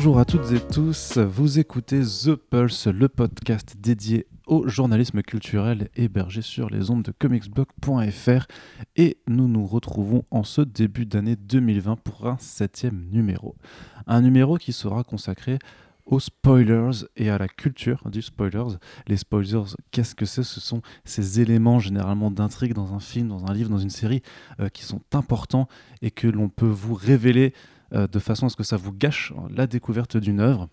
Bonjour à toutes et tous, vous écoutez The Pulse, le podcast dédié au journalisme culturel hébergé sur les ondes de comicsblog.fr et nous nous retrouvons en ce début d'année 2020 pour un septième numéro. Un numéro qui sera consacré aux spoilers et à la culture du spoilers. Les spoilers, qu'est-ce que c'est? Ce sont ces éléments généralement d'intrigue dans un film, dans un livre, dans une série euh, qui sont importants et que l'on peut vous révéler de façon à ce que ça vous gâche la découverte d'une œuvre.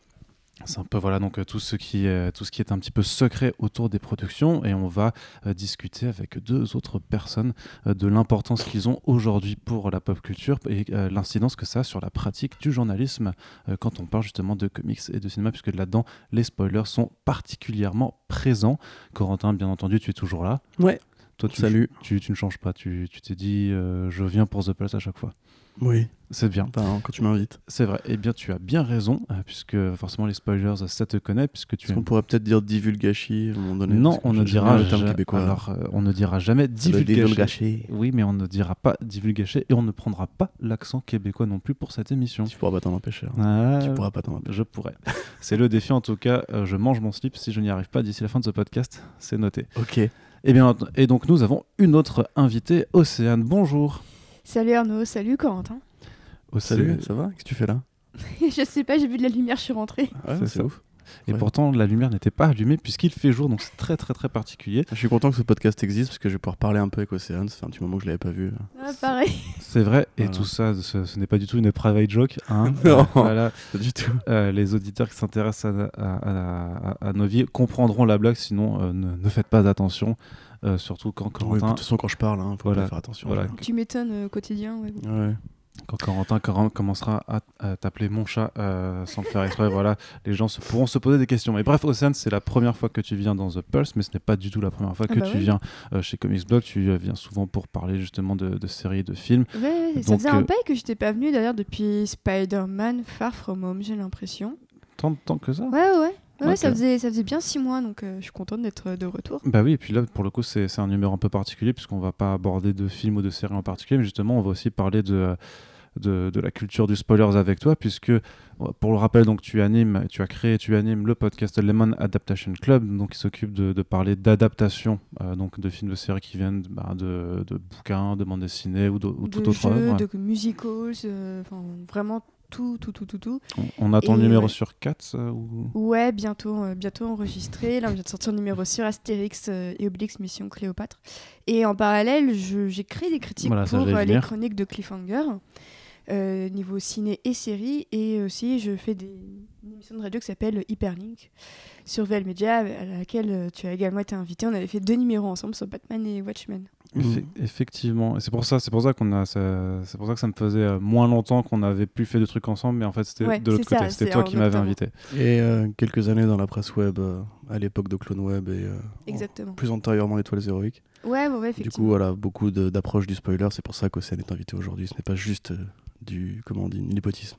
C'est un peu voilà donc euh, tout ce qui est tout ce qui est un petit peu secret autour des productions et on va euh, discuter avec deux autres personnes euh, de l'importance qu'ils ont aujourd'hui pour la pop culture et euh, l'incidence que ça a sur la pratique du journalisme euh, quand on parle justement de comics et de cinéma puisque là-dedans les spoilers sont particulièrement présents. Corentin bien entendu tu es toujours là. Ouais. Toi tu, Salut. Tu, tu ne changes pas tu tu t'es dit euh, je viens pour The Pulse à chaque fois. Oui. C'est bien. Quand tu m'invites. C'est vrai. Eh bien, tu as bien raison, euh, puisque forcément les spoilers, ça te connaît, puisque tu aimes. qu'on pourrait peut-être dire divulgachi à un moment donné? Non, on ne dira le terme ja- québécois. Alors, euh, on ne dira jamais divulgachi. Oui, mais on ne dira pas divulgacher et on ne prendra pas l'accent québécois non plus pour cette émission. Tu pourras pas t'en empêcher. hein. Ah, Tu pourras pas t'en empêcher. Je pourrais. C'est le défi en tout cas. euh, je mange mon slip si je n'y arrive pas d'ici la fin de ce podcast. C'est noté. Ok. Et bien, et donc nous avons une autre invitée, Océane. Bonjour. Salut Arnaud, salut Corentin. Salut, Océane. ça va Qu'est-ce que tu fais là je sais pas, j'ai vu de la lumière, je suis rentrée. Ah, C'est C'est ouf. Et Ouais. pourtant, la lumière n'était pas allumée puisqu'il fait jour, donc c'est très très très particulier. Je suis content que ce podcast existe parce que je vais pouvoir parler un peu avec Océane. Ça fait un petit moment que je l'avais pas vu. Ah, pareil. C'est vrai, et Voilà. tout ça, ce, ce n'est pas du tout une private joke. Hein. Non. Voilà, Pas du tout. euh, les auditeurs qui s'intéressent à, à- à- à nos vies comprendront la blague, sinon euh, ne, ne faites pas attention, euh, surtout quand Oui, de toute façon, quand je parle, hein, faut Voilà. pas faire attention. Voilà. Tu m'étonnes euh, au quotidien. ouais. Ouais. Quand Corentin comm- commencera à, t'appeler mon chat euh, sans le faire exprès, voilà, les gens se, pourront se poser des questions. Mais bref, Océane, c'est la première fois que tu viens dans The Pulse, mais ce n'est pas du tout la première fois Ah que bah tu oui. viens euh, chez Comics Blog. Tu euh, viens souvent pour parler justement de, de séries, de films. Ouais, ça faisait un euh, bail que j'étais pas venue d'ailleurs depuis Spider-Man Far From Home, j'ai l'impression. Tant de temps que ça? Ouais, ouais, ouais. Ouais, ça, faisait, ça faisait bien six mois, donc euh, je suis contente d'être de retour. Bah oui, et puis là, pour le coup, c'est un numéro un peu particulier, puisqu'on va pas aborder de films ou de séries en particulier, mais justement, on va aussi parler de, de, de la culture du spoilers avec toi, puisque, euh, pour le rappel, donc, tu animes, tu as créé, tu animes le podcast Lemon Adaptation Club, donc, qui s'occupe de, de parler d'adaptation, euh, donc, de films, de séries qui viennent bah, de, de bouquins, de bandes dessinées ou, de, ou toute de autre jeux, œuvre. de musicals, euh, vraiment tout, tout, tout, tout, tout. On, on attend le numéro ouais. sur 4 ou... Ouais, bientôt, euh, bientôt enregistré. Là, on vient de sortir le numéro sur Astérix euh, et Obélix Mission Cléopâtre. Et en parallèle, créé des critiques Voilà, ça, pour euh, les chroniques de Cliffhanger, euh, niveau ciné et série. Et aussi, je fais des, une émission de radio qui s'appelle Hyperlink sur VL Media, à laquelle euh, tu as également été invité. On avait fait deux numéros ensemble sur Batman et Watchmen. Effe- effectivement, et c'est pour ça, c'est pour ça qu'on a, c'est pour ça que ça me faisait euh, moins longtemps qu'on n'avait plus fait de trucs ensemble, mais en fait c'était Ouais, de l'autre côté, c'était toi qui m'avais invité. Et euh, quelques années dans la presse web, euh, à l'époque de Clone Web et euh, Exactement. plus antérieurement Étoiles Héroïques. Ouais, ouais, ouais, Du effectivement. coup, voilà, beaucoup d'approches du spoiler. C'est pour ça qu'Océane est invité aujourd'hui. Ce n'est pas juste euh, du, comment on dit, népotisme.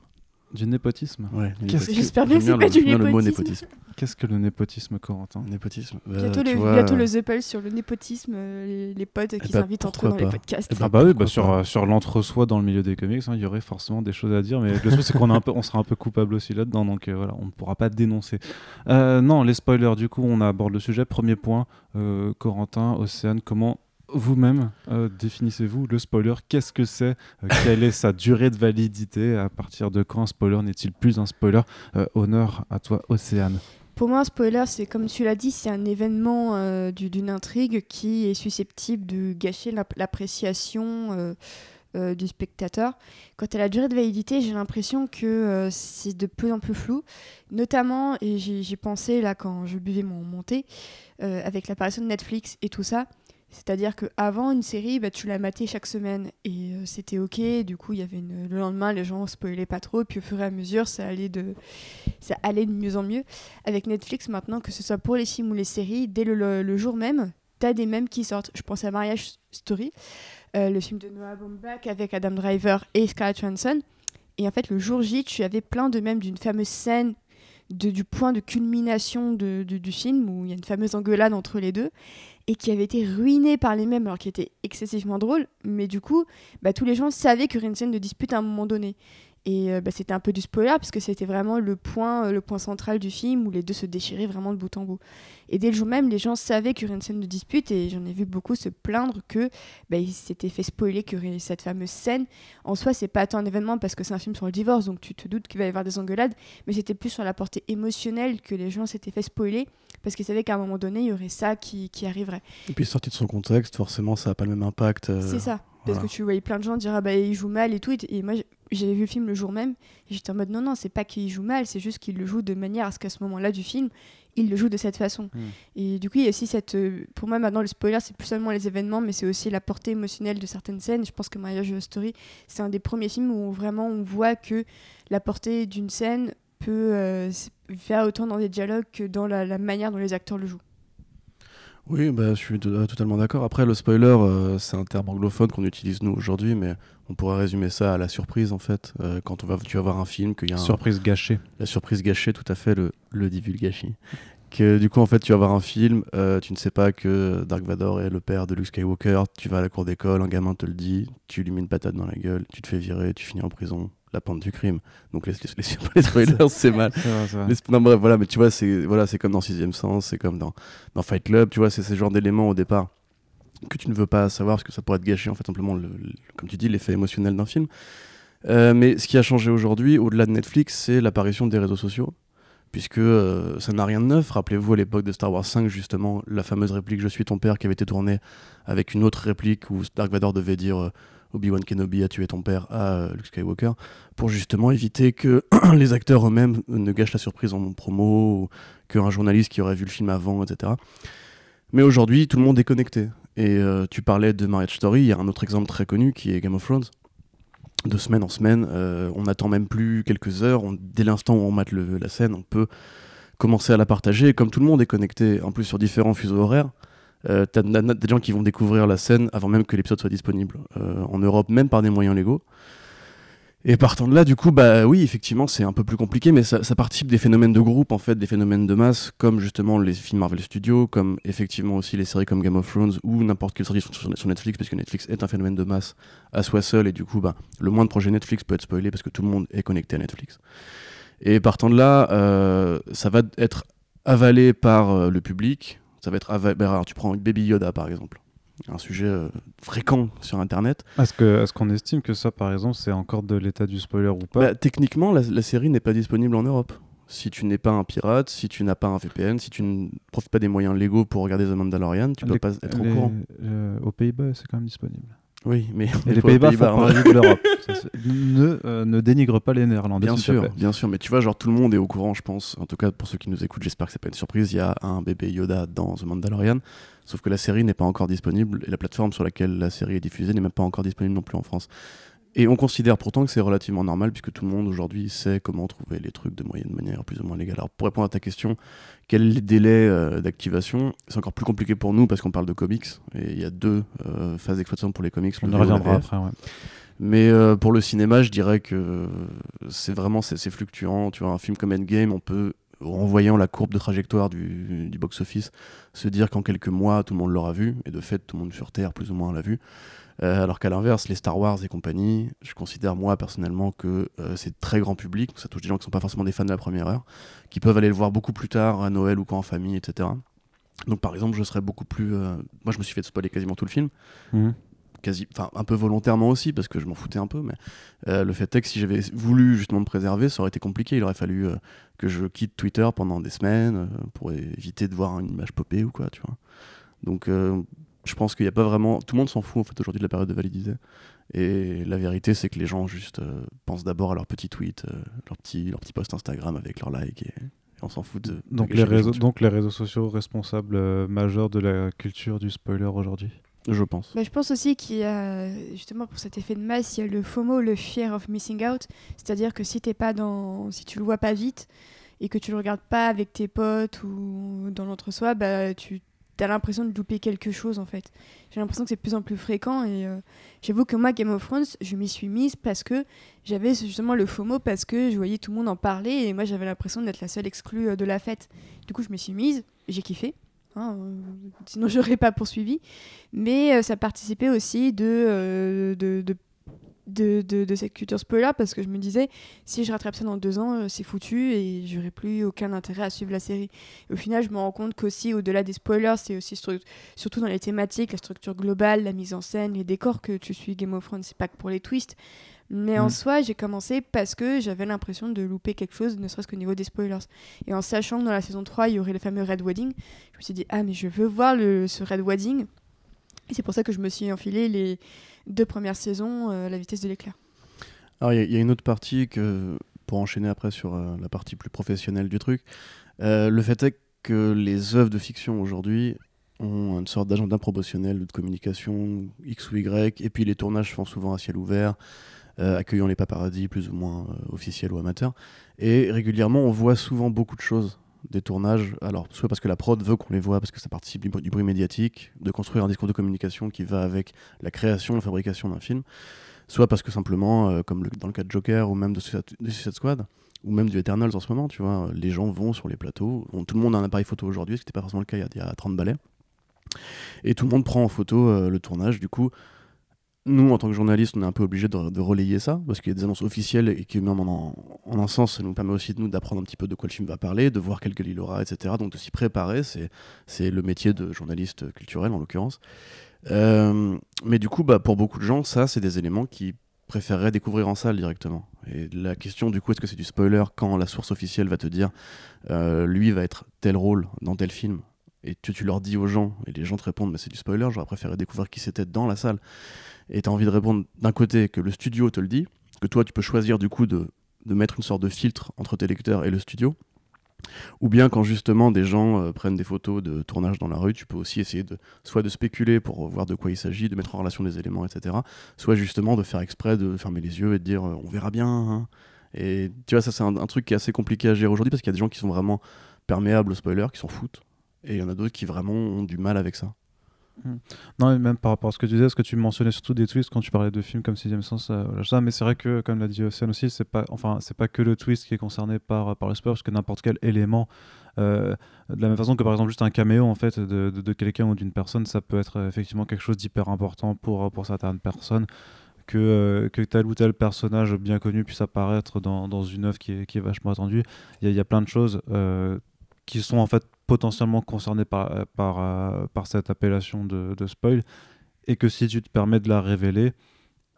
Du népotisme. Ouais. J'espère bien que c'est pas le- du népotisme. népotisme. Qu'est-ce que le népotisme, Corentin? Népotisme. Euh, Bientôt, tu le, vois, bientôt euh, le The Pulse sur le népotisme, euh, les, les potes qui bah, s'invitent entre eux dans les podcasts. Eh ben, Ah bah oui, bah sur, euh, sur l'entre-soi dans le milieu des comics, hein, il y aurait forcément des choses à dire, mais le truc c'est qu'on est un peu, on sera un peu coupable aussi là-dedans, donc euh, voilà, on ne pourra pas dénoncer. Euh, non, les spoilers, du coup, on aborde le sujet. Premier point, euh, Corentin, Océane, comment vous-même euh, définissez-vous le spoiler Qu'est-ce que c'est Euh, Quelle est sa durée de validité À partir de quand un spoiler n'est-il plus un spoiler Euh, Honneur à toi, Océane? Pour moi, un spoiler, c'est comme tu l'as dit, c'est un événement du- d'une intrigue qui est susceptible de gâcher l'ap- l'appréciation du spectateur. Quant à la durée de validité, j'ai l'impression que c'est de plus en plus flou. Notamment, et j'y pensais là quand je buvais mon, mon thé, avec l'apparition de Netflix et tout ça. C'est-à-dire qu'avant une série, bah, tu la matais chaque semaine et euh, c'était ok. Du coup, il y avait le lendemain, les gens spoilaient pas trop. Puis au fur et à mesure, ça allait de, ça allait de mieux en mieux. Avec Netflix maintenant, que ce soit pour les films ou les séries, dès le, jour même, t'as des mèmes qui sortent. Je pense à Marriage Story, euh, le film de Noah Baumbach avec Adam Driver et Scarlett Johansson. Et en fait, le jour J, tu avais plein de mèmes d'une fameuse scène de- du point de culmination de- du film où il y a une fameuse engueulade entre les deux et qui avait été ruiné par les mêmes alors qui était excessivement drôle mais du coup bah, tous les gens savaient qu'il y aurait une scène de dispute à un moment donné Et euh, bah, c'était un peu du spoiler parce que c'était vraiment le point, euh, le point central du film où les deux se déchiraient vraiment de bout en bout. Et dès le jour même, les gens savaient qu'il y aurait une scène de dispute et j'en ai vu beaucoup se plaindre que bah, ils s'étaient fait spoiler qu'il y aurait cette fameuse scène. En soi, c'est pas tant un événement parce que c'est un film sur le divorce, donc tu te doutes qu'il va y avoir des engueulades, mais c'était plus sur la portée émotionnelle que les gens s'étaient fait spoiler parce qu'ils savaient qu'à un moment donné, il y aurait ça qui, qui arriverait. Et puis sorti de son contexte, forcément, ça n'a pas le même impact. euh, C'est ça. Parce voilà. que tu voyais plein de gens dire ah bah il joue mal et tout. Et, moi j'avais vu le film le jour même et j'étais en mode non non c'est pas qu'il joue mal, c'est juste qu'il le joue de manière à ce qu'à ce moment-là du film il le joue de cette façon. Mm. Et du coup il y a aussi cette euh, pour moi maintenant le spoiler c'est plus seulement les événements mais c'est aussi la portée émotionnelle de certaines scènes. Je pense que Marriage Story c'est un des premiers films où vraiment on voit que la portée d'une scène peut euh, faire autant dans des dialogues que dans la, la manière dont les acteurs le jouent. Oui, bah, je suis to- totalement d'accord. Après, le spoiler, euh, c'est un terme anglophone qu'on utilise nous aujourd'hui, mais on pourrait résumer ça à la surprise en fait. Euh, quand on va, tu vas voir un film, qu'il y a un- Surprise gâchée. la surprise gâchée, tout à fait, le, le divulgachi. Que du coup, en fait, tu vas voir un film, euh, tu ne sais pas que Dark Vador est le père de Luke Skywalker, tu vas à la cour d'école, un gamin te le dit, tu lui mets une patate dans la gueule, tu te fais virer, tu finis en prison, la pente du crime. Donc les, les, spoilers, c'est mal. Vrai, vrai. Non, bref, voilà, mais tu vois, c'est voilà, comme dans Sixième Sens, c'est comme dans, dans Fight Club, tu vois, c'est ce genre d'éléments au départ que tu ne veux pas savoir parce que ça pourrait te gâcher, en fait, simplement, le, le- comme tu dis, l'effet émotionnel d'un film. Euh, mais ce qui a changé aujourd'hui, au-delà de Netflix, c'est l'apparition des réseaux sociaux. Puisque euh, ça n'a rien de neuf. Rappelez-vous à l'époque de Star Wars 5, justement, la fameuse réplique Je suis ton père qui avait été tournée avec une autre réplique où Dark Vador devait dire euh, Obi-Wan Kenobi a tué ton père à euh, Luke Skywalker pour justement éviter que les acteurs eux-mêmes ne gâchent la surprise en promo, ou qu'un journaliste qui aurait vu le film avant, etc. Mais aujourd'hui, tout le monde est connecté. Et euh, tu parlais de Marriage Story, il y a un autre exemple très connu qui est Game of Thrones. De semaine en semaine, euh, on n'attend même plus quelques heures. dès l'instant où on mate le- la scène, on peut commencer à la partager. Et comme tout le monde est connecté, en plus sur différents fuseaux horaires, euh, t'as des gens qui vont découvrir la scène avant même que l'épisode soit disponible. Euh, en Europe, même par des moyens légaux. Et partant de là, du coup, bah oui, effectivement, c'est un peu plus compliqué, mais ça, ça participe des phénomènes de groupe, en fait, des phénomènes de masse, comme justement les films Marvel Studios, comme effectivement aussi les séries comme Game of Thrones ou n'importe quelle sortie sur, sur- Netflix, parce que Netflix est un phénomène de masse à soi seul, et du coup, bah, le moins de projets Netflix peut être spoilé parce que tout le monde est connecté à Netflix. Et partant de là, euh, ça va être avalé par euh, le public. Ça va être bah, alors, tu prends Baby Yoda par exemple, un sujet euh, fréquent sur Internet. Est-ce que- est-ce qu'on estime que ça, par exemple, c'est encore de l'état du spoiler ou pas? Bah, techniquement, la, la série n'est pas disponible en Europe. Si tu n'es pas un pirate, si tu n'as pas un VPN, si tu ne profites pas des moyens légaux pour regarder The Mandalorian, tu peux Les- pas être les- au courant. euh, aux Pays-Bas, c'est quand même disponible. Oui, mais Et les Pays-Bas font hein. partie de l'Europe. Ne, euh, ne dénigre pas les Néerlandais. Bien sûr, bien sûr, mais tu vois, genre tout le monde est au courant, je pense. En tout cas, pour ceux qui nous écoutent, j'espère que c'est pas une surprise. Il y a un bébé Yoda dans The Mandalorian, sauf que la série n'est pas encore disponible et la plateforme sur laquelle la série est diffusée n'est même pas encore disponible non plus en France. Et on considère pourtant que c'est relativement normal puisque tout le monde aujourd'hui sait comment trouver les trucs de moyenne manière plus ou moins légale. Alors pour répondre à ta question, quel est le délai euh, d'activation? C'est encore plus compliqué pour nous parce qu'on parle de comics et il y a deux euh, phases d'exploitation pour les comics. On le la reviendra après. ouais. Mais euh, pour le cinéma, je dirais que c'est vraiment c'est c'est fluctuant. Tu vois, un film comme Endgame, on peut, en voyant la courbe de trajectoire du, du box-office, se dire qu'en quelques mois, tout le monde l'aura vu. Et de fait, tout le monde sur Terre, plus ou moins, l'a vu. Euh, alors qu'à l'inverse, les Star Wars et compagnie, je considère moi personnellement que euh, c'est très grand public. Ça touche des gens qui ne sont pas forcément des fans de la première heure, qui peuvent aller le voir beaucoup plus tard, à Noël ou quand en famille, etc. Donc par exemple, je serais beaucoup plus... euh, Moi, je me suis fait spoiler quasiment tout le film Mhm. quasi, enfin un peu volontairement aussi parce que je m'en foutais un peu, mais euh, le fait est que si j'avais voulu justement me préserver, ça aurait été compliqué. Il aurait fallu euh, que je quitte Twitter pendant des semaines euh, pour éviter de voir une image popée ou quoi, tu vois. Donc je pense qu'il n'y a pas vraiment, tout le monde s'en fout en fait aujourd'hui de la période de validité. Et la vérité, c'est que les gens juste euh, pensent d'abord à leur petit tweet, euh, leur petit, leur petit post Instagram avec leur like et, et on s'en fout de. Donc, les réseaux, donc les réseaux sociaux responsables euh, majeurs de la culture du spoiler aujourd'hui? Je pense. Bah, je pense aussi qu'il y a, justement pour cet effet de masse, il y a le FOMO, le fear of missing out. C'est-à-dire que si t'es pas dans, si tu le vois pas vite et que tu le regardes pas avec tes potes ou dans l'entre-soi, bah, tu as l'impression de louper quelque chose en fait. J'ai l'impression que c'est de plus en plus fréquent et euh, j'avoue que moi, Game of Thrones, je m'y suis mise parce que j'avais justement le FOMO parce que je voyais tout le monde en parler et moi j'avais l'impression d'être la seule exclue euh, de la fête. Du coup, je me suis mise, j'ai kiffé. hein, euh, sinon, j'aurais pas poursuivi mais euh, ça participait aussi de, de, de, de cette culture spoiler parce que je me disais, si je rattrape ça dans deux ans, euh, c'est foutu et j'aurais plus aucun intérêt à suivre la série. Et au final, je me rends compte qu'aussi, au-delà des spoilers, c'est aussi surtout dans les thématiques, la structure globale, la mise en scène, les décors que tu suis Game of Thrones, c'est pas que pour les twists. Mais en Mm. soi, j'ai commencé parce que j'avais l'impression de louper quelque chose, ne serait-ce qu'au niveau des spoilers. Et en sachant que dans la saison 3, il y aurait le fameux Red Wedding, je me suis dit, ah, mais je veux voir le, ce Red Wedding. Et c'est pour ça que je me suis enfilé les deux premières saisons euh, la vitesse de l'éclair. Alors, il y a- une autre partie que, pour enchaîner après sur euh, la partie plus professionnelle du truc, euh, le fait est que les œuvres de fiction aujourd'hui ont une sorte d'agenda promotionnel de communication X ou Y, et puis les tournages font souvent à ciel ouvert, accueillant les paparazzis plus ou moins officiels ou amateurs. Et régulièrement, on voit souvent beaucoup de choses des tournages, alors soit parce que la prod veut qu'on les voit, parce que ça participe du, bruit médiatique, de construire un discours de communication qui va avec la création, la fabrication d'un film, soit parce que simplement, euh, comme dans le cas de Joker ou même de Suicide, de Suicide Squad, ou même du Eternals en ce moment, tu vois, les gens vont sur les plateaux, tout le monde a un appareil photo aujourd'hui, ce qui n'était pas forcément le cas il y a, il y a 30 balais, et tout le monde prend en photo euh, le tournage, du coup, nous, en tant que journalistes, on est un peu obligé de, relayer ça, parce qu'il y a des annonces officielles et qui, même en, un sens, ça nous permet aussi de nous d'apprendre un petit peu de quoi le film va parler, de voir quelle gueule il aura, etc. Donc de s'y préparer, c'est, c'est le métier de journaliste culturel en l'occurrence. Euh, mais du coup, bah, pour beaucoup de gens, ça, c'est des éléments qui préféreraient découvrir en salle directement. Et la question, du coup, est-ce que c'est du spoiler quand la source officielle va te dire euh, lui va être tel rôle dans tel film? Et tu, tu leur dis aux gens, et les gens te répondent, mais c'est du spoiler, j'aurais préféré découvrir qui c'était dans la salle. Et tu as envie de répondre d'un côté que le studio te le dit, que toi tu peux choisir du coup de, de mettre une sorte de filtre entre tes lecteurs et le studio. Ou bien quand justement des gens euh, prennent des photos de tournage dans la rue, tu peux aussi essayer de soit de spéculer pour voir de quoi il s'agit, de mettre en relation des éléments, etc. Soit justement de faire exprès de fermer les yeux et de dire euh, on verra bien. hein. Et tu vois, ça c'est un, un truc qui est assez compliqué à gérer aujourd'hui parce qu'il y a des gens qui sont vraiment perméables aux spoilers, qui s'en foutent. Et il y en a d'autres qui vraiment ont du mal avec ça. Non, même par rapport à ce que tu disais, ce que tu mentionnais surtout des twists quand tu parlais de films comme Sixième Sens, euh, voilà, ça, mais c'est vrai que, comme l'a dit Océane aussi, c'est pas, enfin, pas que le twist qui est concerné par, par le spoiler, parce que n'importe quel élément, euh, de la même façon que par exemple juste un caméo en fait de, de, quelqu'un ou d'une personne, ça peut être euh, effectivement quelque chose d'hyper important pour, pour certaines personnes. Que, euh, que tel ou tel personnage bien connu puisse apparaître dans, dans une œuvre qui est, qui est vachement attendue. Il y, a- plein de choses qui sont en fait potentiellement concernées par, euh, par, euh, par cette appellation de, de spoil et que si tu te permets de la révéler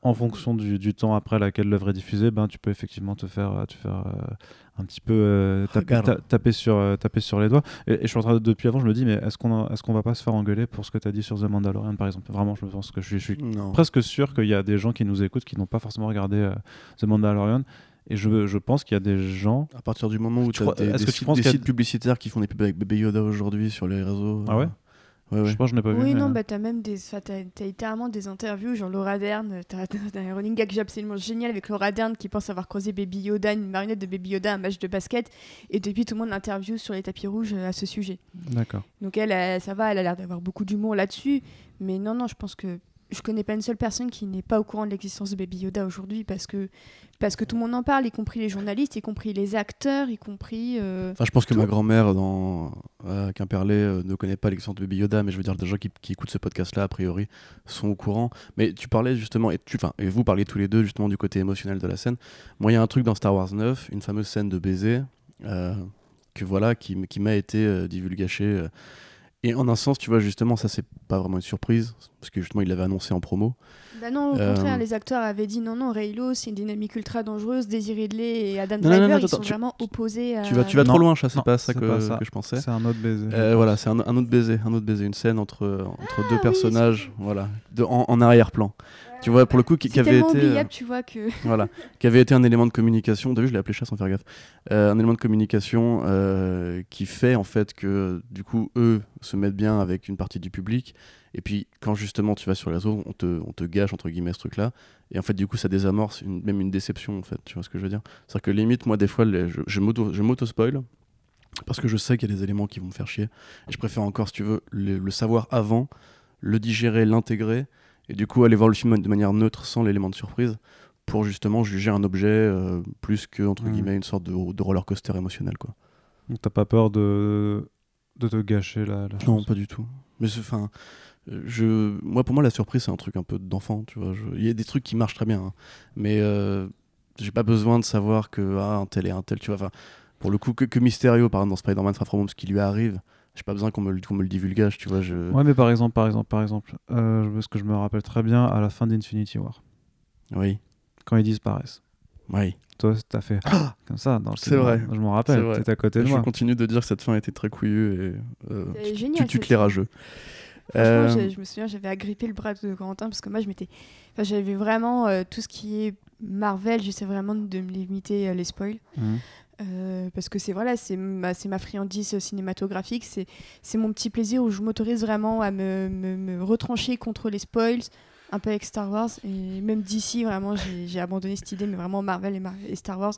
en fonction du, du temps après laquelle l'œuvre est diffusée, ben, tu peux effectivement te faire, te faire euh, un petit peu euh, taper, Regarde. ta- taper, sur, euh, taper sur les doigts. Et, et je suis en train de, depuis avant, je me dis, mais est-ce qu'on est qu'on va pas se faire engueuler pour ce que tu as dit sur The Mandalorian, par exemple? Vraiment, je pense que je suis, je suis Non. presque sûr qu'il y a des gens qui nous écoutent qui n'ont pas forcément regardé The Mandalorian. Et je, je pense qu'il y a des gens. À partir du moment où Tu as crois- des, est-ce des que tu des qu'il y a- sites publicitaires qui font des pubs avec Bébé Yoda aujourd'hui sur les réseaux. Ah ouais euh, Ouais, Je pense que je n'ai pas vu. Oui, mais, non, euh, bah t'as même des. Enfin, t'as, t'as littéralement des interviews, genre Laura Dern. T'as, t'as un running gag absolument génial avec Laura Dern qui pense avoir croisé Baby Yoda, une marionnette de Baby Yoda, à un match de basket. Et depuis, tout le monde l'interview sur les tapis rouges euh, à ce sujet. D'accord. Donc elle, elle, ça va, elle a l'air d'avoir beaucoup d'humour là-dessus. Mais non, non, je pense que je connais pas une seule personne qui n'est pas au courant de l'existence de Baby Yoda aujourd'hui parce que, parce que tout le monde en parle, y compris les journalistes, y compris les acteurs, y compris. euh, Enfin, je pense que Tout. ma grand-mère dans euh, Quimperlé euh, ne connaît pas l'existence de Baby Yoda, mais je veux dire, des gens qui, qui écoutent ce podcast-là, a priori, sont au courant. Mais tu parlais justement, et, tu, et vous parliez tous les deux justement du côté émotionnel de la scène. Moi, il y a un truc dans Star Wars 9, une fameuse scène de baiser, euh, que voilà, qui, m'a été divulgachée. Euh. et en un sens, tu vois, justement, ça, c'est pas vraiment une surprise, parce que justement, il l'avait annoncé en promo. Bah non, au Euh, contraire, les acteurs avaient dit non, non, Raylo, c'est une dynamique ultra dangereuse. Daisy Ridley et Adam Non, non, Driver, non, ils sont tu- vraiment opposés à. Tu vas, tu vas non, trop loin, ça, c'est pas ça que, pas ça. que je pensais. C'est un autre baiser. Euh, voilà, c'est un, un autre baiser, un autre baiser, une scène entre, entre deux Ah oui, personnages, voilà, de, en, en arrière-plan. Tu vois, pour le coup, qui, avait été, euh, oubliable, tu vois, que. voilà, qui avait été un élément de communication. T'as vu, je l'ai appelé chat sans faire gaffe. Euh, un élément de communication euh, qui fait en fait que du coup eux se mettent bien avec une partie du public. Et puis quand justement tu vas sur les réseaux, on te, on te gâche entre guillemets ce truc-là. Et en fait du coup ça désamorce une- même une déception en fait. Tu vois ce que je veux dire? C'est-à-dire que limite moi des fois les- je, je m'auto je m'auto-spoil parce que je sais qu'il y a des éléments qui vont me faire chier. Et je préfère encore si tu veux le, le savoir avant, le digérer, l'intégrer et du coup aller voir le film de manière neutre sans l'élément de surprise pour justement juger un objet euh, plus que entre Mm. guillemets une sorte de, de roller coaster émotionnel quoi. Donc t'as pas peur de, de te gâcher la, la Non, chose. pas du tout. Mais enfin, je, moi, pour moi, la surprise, c'est un truc un peu d'enfant, tu vois. Il y a des trucs qui marchent très bien, hein. mais euh, j'ai pas besoin de savoir que ah, un tel et un tel, tu vois. Enfin, pour le coup, que, que Mysterio, par exemple, dans Spider-Man Far From Home, ce qui lui arrive, j'ai pas besoin qu'on me, le- qu'on me le divulgage, tu vois. Je... Ouais, mais par exemple, par exemple, par exemple, euh, parce que je me rappelle très bien à la fin d'Infinity War, Oui, quand ils disparaissent. oui. Toi, t'as fait comme ça dans le C'est vrai. Je m'en C'est rappelle. vrai. T'étais à côté de Je moi. continue de dire que cette fin était très couillue et euh, tu- génial, tu, tu rageux. Franchement, Euh, j'ai- je me souviens, j'avais agrippé le bras de Corentin parce que moi, je m'étais. Enfin, j'avais vraiment euh, tout ce qui est Marvel, j'essaie vraiment de me limiter euh, les spoils. Mhm. Euh, parce que c'est voilà, c'est ma, friandise cinématographique, c'est mon petit plaisir où je m'autorise vraiment à me, retrancher contre les spoils, un peu avec Star Wars. Et même d'ici vraiment j'ai abandonné cette idée, mais vraiment Marvel et, Star Wars,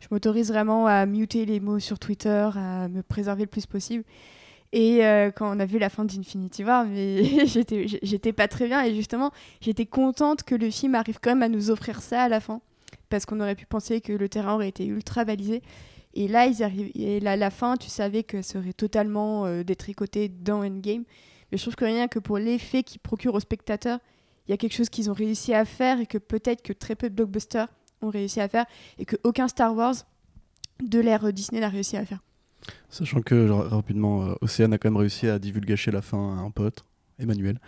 je m'autorise vraiment à muter les mots sur Twitter, à me préserver le plus possible. Et euh, quand on a vu la fin d'Infinity War, j'étais pas très bien. Et justement j'étais contente que le film arrive quand même à nous offrir ça à la fin parce qu'on aurait pu penser que le terrain aurait été ultra balisé. Et là, ils arrivent, et là, la fin, tu savais que ça aurait totalement euh, détricoté dans Endgame. Mais je trouve que rien que pour l'effet qu'ils procurent aux spectateurs, il y a quelque chose qu'ils ont réussi à faire et que peut-être que très peu de blockbusters ont réussi à faire et que aucun Star Wars de l'ère Disney n'a réussi à faire. Sachant que, rapidement, euh, Océane a quand même réussi à divulgacher la fin à un pote, Emmanuel,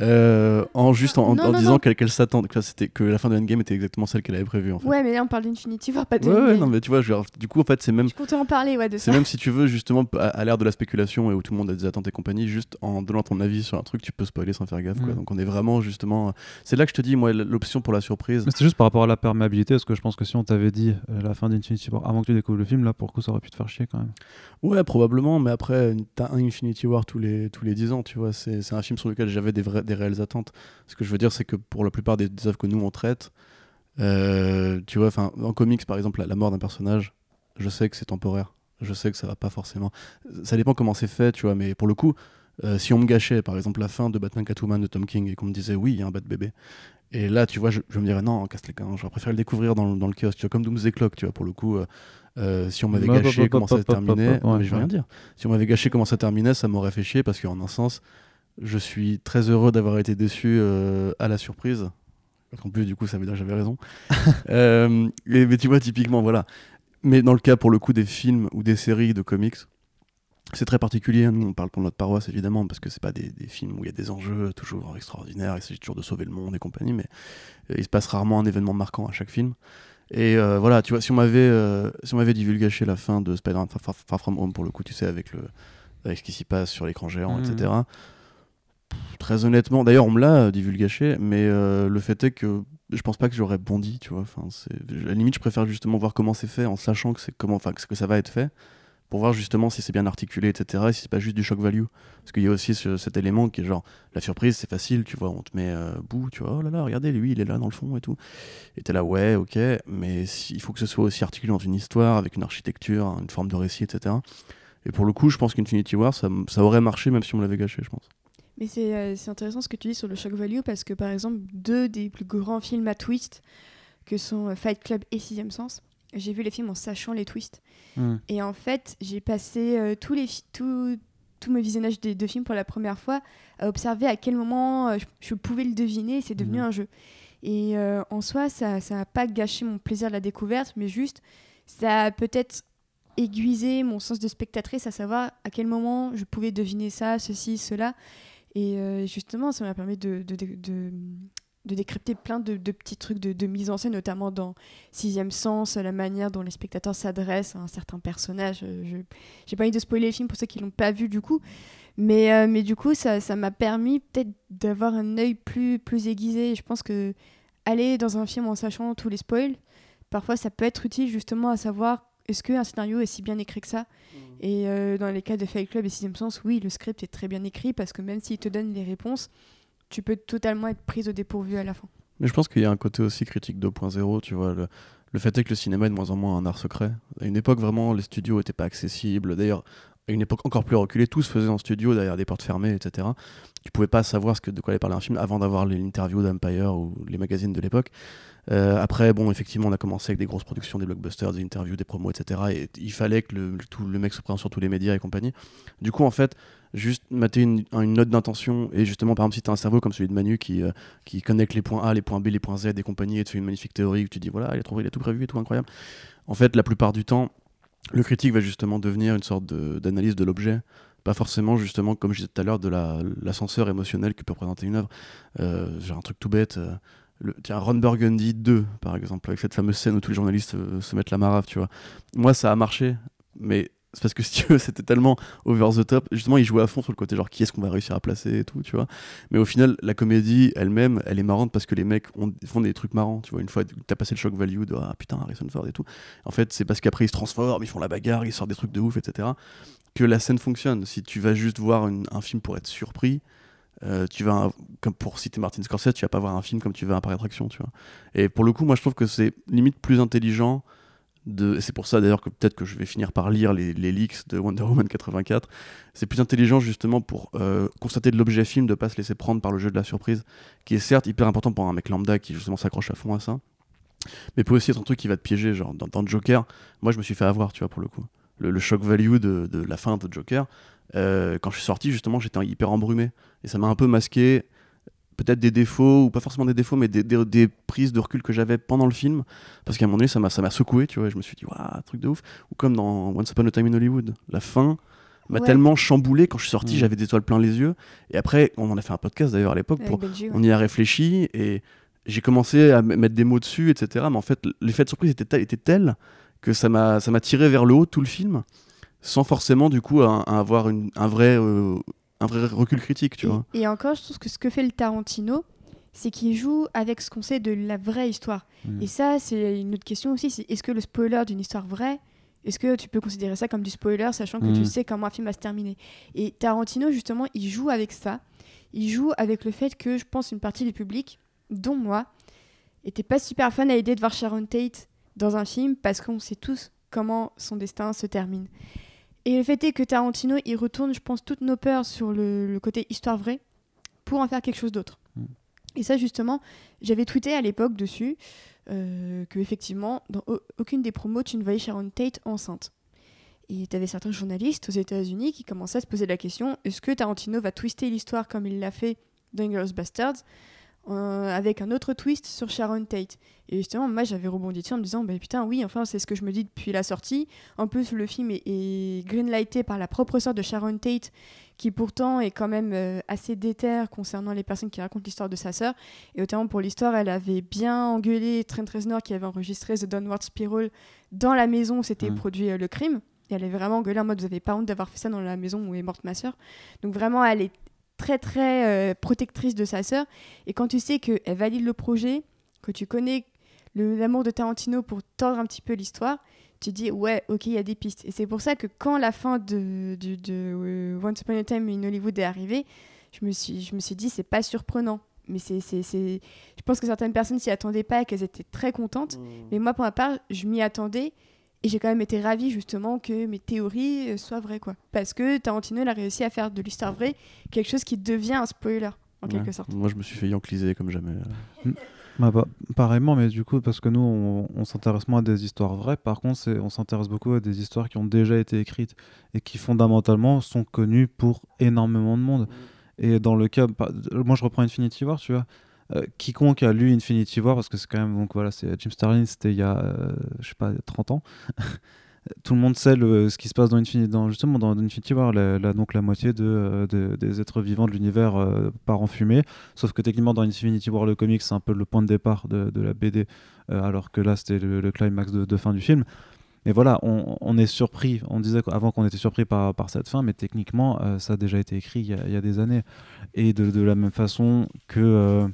euh, en juste en, en- Non, en non, disant qu'elle qu'elle s'attendait, que, c'était- que la fin de Endgame était exactement celle qu'elle avait prévue en fait. Ouais, mais là, on parle d'Infinity War, pas de Ouais, ouais, non, mais tu vois, je veux dire, du coup, en fait, c'est même, Je comptais en parler, ouais, de c'est ça. même si tu veux, justement, à, à l'ère de la spéculation et où tout le monde a des attentes et compagnie, juste en donnant ton avis sur un truc, tu peux spoiler sans faire gaffe. Quoi. Mm. Donc, on est vraiment, justement. C'est là que je te dis, moi, l'option pour la surprise. Mais c'est juste par rapport à la perméabilité, parce que je pense que si on t'avait dit euh, la fin d'Infinity War avant que tu découvres le film, là, pour le coup, ça aurait pu te faire chier quand même. Ouais, probablement, mais après, t'as un Infinity War tous les, tous les 10 ans, tu vois. C'est c'est un film sur lequel j'avais des, vrais- des réelles attentes. Ce que je veux dire, c'est que pour la plupart des, des œuvres que nous, on traite, euh, tu vois, en comics, par exemple, la, la mort d'un personnage, je sais que c'est temporaire. Je sais que ça va pas forcément. Ça dépend comment c'est fait, tu vois, mais pour le coup, euh, si on me gâchait, par exemple, la fin de Batman Catwoman de Tom King et qu'on me disait, oui, il y a un bat bébé. Et là, tu vois, je, je me dirais, non, casse les cannes, j'aurais préféré le découvrir dans, le- dans le kiosque, tu vois, comme Doomsday Clock, tu vois, pour le coup. euh, euh, si on m'avait Hop, hop, gâché hop, comment ça terminait, je vais rien dire. Si on m'avait gâché comment ça terminait, ça m'aurait fait chier parce qu'en un sens, je suis très heureux d'avoir été déçu euh, à la surprise. Qu'en plus, du coup, ça veut dire que j'avais raison. Euh, et, mais tu vois, typiquement, voilà. Mais dans le cas, pour le coup, des films ou des séries de comics, c'est très particulier. Nous, on parle pour notre paroisse, évidemment, parce que c'est pas des, des films où il y a des enjeux toujours extraordinaires, il s'agit toujours de sauver le monde et compagnie, mais euh, il se passe rarement un événement marquant à chaque film. Et euh, voilà, tu vois, si on m'avait euh, si on m'avait divulgaché la fin de Spider-Man Far, From Home, pour le coup, tu sais, avec, le, avec ce qui s'y passe sur l'écran géant, Mhm. etc. Très honnêtement, d'ailleurs, on me l'a euh, divulgaché, mais euh, le fait est que je pense pas que j'aurais bondi, tu vois. Enfin, à la limite, je préfère justement voir comment c'est fait, en sachant que c'est comment, enfin, que ça va être fait, pour voir justement si c'est bien articulé, etc. Et si c'est pas juste du shock value, parce qu'il y a aussi ce- cet élément qui est genre la surprise, c'est facile, tu vois. On te met euh, bout, tu vois. Oh là là, regardez, lui, il est là dans le fond et tout. Et t'es là, ouais, ok, mais il faut que ce soit aussi articulé dans une histoire, avec une architecture, une forme de récit, etc. Et pour le coup, je pense qu'Infinity War, ça, ça aurait marché même si on l'avait gâché, je pense. Mais c'est euh, intéressant ce que tu dis sur le shock value parce que par exemple, deux des plus grands films à twist que sont euh, Fight Club et Sixième Sens, j'ai vu les films en sachant les twists. Hmm. Et en fait, j'ai passé euh, tous les tout, tout mes visionnages des deux films pour la première fois à observer à quel moment euh, je, je pouvais le deviner et c'est devenu Mhm. un jeu. Et euh, en soi, ça n'a pas gâché mon plaisir de la découverte, mais juste, ça a peut-être aiguisé mon sens de spectatrice à savoir à quel moment je pouvais deviner ça, ceci, cela. Et euh, justement, ça m'a permis de, de, de, décrypter plein de, petits trucs de, mise en scène, notamment dans Sixième Sens, la manière dont les spectateurs s'adressent à un certain personnage. Euh, Je j'ai pas envie de spoiler le film pour ceux qui l'ont pas vu du coup, mais, euh, mais du coup, ça m'a permis peut-être d'avoir un œil plus, plus aiguisé. Je pense que aller dans un film en sachant tous les spoils, parfois ça peut être utile justement à savoir est-ce qu'un scénario est si bien écrit que ça Et euh, dans les cas de Fight Club et Sixième Sens, oui, le script est très bien écrit parce que même s'il te donne les réponses, tu peux totalement être prise au dépourvu à la fin. Mais je pense qu'il y a un côté aussi critique 2.0, tu vois. Le, le fait est que le cinéma est de moins en moins un art secret. À une époque, vraiment, les studios n'étaient pas accessibles. D'ailleurs, à une époque encore plus reculée, tout se faisait en studio, derrière des portes fermées, etc. Tu pouvais pas savoir ce que, de quoi allait parler un film avant d'avoir les interviews d'Empire ou les magazines de l'époque. Euh, après, bon, effectivement, on a commencé avec des grosses productions, des blockbusters, des interviews, des promos, etc. Et il fallait que le, tout, le mec se présente sur tous les médias et compagnie. Du coup, en fait, juste mater une, note d'intention et justement, par exemple, si tu as un cerveau comme celui de Manu qui, euh, qui connecte les points A, les points B, les points Z et compagnie et te fait une magnifique théorie où tu dis voilà, il a, trouvé, il a tout prévu et tout incroyable. En fait, la plupart du temps, le critique va justement devenir une sorte d'analyse de, l'objet pas forcément justement comme je disais tout à l'heure de l'ascenseur émotionnel que peut représenter une œuvre euh, genre un truc tout bête tiens, Ron Burgundy 2 par exemple avec cette fameuse scène où tous les journalistes euh, se mettent la marave tu vois moi ça a marché mais c'est parce que c'était tellement over the top. Justement, il jouait à fond sur le côté genre qui est-ce qu'on va réussir à placer et tout, tu vois. Mais au final, la comédie elle-même, elle est marrante parce que les mecs font des trucs marrants, tu vois. Une fois, t'as passé le shock value de ah putain, Harrison Ford et tout. En fait, c'est parce qu'après ils se transforment, ils font la bagarre, ils sortent des trucs de ouf, etc. Que la scène fonctionne. Si tu vas juste voir un film pour être surpris, euh, tu vas comme pour citer Martin Scorsese, tu vas pas voir un film comme tu vas un parc d'attraction, tu vois. Et pour le coup, moi je trouve que c'est limite plus intelligent c'est pour ça d'ailleurs que peut-être que je vais finir par lire les, les leaks de Wonder Woman 84. C'est plus intelligent justement pour euh, constater de l'objet film, de pas se laisser prendre par le jeu de la surprise, qui est certes hyper important pour un mec lambda qui justement s'accroche à fond à ça, mais peut aussi être un truc qui va te piéger. Genre dans, dans Joker, moi je me suis fait avoir, tu vois, pour le coup. Le, shock value de, de, la fin de Joker, euh, quand je suis sorti justement, j'étais hyper embrumé et ça m'a un peu masqué peut-être des défauts, ou pas forcément des défauts, mais des, des, prises de recul que j'avais pendant le film. Parce qu'à un moment donné, ça m'a, ça m'a secoué, tu vois. Je me suis dit, waouh, truc de ouf. Ou comme dans Once Upon a Time in Hollywood, la fin m'a tellement chamboulé. Quand je suis sorti, mm. j'avais des étoiles plein les yeux. Et après, on en a fait un podcast d'ailleurs à l'époque. Pour, On y a réfléchi et j'ai commencé à mettre des mots dessus, etc. Mais en fait, l'effet de surprise était, tel, était tel que ça m'a, ça m'a tiré vers le haut tout le film sans forcément du coup avoir une, un vrai euh, un vrai recul critique, tu et, vois. Et encore, je trouve que ce que fait le Tarantino, c'est qu'il joue avec ce qu'on sait de la vraie histoire. Mm. Et ça, c'est une autre question aussi, c'est est-ce que le spoiler d'une histoire vraie, est-ce que tu peux considérer ça comme du spoiler, sachant que tu mm. sais comment un film va se terminer? Et Tarantino, justement, il joue avec ça. Il joue avec le fait que je pense une partie du public, dont moi, était pas super fan à l'idée de voir Sharon Tate dans un film parce qu'on sait tous comment son destin se termine. Et le fait est que Tarantino, il retourne, je pense, toutes nos peurs sur le, côté histoire vraie pour en faire quelque chose d'autre. Mm. Et ça, justement, j'avais tweeté à l'époque dessus euh, que, effectivement, dans aucune des promos, tu ne voyais Sharon Tate enceinte. Et tu avais certains journalistes aux États-Unis qui commençaient à se poser la question est-ce que Tarantino va twister l'histoire comme il l'a fait dans Girls Bastards? Euh, avec un autre twist sur Sharon Tate. Et justement, moi j'avais rebondi dessus en me disant bah, putain, oui, enfin, c'est ce que je me dis depuis la sortie. En plus, le film est, greenlighté par la propre sœur de Sharon Tate, qui pourtant est quand même euh, assez déterre concernant les personnes qui racontent l'histoire de sa sœur. Et notamment pour l'histoire, elle avait bien engueulé Trent Reznor qui avait enregistré The Downward Spiral dans la maison où s'était mmh. produit euh, le crime. Et elle avait vraiment engueulé en mode vous avez pas honte d'avoir fait ça dans la maison où est morte ma sœur. Donc vraiment, elle est très très euh, protectrice de sa sœur. Et quand tu sais qu'elle valide le projet, que tu connais l'amour de Tarantino pour tordre un petit peu l'histoire, tu dis ouais, ok, il y a des pistes. Et c'est pour ça que quand la fin de, de, de euh, Once Upon a Time in Hollywood est arrivée, je me suis, je me suis dit c'est pas surprenant. Mais c'est, je pense que certaines personnes s'y attendaient pas et qu'elles étaient très contentes. Mmh. Mais moi, pour ma part, je m'y attendais. Et j'ai quand même été ravie justement que mes théories euh, soient vraies, quoi. Parce que Tarantino, il a réussi à faire de l'histoire vraie quelque chose qui devient un spoiler, en quelque sorte. Moi, je me suis fait yankliser comme jamais. Mm. Bah, bah, pareillement, mais du coup, parce que nous, on, s'intéresse moins à des histoires vraies. Par contre, on s'intéresse beaucoup à des histoires qui ont déjà été écrites et qui fondamentalement sont connues pour énormément de monde. Et dans le cas, moi, je reprends Infinity War, tu vois. Euh, quiconque a lu Infinity War, parce que c'est quand même, donc voilà, c'est Jim Starlin, c'était il y a, euh, je sais pas, 30 ans. Tout le monde sait le, ce qui se passe dans Infinity, justement dans Infinity War, la, donc la moitié de, euh, des êtres vivants de l'univers part en fumée. Sauf que techniquement, dans Infinity War, le comic, c'est un peu le point de départ de, de la BD, alors que là, c'était le, climax de, de, fin du film. Mais voilà, on, on, est surpris. On disait avant qu'on était surpris par, par cette fin, mais techniquement, ça a déjà été écrit il y a, y a des années. Et de, de, la même façon que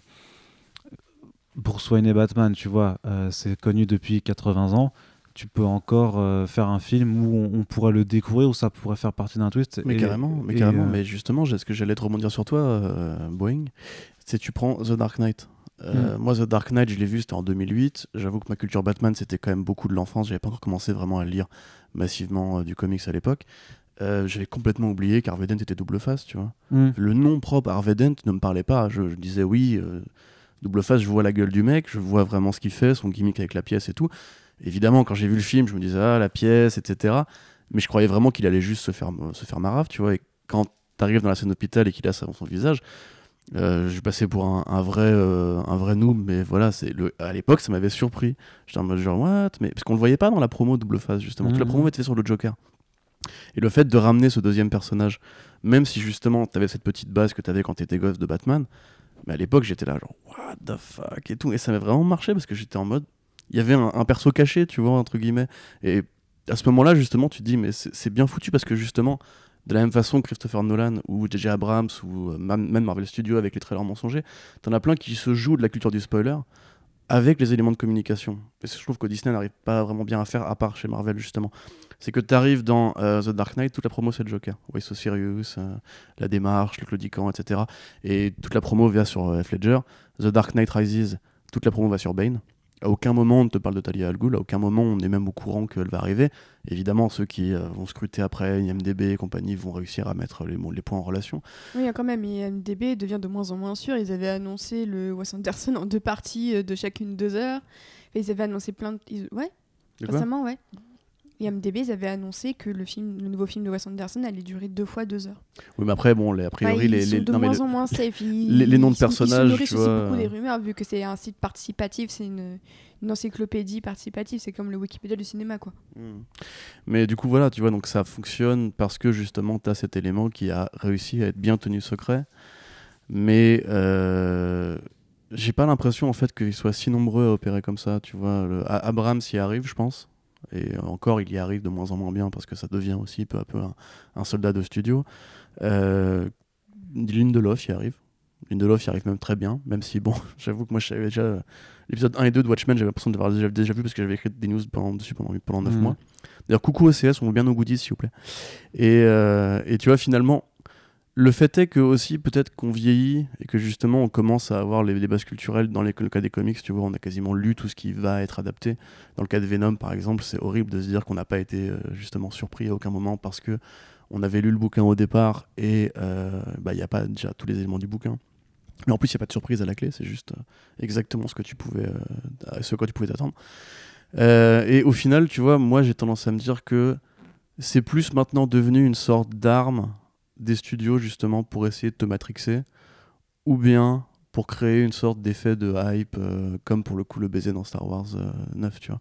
Wayne et Batman, tu vois, euh, c'est connu depuis 80 ans. Tu peux encore euh, faire un film où on, pourrait le découvrir, où ça pourrait faire partie d'un twist. Mais carrément, mais, carrément. Euh, mais justement, ce que j'allais te rebondir sur toi, Boeing, c'est tu prends The Dark Knight. Hmm. Moi, The Dark Knight, je l'ai vu, c'était en 2008. J'avoue que ma culture Batman, c'était quand même beaucoup de l'enfance. J'avais pas encore commencé vraiment à lire massivement du comics à l'époque. j'avais complètement oublié qu'Harvey Dent était double face, tu vois. Hmm. Le nom propre Harvey Dent ne me parlait pas. Je, je disais oui, Double face, je vois la gueule du mec, je vois vraiment ce qu'il fait, son gimmick avec la pièce et tout. Évidemment, quand j'ai vu le film, je me disais, ah, la pièce, etc. Mais je croyais vraiment qu'il allait juste se faire, se faire marave, tu vois. Et quand t'arrives dans la scène d'hôpital et qu'il a ça dans son visage, euh, je passais pour un, vrai, euh, un vrai noob, mais voilà, c'est le, à l'époque, ça m'avait surpris. J'étais en mode genre, what? Mais, Parce qu'on le voyait pas dans la promo double face, justement. Toute la promo mhm. était faite sur le Joker. Et le fait de ramener ce deuxième personnage, même si justement t'avais cette petite base que t'avais quand t'étais gosse de Batman, mais à l'époque j'étais là genre what the fuck et tout, et ça m'a vraiment marché parce que j'étais en mode, il y avait un, perso caché, tu vois, entre guillemets. Et à ce moment-là, justement, tu te dis, mais c'est bien foutu parce que justement, de la même façon que Christopher Nolan ou J.J. Abrams ou euh, même Marvel Studios avec les trailers mensongers, t'en as plein qui se jouent de la culture du spoiler avec les éléments de communication. Et je trouve que Disney n'arrive pas vraiment bien à faire, à part chez Marvel justement. C'est que tu arrives dans euh, The Dark Knight, toute la promo c'est le Joker. Why So Serious, euh, la démarche, le claudiquant, etc. Et toute la promo vient sur Ledger. The Dark Knight Rises, toute la promo va sur Bane. À aucun moment on ne te parle de Talia Al Ghul, à aucun moment on est même au courant qu'elle va arriver. Évidemment, ceux qui euh, vont scruter après IMDB et compagnie vont réussir à mettre les, les points en relation. Oui, quand même, IMDB devient de moins en moins sûr. Ils avaient annoncé le Wes Anderson en deux parties euh, de chacune deux heures. Et ils avaient annoncé plein de. Ouais, récemment, ouais. IMDB, ils avaient annoncé que le, film, le nouveau film de Wes Anderson allait durer deux fois deux heures. Oui, mais après, bon, les, a priori, les, sont de moins en moins safe. les, noms de personnages. Ils nourrissent aussi beaucoup des rumeurs, vu que c'est un site participatif, c'est une, encyclopédie participative, c'est comme le Wikipédia du cinéma, quoi. Hmm. Mais du coup, voilà, tu vois, donc ça fonctionne parce que justement, tu as cet élément qui a réussi à être bien tenu secret. Mais. Euh, j'ai pas l'impression en fait qu'ils soient si nombreux à opérer comme ça, tu vois. Le... Abrams y arrive, je pense. Et encore, il y arrive de moins en moins bien parce que ça devient aussi peu à peu un, soldat de studio. Euh, Lindelof y arrive. Lindelof y arrive même très bien, même si, bon, j'avoue que moi, je savais déjà. L'épisode 1 et 2 de Watchmen, j'avais l'impression de l'avoir déjà, déjà, vu parce que j'avais écrit des news pendant, dessus pendant, pendant 9 mhm. mois. D'ailleurs, coucou OCS, on veut bien nos goodies, s'il vous plaît. Et, euh, et tu vois, finalement, le fait est que aussi peut-être qu'on vieillit et que justement on commence à avoir les, bases culturelles dans les, le cas des comics, tu vois, on a quasiment lu tout ce qui va être adapté. Dans le cas de Venom par exemple, c'est horrible de se dire qu'on n'a pas été euh, justement surpris à aucun moment parce que on avait lu le bouquin au départ et euh, bah, il n'y a pas déjà tous les éléments du bouquin. Mais en plus, il n'y a pas de surprise à la clé, c'est juste euh, exactement ce que tu pouvais, ce quoi tu pouvais t'attendre. et au final, tu vois, moi j'ai tendance à me dire que c'est plus maintenant devenu une sorte d'arme des studios justement pour essayer de te matrixer, ou bien pour créer une sorte d'effet de hype, euh, comme pour le coup le baiser dans Star Wars 9, euh, tu vois.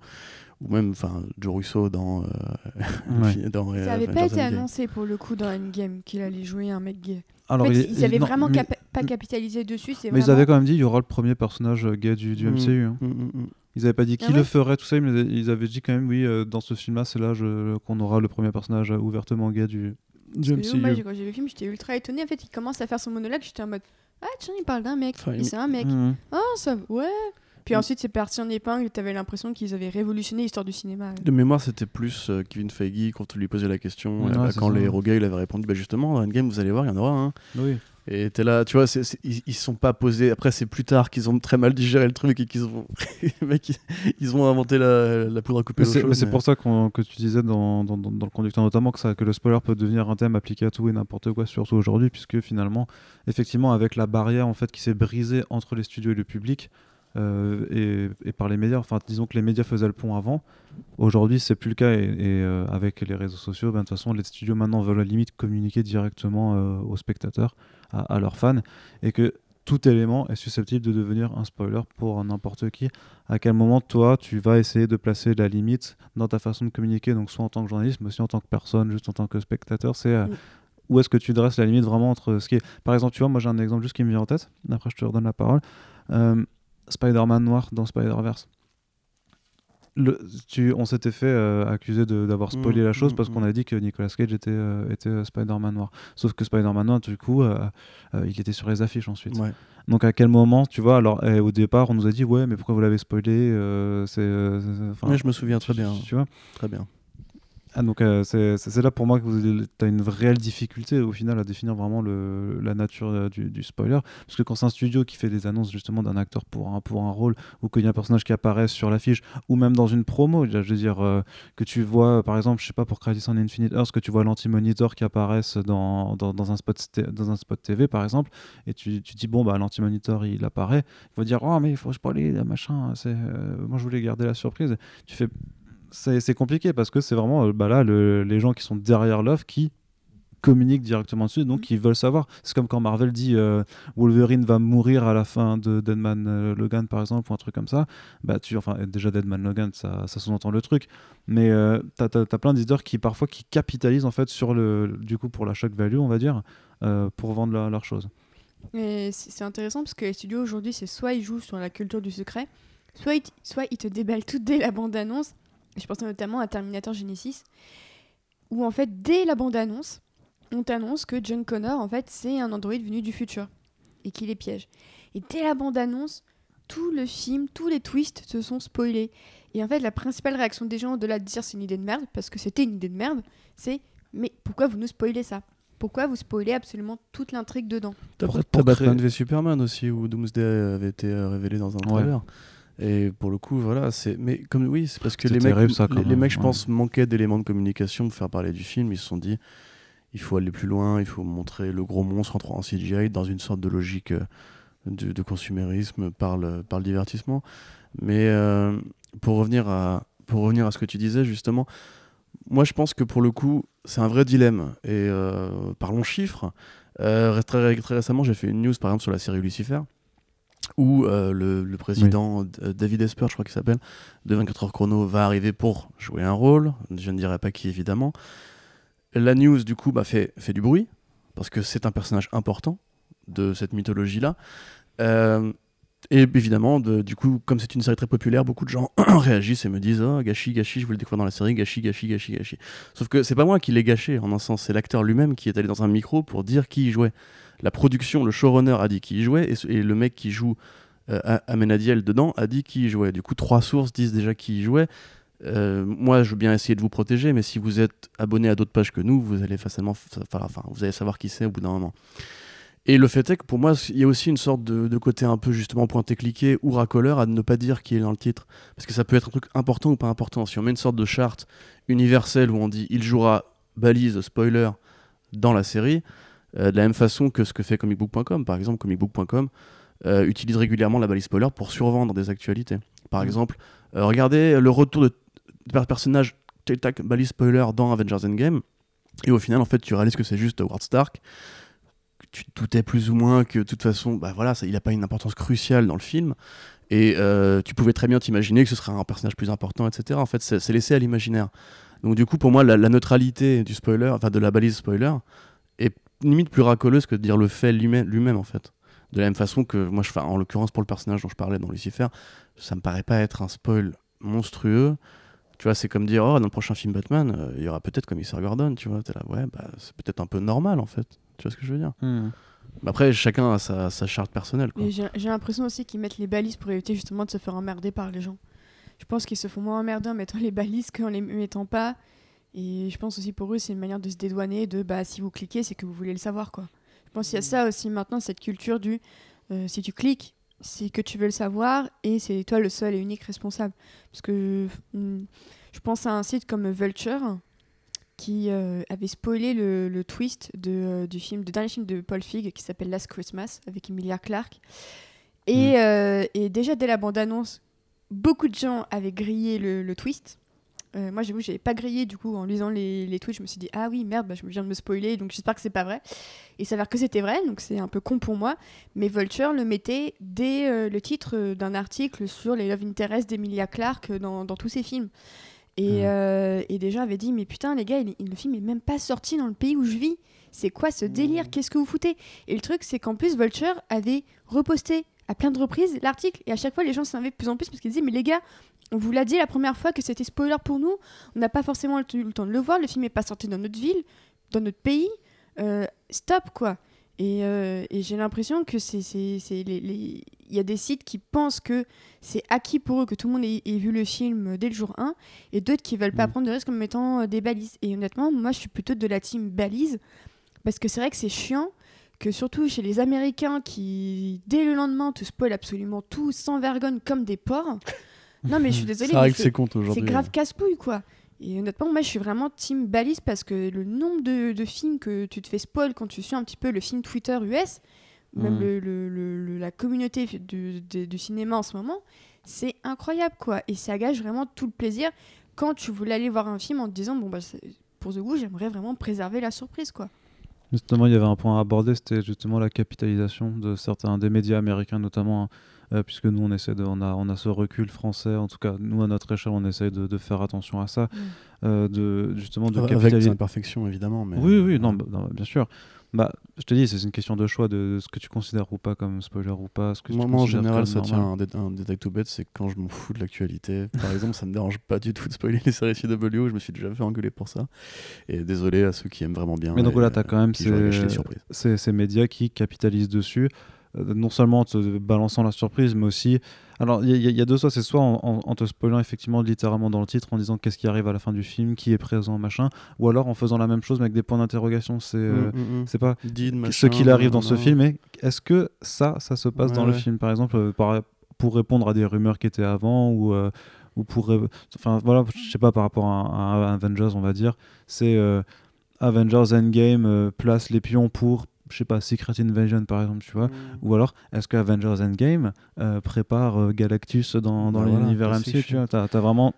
Ou même, enfin, Joe Russo dans. Euh, dans Ça n'avait pas été annoncé pour le coup dans Endgame qu'il allait jouer un mec gay. Alors, en fait, ils n'avaient vraiment pas capitalisé dessus. Mais ils avaient quand même dit il y aura le premier personnage gay du, du MCU. Mm, hein. mm, mm, ils n'avaient pas dit qui ah le ferait, tout ça, mais ils avaient dit quand même, oui, dans ce film-là, c'est là, qu'on aura le premier personnage ouvertement gay du, moi, quand j'ai vu le film, j'étais ultra étonné. En fait, il commence à faire son monologue. J'étais en mode Ah, tiens, il parle d'un mec. et c'est un mec. Mhm. Ah, ça, ouais. Puis ensuite, c'est parti en épingle. T'avais l'impression qu'ils avaient révolutionné l'histoire du cinéma. De mémoire, c'était plus euh, Kevin Feige quand on lui posait la question. Euh, quand les héros il avait répondu Bah, justement, dans Endgame, vous allez voir, il y en aura un. Oui. Et t'es là, tu vois, ils, sont pas posés. Après, c'est plus tard qu'ils ont très mal digéré le truc et qu'ils ont, ils, ont inventé la, la poudre à couper. Mais c'est pour ça que tu disais dans, dans, dans, le conducteur notamment que, ça, que le spoiler peut devenir un thème appliqué à tout et n'importe quoi, surtout aujourd'hui, puisque finalement, effectivement, avec la barrière en fait qui s'est brisée entre les studios et le public, euh, et, par les médias. Enfin, disons que les médias faisaient le pont avant. Aujourd'hui, c'est plus le cas. Et, euh, avec les réseaux sociaux, ben, de toute façon, les studios maintenant veulent à la limite communiquer directement euh, aux spectateurs, à, leurs fans, et que tout élément est susceptible de devenir un spoiler pour n'importe qui. À quel moment, toi, tu vas essayer de placer la limite dans ta façon de communiquer, donc soit en tant que journaliste, mais aussi en tant que personne, juste en tant que spectateur. C'est où est-ce que tu dresses la limite vraiment entre ce qui est. Par exemple, tu vois, moi j'ai un exemple juste qui me vient en tête. Après, je te redonne la parole. Spider-Man noir dans Spider-Verse. Le, tu, on s'était fait euh, accuser d'avoir mmh, spoilé la chose mmh, parce qu'on mmh. a dit que Nicolas Cage était, euh, était euh, Spider-Man noir. Sauf que Spider-Man noir, du coup, il était sur les affiches ensuite. Donc à quel moment, tu vois, alors eh, au départ, on nous a dit ouais, mais pourquoi vous l'avez spoilé c'est, je me souviens très bien. Tu vois Très bien. Ah, donc euh, c'est- là pour moi que tu as une réelle difficulté au final à définir vraiment le, la nature euh, du, du spoiler. Parce que quand c'est un studio qui fait des annonces justement d'un acteur pour un, pour un rôle, ou qu'il y a un personnage qui apparaît sur l'affiche, ou même dans une promo, je veux dire, euh, que tu vois par exemple, je sais pas, pour Crisis on Infinite Earth, que tu vois l'anti-monitor qui apparaisse dans, dans, dans un spot dans un spot TV par exemple, et tu, tu dis, bon, bah l'anti-monitor il apparaît, il faut dire, oh, mais il faut spoiler, machin, c'est, euh, moi je voulais garder la surprise. Tu fais c'est compliqué parce que c'est vraiment euh, bah là le- les gens qui sont derrière l'œuvre qui communiquent directement dessus donc qui veulent savoir. C'est comme quand Marvel dit euh, Wolverine va mourir à la fin de Deadman euh, Logan par exemple ou un truc comme ça. Bah tu enfin déjà Deadman Logan ça, ça sous-entend le truc. Mais euh, t'as t'as- t'as plein d'éditeurs qui parfois qui capitalisent en fait sur le du coup pour la shock value on va dire pour vendre la- leur chose Et c'est intéressant parce que les studios aujourd'hui, c'est soit ils jouent sur la culture du secret, soit ils, soit ils te déballent tout dès la bande-annonce. Je pense notamment à Terminator Genesis, où en fait, dès la bande-annonce, on t'annonce que John Connor, en fait, c'est un androïde venu du futur et qu'il les piège. Et dès la bande-annonce, tout le film, tous les twists se sont spoilés. Et en fait, la principale réaction des gens, au-delà de dire c'est une idée de merde, parce que c'était une idée de merde, c'est mais pourquoi vous nous spoilez ça? Pourquoi vous spoilez absolument toute l'intrigue dedans? T'as Batman v Superman aussi, où Doomsday avait été euh, révélé dans un Ouais. Et pour le coup, voilà, c'est. Mais comme oui, c'est parce que les mecs, ça, les, mecs, je ouais. pense, manquaient d'éléments de communication pour faire parler du film. Ils se sont dit, il faut aller plus loin, il faut montrer le gros monstre en, en CGI dans une sorte de logique euh, de, de consumérisme par le, par le divertissement. Mais euh, pour revenir à pour revenir à ce que tu disais justement, moi je pense que pour le coup, c'est un vrai dilemme. Et euh, parlons chiffres. Euh, très, très récemment, j'ai fait une news par exemple sur la série Lucifer, où euh, le, président D- David Esper, je crois qu'il s'appelle, de 24 heures chrono, va arriver pour jouer un rôle. Je ne dirai pas qui évidemment. La news du coup bah, fait, fait du bruit, parce que c'est un personnage important de cette mythologie-là. Euh, et évidemment, de- du coup, comme c'est une série très populaire, beaucoup de gens réagissent et me disent Oh, gâchis, gâchis, je voulais découvrir dans la série, gâchis, gâchis, gâchis, gâchis. Sauf que c'est pas moi qui l'ai gâché, en un sens, c'est l'acteur lui-même qui est allé dans un micro pour dire qui y jouait. La production, le showrunner a dit qui y jouait, et, le mec qui joue euh, Amenadiel dedans a dit qui y jouait. Du coup, trois sources disent déjà qui y jouait. Euh, moi, je veux bien essayer de vous protéger, mais si vous êtes abonné à d'autres pages que nous, vous allez facilement, enfin, vous allez savoir qui c'est au bout d'un moment. Et le fait est que pour moi, il y a aussi une sorte de, de côté un peu justement pointé-cliqué ou racoleur à ne pas dire qui est dans le titre. Parce que ça peut être un truc important ou pas important. Si on met une sorte de charte universelle où on dit il jouera balise, spoiler dans la série, euh, de la même façon que ce que fait comicbook.com. Par exemple, comicbook.com euh, utilise régulièrement la balise spoiler pour survendre des actualités. Par Mm. exemple, euh, regardez le retour de, de per- personnage tac, balise spoiler dans Avengers Endgame. Et au final, en fait, tu réalises que c'est juste Howard Stark. Tu te doutais plus ou moins que de toute façon, bah voilà, ça, il n'a pas une importance cruciale dans le film. Et euh, tu pouvais très bien t'imaginer que ce serait un personnage plus important, etc. En fait, c'est laissé à l'imaginaire. Donc du coup, pour moi, la, neutralité du spoiler, enfin de la balise spoiler, est limite plus racoleuse que de dire le fait lui-même, lui-même, en fait. De la même façon que moi, en l'occurrence pour le personnage dont je parlais dans Lucifer, ça me paraît pas être un spoil monstrueux. Tu vois, c'est comme dire, oh, dans le prochain film Batman, euh, il y aura peut-être Commissaire Gordon, tu vois. T'es là, ouais, bah, c'est peut-être un peu normal, en fait. Tu vois ce que je veux dire Mais Après, chacun a sa, sa charte personnelle, quoi. J'ai j'ai l'impression aussi qu'ils mettent les balises pour éviter justement de se faire emmerder par les gens. Je pense qu'ils se font moins emmerder en mettant les balises qu'en les mettant pas. Et je pense aussi pour eux, c'est une manière de se dédouaner de bah si vous cliquez, c'est que vous voulez le savoir quoi. Je pense qu'il y a ça aussi maintenant, cette culture du euh, si tu cliques, c'est que tu veux le savoir et c'est toi le seul et unique responsable. Parce que hum, je pense à un site comme Vulture qui euh, avait spoilé le, le twist de, euh, du film, du dernier film de Paul Feig qui s'appelle Last Christmas avec Emilia Clarke. Et, euh, et déjà dès la bande-annonce, beaucoup de gens avaient grillé le, le twist. Euh, moi, j'avoue, j'avais pas grillé du coup en lisant les, les tweets. Je me suis dit, ah oui, merde, bah, je viens de me spoiler, donc j'espère que c'est pas vrai. Et il s'avère que c'était vrai, donc c'est un peu con pour moi. Mais Vulture le mettait dès euh, le titre d'un article sur les love interests d'Emilia Clarke dans, dans tous ses films. Et, Mhm. euh, et des gens avaient dit, mais putain, les gars, il- il- le film est même pas sorti dans le pays où je vis. C'est quoi ce délire Qu'est-ce que vous foutez Et le truc, c'est qu'en plus, Vulture avait reposté à plein de reprises l'article. Et à chaque fois, les gens s'invitent de plus en plus parce qu'ils disaient, mais les gars, on vous l'a dit la première fois que c'était spoiler pour nous. On n'a pas forcément eu le temps de le voir. Le film n'est pas sorti dans notre ville, dans notre pays. Euh, stop, quoi. Et, euh, et j'ai l'impression que c'est, les, les- y a des sites qui pensent que c'est acquis pour eux que tout le monde ait, ait vu le film dès le jour 1 et d'autres qui veulent pas Mm. prendre de risques en mettant euh, des balises. Et honnêtement, moi, je suis plutôt de la team balise parce que c'est vrai que c'est chiant que surtout chez les Américains qui, dès le lendemain, te spoilent absolument tout sans vergogne comme des porcs. Non, mais je suis désolée, c'est- ses comptes c'est aujourd'hui. grave casse-couille, quoi. Et honnêtement, moi, je suis vraiment team balise parce que le nombre de, de films que tu te fais spoil quand tu suis un petit peu le film Twitter US, même Mm. le, le- la communauté du, du- du cinéma en ce moment, c'est incroyable, quoi. Et ça gâche vraiment tout le plaisir quand tu voulais aller voir un film en te disant, bon, bah, pour The Who, j'aimerais vraiment préserver la surprise, quoi. Justement, il y avait un point à aborder, c'était justement la capitalisation de certains des médias américains, notamment, hein, euh, puisque nous, on essaie de, on a, on a ce recul français, en tout cas, nous, à notre échelle, on essaie de, de faire attention à ça, euh, de justement de Avec des capitaliser. imperfections, évidemment. Mais... Oui, oui, non, bah, non, bien sûr. Bah, je te dis, c'est une question de choix de ce que tu considères ou pas comme spoiler ou pas. Ce que Moi, tu moi, en général, ça tient un, dé- un détail tout bête, c'est quand je m'en fous de l'actualité. Par exemple, ça me dérange pas du tout de spoiler les séries CW, je me suis déjà fait engueuler pour ça. Et désolé à ceux qui aiment vraiment bien. Mais donc et, voilà, t'as quand même ces, ces, ces médias qui capitalisent dessus, euh, non seulement en te balançant la surprise, mais aussi. Alors, il y, a- il y a deux choix. C'est soit en, en- en te spoilant effectivement littéralement dans le titre, en disant qu'est-ce qui arrive à la fin du film, qui est présent, machin, ou alors en faisant la même chose mais avec des points d'interrogation. C'est euh, Mm, mm, mm. c'est pas ce qu'il arrive dans ce film, mais est-ce que ça, ça se passe Ouais, dans le film, par exemple, euh, par- pour répondre à des rumeurs qui étaient avant ou euh, ou pour, enfin voilà, je sais pas par rapport à, à Avengers, on va dire, c'est euh, Avengers Endgame euh, place les pions pour, je sais pas, Secret Invasion par exemple, tu vois, Mm. ou alors est-ce que Avengers Endgame euh, prépare euh, Galactus dans, dans Bah voilà, l'univers classique MCU, tu vois, t'as as vraiment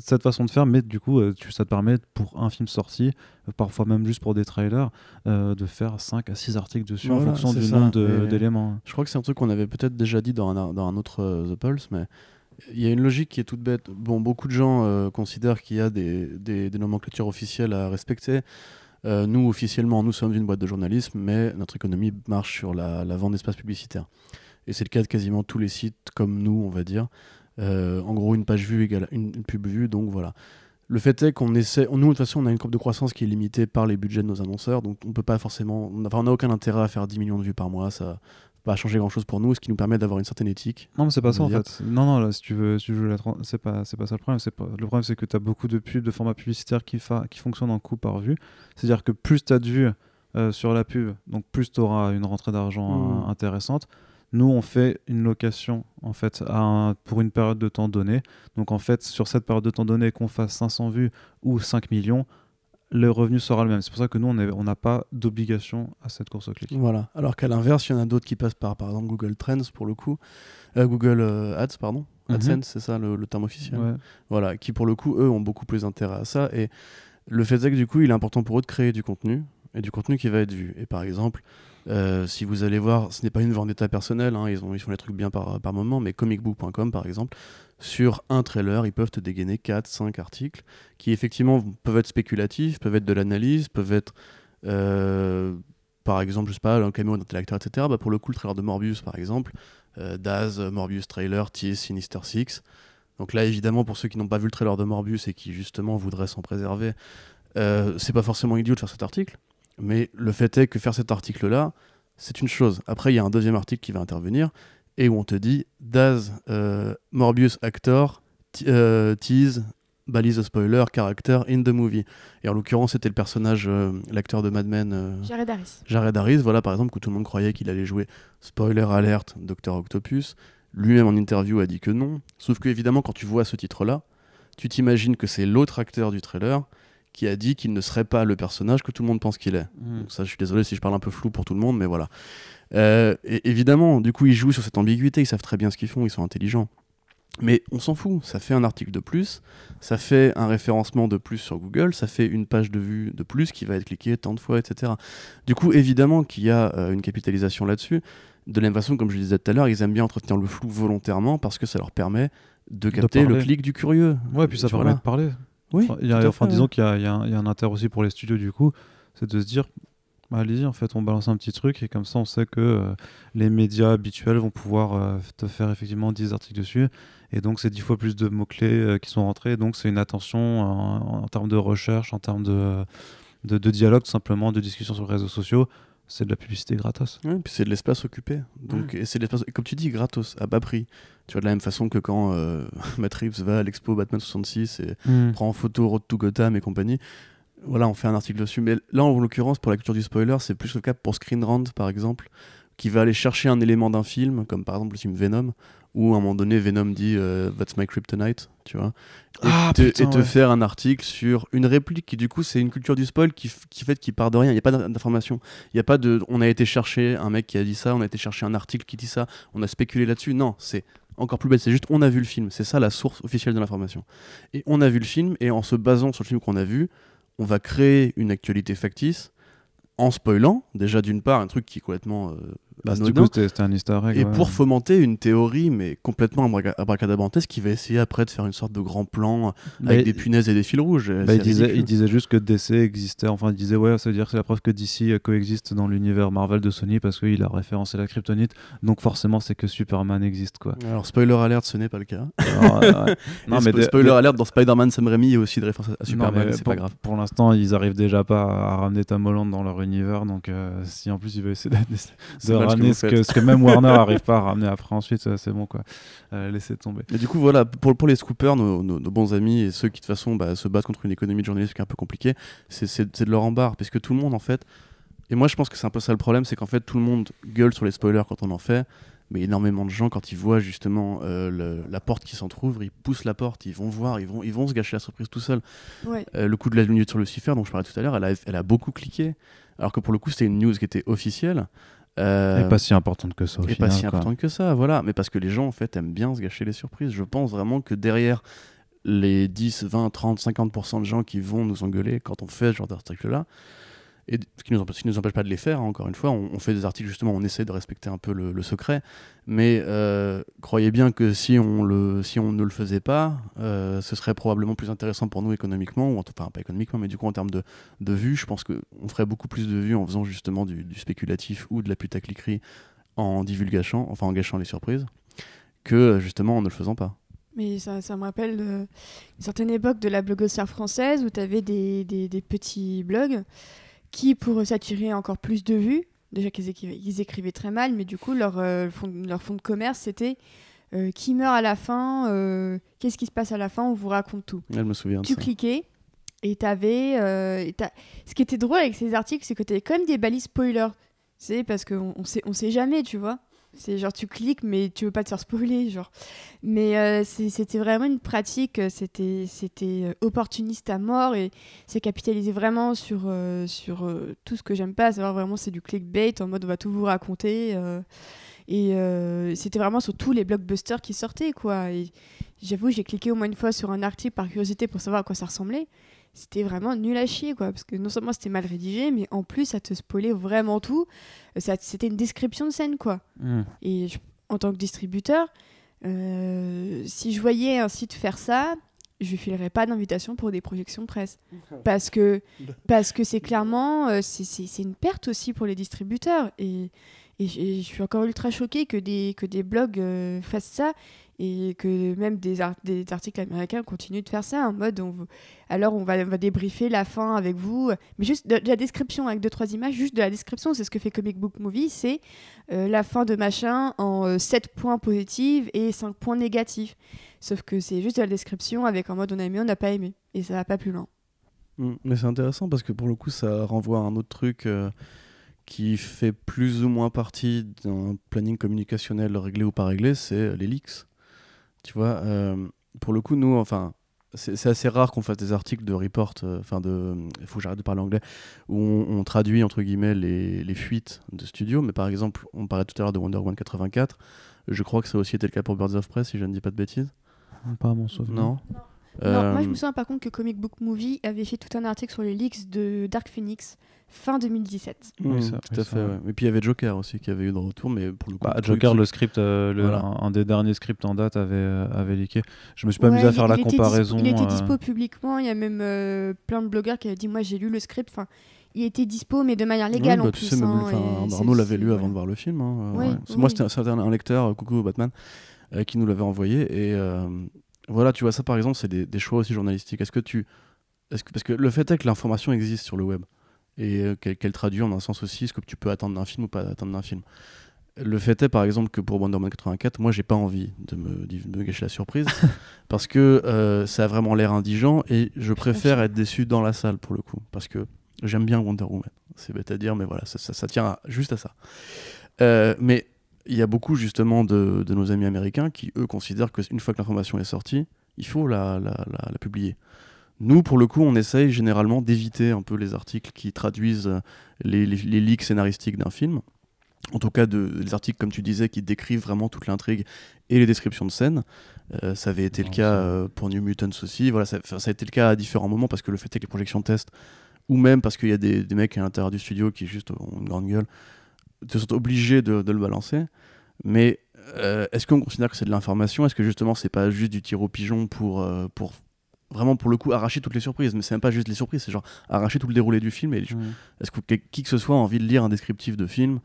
cette façon de faire, mais du coup, euh, tu, ça te permet, pour un film sorti, parfois même juste pour des trailers, euh, de faire 5 à 6 articles dessus en Voilà, fonction du ça. nombre d'éléments. Je crois que c'est un truc qu'on avait peut-être déjà dit dans un, dans un autre euh, The Pulse, mais il y a une logique qui est toute bête. Bon, beaucoup de gens euh, considèrent qu'il y a des, des- des nomenclatures officielles à respecter. Euh, nous, officiellement, nous sommes une boîte de journalisme, mais notre économie marche sur la, vente d'espace publicitaire. Et c'est le cas de quasiment tous les sites comme nous, on va dire. Euh, en gros, une page vue égale une, une pub vue, donc voilà. Le fait est qu'on essaie, nous de toute façon on a une courbe de croissance qui est limitée par les budgets de nos annonceurs, donc on peut pas forcément, enfin, on n'a aucun intérêt à faire 10 millions de vues par mois, ça va changer grand chose pour nous, ce qui nous permet d'avoir une certaine éthique. Non, mais c'est pas ça en fait. Non, non, là, si tu veux, si tu veux la c'est pas, c'est pas ça le problème. C'est pas... Le problème, c'est que tu as beaucoup de pubs, de formats publicitaires qui, fa... qui fonctionnent en coût par vue. C'est-à-dire que plus tu as de vues euh, sur la pub, donc plus tu auras une rentrée d'argent Mm. euh, intéressante. Nous, on fait une location en fait à un- pour une période de temps donnée. Donc en fait, sur cette période de temps donnée, qu'on fasse 500 vues ou 5 millions, le revenu sera le même. C'est pour ça que nous, on n'a pas d'obligation à cette course au clic. Voilà. Alors qu'à l'inverse, il y en a d'autres qui passent par, par exemple, Google Trends pour le coup, Euh, Google euh, Ads, pardon. Mhm. AdSense, c'est ça le, le terme officiel. Ouais. Voilà, qui pour le coup, eux, ont beaucoup plus intérêt à ça. Et le fait est que du coup, il est important pour eux de créer du contenu, et du contenu qui va être vu. Et par exemple, euh, si vous allez voir, ce n'est pas une vendetta personnelle, hein, ils, ils font les trucs bien par, moment, mais comicbook.com par exemple, sur un trailer, ils peuvent te dégainer 4, 5 articles qui effectivement peuvent être spéculatifs, peuvent être de l'analyse, peuvent être, euh, par exemple, je sais pas, un camion d'un acteur, etc. Bah, pour le coup, le trailer de Morbius, par exemple, euh, Daz, Morbius trailer, tease Sinister Six. Donc là, évidemment, pour ceux qui n'ont pas vu le trailer de Morbius et qui justement voudraient s'en préserver, c'est pas forcément idiot de faire cet article. Mais le fait est que faire cet article-là, c'est une chose. Après, il y a un deuxième article qui va intervenir et où on te dit Daz, euh, Morbius actor, euh, tease, balise spoiler, character in the movie. Et en l'occurrence, c'était le personnage, euh, l'acteur de Mad Men. Jared Harris. Jared Harris, voilà par exemple, que tout le monde croyait qu'il allait jouer spoiler alert Docteur Octopus. Lui-même en interview a dit que non. Sauf que évidemment, quand tu vois ce titre-là, tu t'imagines que c'est l'autre acteur du trailer qui a dit qu'il ne serait pas le personnage que tout le monde pense qu'il est. Mm. Donc ça, je suis désolé si je parle un peu flou pour tout le monde, mais voilà. Euh, et évidemment, du coup, ils jouent sur cette ambiguïté, ils savent très bien ce qu'ils font, ils sont intelligents. Mais on s'en fout, ça fait un article de plus, ça fait un référencement de plus sur Google, ça fait une page de vue de plus qui va être cliquée tant de fois, etc. Du coup, évidemment qu'il y a euh, une capitalisation là-dessus. De la même façon, comme je disais tout à l'heure, ils aiment bien entretenir le flou volontairement parce que ça leur permet de capter le clic du curieux. Ouais, puis ça Tu permet de parler. Oui, Enfin, a- fait, disons ouais. qu'il y a, y un- il y a un intérêt aussi pour les studios du coup, c'est de se dire, bah, allez-y, en fait, on balance un petit truc et comme ça, on sait que euh, les médias habituels vont pouvoir euh, te faire effectivement 10 articles dessus. Et donc, c'est 10 fois plus de mots-clés euh, qui sont rentrés. Donc, c'est une attention en, en termes de recherche, en termes de, de, de dialogue, tout simplement, de discussion sur les réseaux sociaux. C'est de la publicité gratos. Ouais, puis c'est de l'espace occupé. Donc, et c'est de l'espace, comme tu dis, gratos, à bas prix. Tu vois, de la même façon que quand euh, Matt Reeves va à l'expo Batman 66 et prend en photo Road to Gotham et compagnie. Voilà, on fait un article dessus. Mais là, en l'occurrence, pour la culture du spoiler, c'est plus le cas pour Screen Rant, par exemple, qui va aller chercher un élément d'un film, comme par exemple le film Venom, où à un moment donné, Venom dit euh, That's my kryptonite, tu vois. Et, Ah, te, putain, et te ouais. faire un article sur une réplique qui, du coup, c'est une culture du spoil qui, fait qui part de rien. Il n'y a pas d'in- d'information. Il n'y a pas de. On a été chercher un mec qui a dit ça, on a été chercher un article qui dit ça, on a spéculé là-dessus. Non, c'est encore plus bête. C'est juste on a vu le film. C'est ça la source officielle de l'information. Et on a vu le film, et en se basant sur le film qu'on a vu, on va créer une actualité factice en spoilant, déjà d'une part, un truc qui est complètement. euh, Bah, du coup, c'était un easter egg. Et ouais. pour fomenter une théorie, mais complètement abraca- abracadabrantesque, qui va essayer après de faire une sorte de grand plan Bah, avec il- des punaises et des fils rouges. bah, C'est il, disait, il juste que DC existait. Enfin, il disait, ouais, ça veut dire que c'est la preuve que DC euh, coexiste dans l'univers Marvel de Sony parce qu'il a référencé la kryptonite. Donc, forcément, c'est que Superman existe, quoi. Alors, spoiler alert, ce n'est pas le cas. Alors, euh, ouais. non, mais spo- de- spoiler de- alert, dans Spider-Man Sam Raimi, il y a aussi des références à Superman, c'est pas grave. Pour l'instant, ils arrivent déjà pas à ramener Tom Holland dans leur univers. Donc, euh, si en plus ils veulent essayer de, de mal ce que ramener ce que, faites. ce que même Warner arrive pas à ramener après ensuite, c'est bon quoi. Euh, laissez tomber. Mais du coup, voilà, pour, pour les scoopers, nos, nos- nos bons amis et ceux qui de toute façon bah, se battent contre une économie de journalisme qui est un peu compliquée, c'est- c'est c'est de leur embarre. Parce que tout le monde, en fait, et moi je pense que c'est un peu ça le problème, c'est qu'en fait tout le monde gueule sur les spoilers quand on en fait, mais énormément de gens, quand ils voient justement euh, le- la porte qui s'entrouvre, ils poussent la porte, ils vont voir, ils vont, ils vont se gâcher la surprise tout seuls. Ouais. Euh, le coup de la minute sur Lucifer, dont je parlais tout à l'heure, elle a, elle a beaucoup cliqué, alors que pour le coup c'était une news qui était officielle. Euh, Et pas si importante que ça. Au et final, pas si importante que ça, voilà. Mais parce que les gens, en fait, aiment bien se gâcher les surprises. Je pense vraiment que derrière les 10, 20, 30, 50% de gens qui vont nous engueuler quand on fait ce genre d'article-là, et ce qui ne nous, empêche- pas de les faire, hein, encore une fois, on, fait des articles justement, on essaie de respecter un peu le, secret, mais euh, croyez bien que si on, ne le faisait pas, euh, ce serait probablement plus intéressant pour nous économiquement, ou en enfin pas économiquement, mais du coup en termes de, vues, je pense qu'on ferait beaucoup plus de vues en faisant justement du, spéculatif ou de la putacliquerie en divulgachant, enfin en gâchant les surprises, que euh, justement en ne le faisant pas. Mais ça, me rappelle euh, une certaine époque de la blogosphère française où tu avais des petits blogs qui, pour s'attirer encore plus de vues, déjà qu'ils écrivaient, très mal, mais du coup, leur, euh, fond, leur fond de commerce, c'était euh, qui meurt à la fin, euh, qu'est-ce qui se passe à la fin, on vous raconte tout. Elle me souviens de Tu ça. cliquais et t'avais. euh, et Ce qui était drôle avec ces articles, c'est que t'avais quand même des balises spoilers. C'est parce qu'on on sait, on sait jamais, tu vois. C'est genre tu cliques, mais tu veux pas te faire spoiler, genre. Mais euh, c'était vraiment une pratique, euh, c'était c'était euh, opportuniste à mort et c'est capitalisé vraiment sur, sur tout ce que j'aime pas, savoir vraiment c'est du clickbait en mode on va tout vous raconter. et c'était vraiment sur tous les blockbusters qui sortaient, quoi. J'avoue, j'ai cliqué au moins une fois sur un article par curiosité pour savoir à quoi ça ressemblait. C'était vraiment nul à chier, quoi. Parce que non seulement c'était mal rédigé, mais en plus, ça te spoilait vraiment tout. Euh, ça- C'était une description de scène, quoi. Hmm. Et je- en tant que distributeur, euh, si je voyais un site faire ça, je lui filerais pas d'invitation pour des projections de presse. Parce que parce que c'est clairement, euh, c'est- c'est c'est une perte aussi pour les distributeurs. Et, et je et je suis encore ultra choquée que des, que des blogs euh, fassent ça et que même des, ar- des articles américains continuent de faire ça en mode on, alors on va, débriefer la fin avec vous mais juste de, la description avec deux trois images juste de la description c'est ce que fait Comic Book Movie c'est euh, la fin de machin en 7 points positifs et 5 points négatifs sauf que c'est juste de la description avec en mode on a aimé on n'a pas aimé et ça va pas plus loin Mm. Mais c'est intéressant parce que pour le coup, ça renvoie à un autre truc euh, qui fait plus ou moins partie d'un planning communicationnel réglé ou pas réglé, c'est euh, les leaks. Tu vois, euh, pour le coup, nous, enfin, c'est assez rare qu'on fasse des articles de report, euh, enfin de, il faut que j'arrête de parler anglais, où on, on traduit entre guillemets les, les fuites de studio. Mais par exemple, on parlait tout à l'heure de Wonder Woman 84. Je crois que ça a aussi été le cas pour Birds of Prey, si je ne dis pas de bêtises. Pas à mon souvenir. Non. Non, moi je Euh, me souviens par contre que Comic Book Movie avait fait tout un article sur les leaks de Dark Phoenix fin 2017 Oui, ça- tout oui, à ça, fait. ouais. Et puis il y avait Joker aussi qui avait eu de retour, mais pour le coup. Bah, Joker, le script, euh, le- Voilà. un, un des derniers scripts en date avait, euh, avait leaké. Je me suis pas Ouais, amusé à il- faire la il était dispo- comparaison. il était euh, dispo publiquement, il y a même euh, plein de blogueurs qui avaient dit moi j'ai lu le script, enfin il était dispo mais de manière légale Ouais, bah, en tu plus. sais, même, hein, Arnaud l'avait lu avant de voir le film. hein, Oui, ouais. oui, Moi, oui. c'était un, un lecteur, coucou Batman, euh, qui nous l'avait envoyé. Et euh, voilà, tu vois, ça par exemple, c'est des, des choix aussi journalistiques. Est-ce que tu. Est-ce que, parce que le fait est que l'information existe sur le web. Et euh, qu'elle traduit en un sens aussi ce que tu peux attendre d'un film ou pas attendre d'un film. Le fait est par exemple que pour Wonder Woman 84, moi j'ai pas envie de me, de me gâcher la surprise parce que euh, ça a vraiment l'air indigent et je préfère être déçu dans la salle pour le coup parce que j'aime bien Wonder Woman. C'est bête à dire, mais voilà, ça, ça- ça tient à- juste à ça. Euh, mais il y a beaucoup justement de, de nos amis américains qui eux considèrent qu'une fois que l'information est sortie, il faut la, la- la- la publier. Nous, pour le coup, on essaye généralement d'éviter un peu les articles qui traduisent euh, les, les, les leaks scénaristiques d'un film. En tout cas, de, les articles, comme tu disais, qui décrivent vraiment toute l'intrigue et les descriptions de scènes. Euh, ça avait été le cas euh, pour New Mutants aussi. Voilà, ça, a été le cas à différents moments parce que le fait est que les projections test, ou même parce qu'il y a des, des mecs à l'intérieur du studio qui juste ont une grande gueule, te sont obligés de, de le balancer. Mais euh, est-ce qu'on considère que c'est de l'information? Est-ce que justement c'est pas juste du tir au pigeon pour, euh, pour vraiment pour le coup arracher toutes les surprises Mais c'est même pas juste les surprises, c'est genre arracher tout le déroulé du film. Et est-ce que qui que ce soit a envie de lire un descriptif de film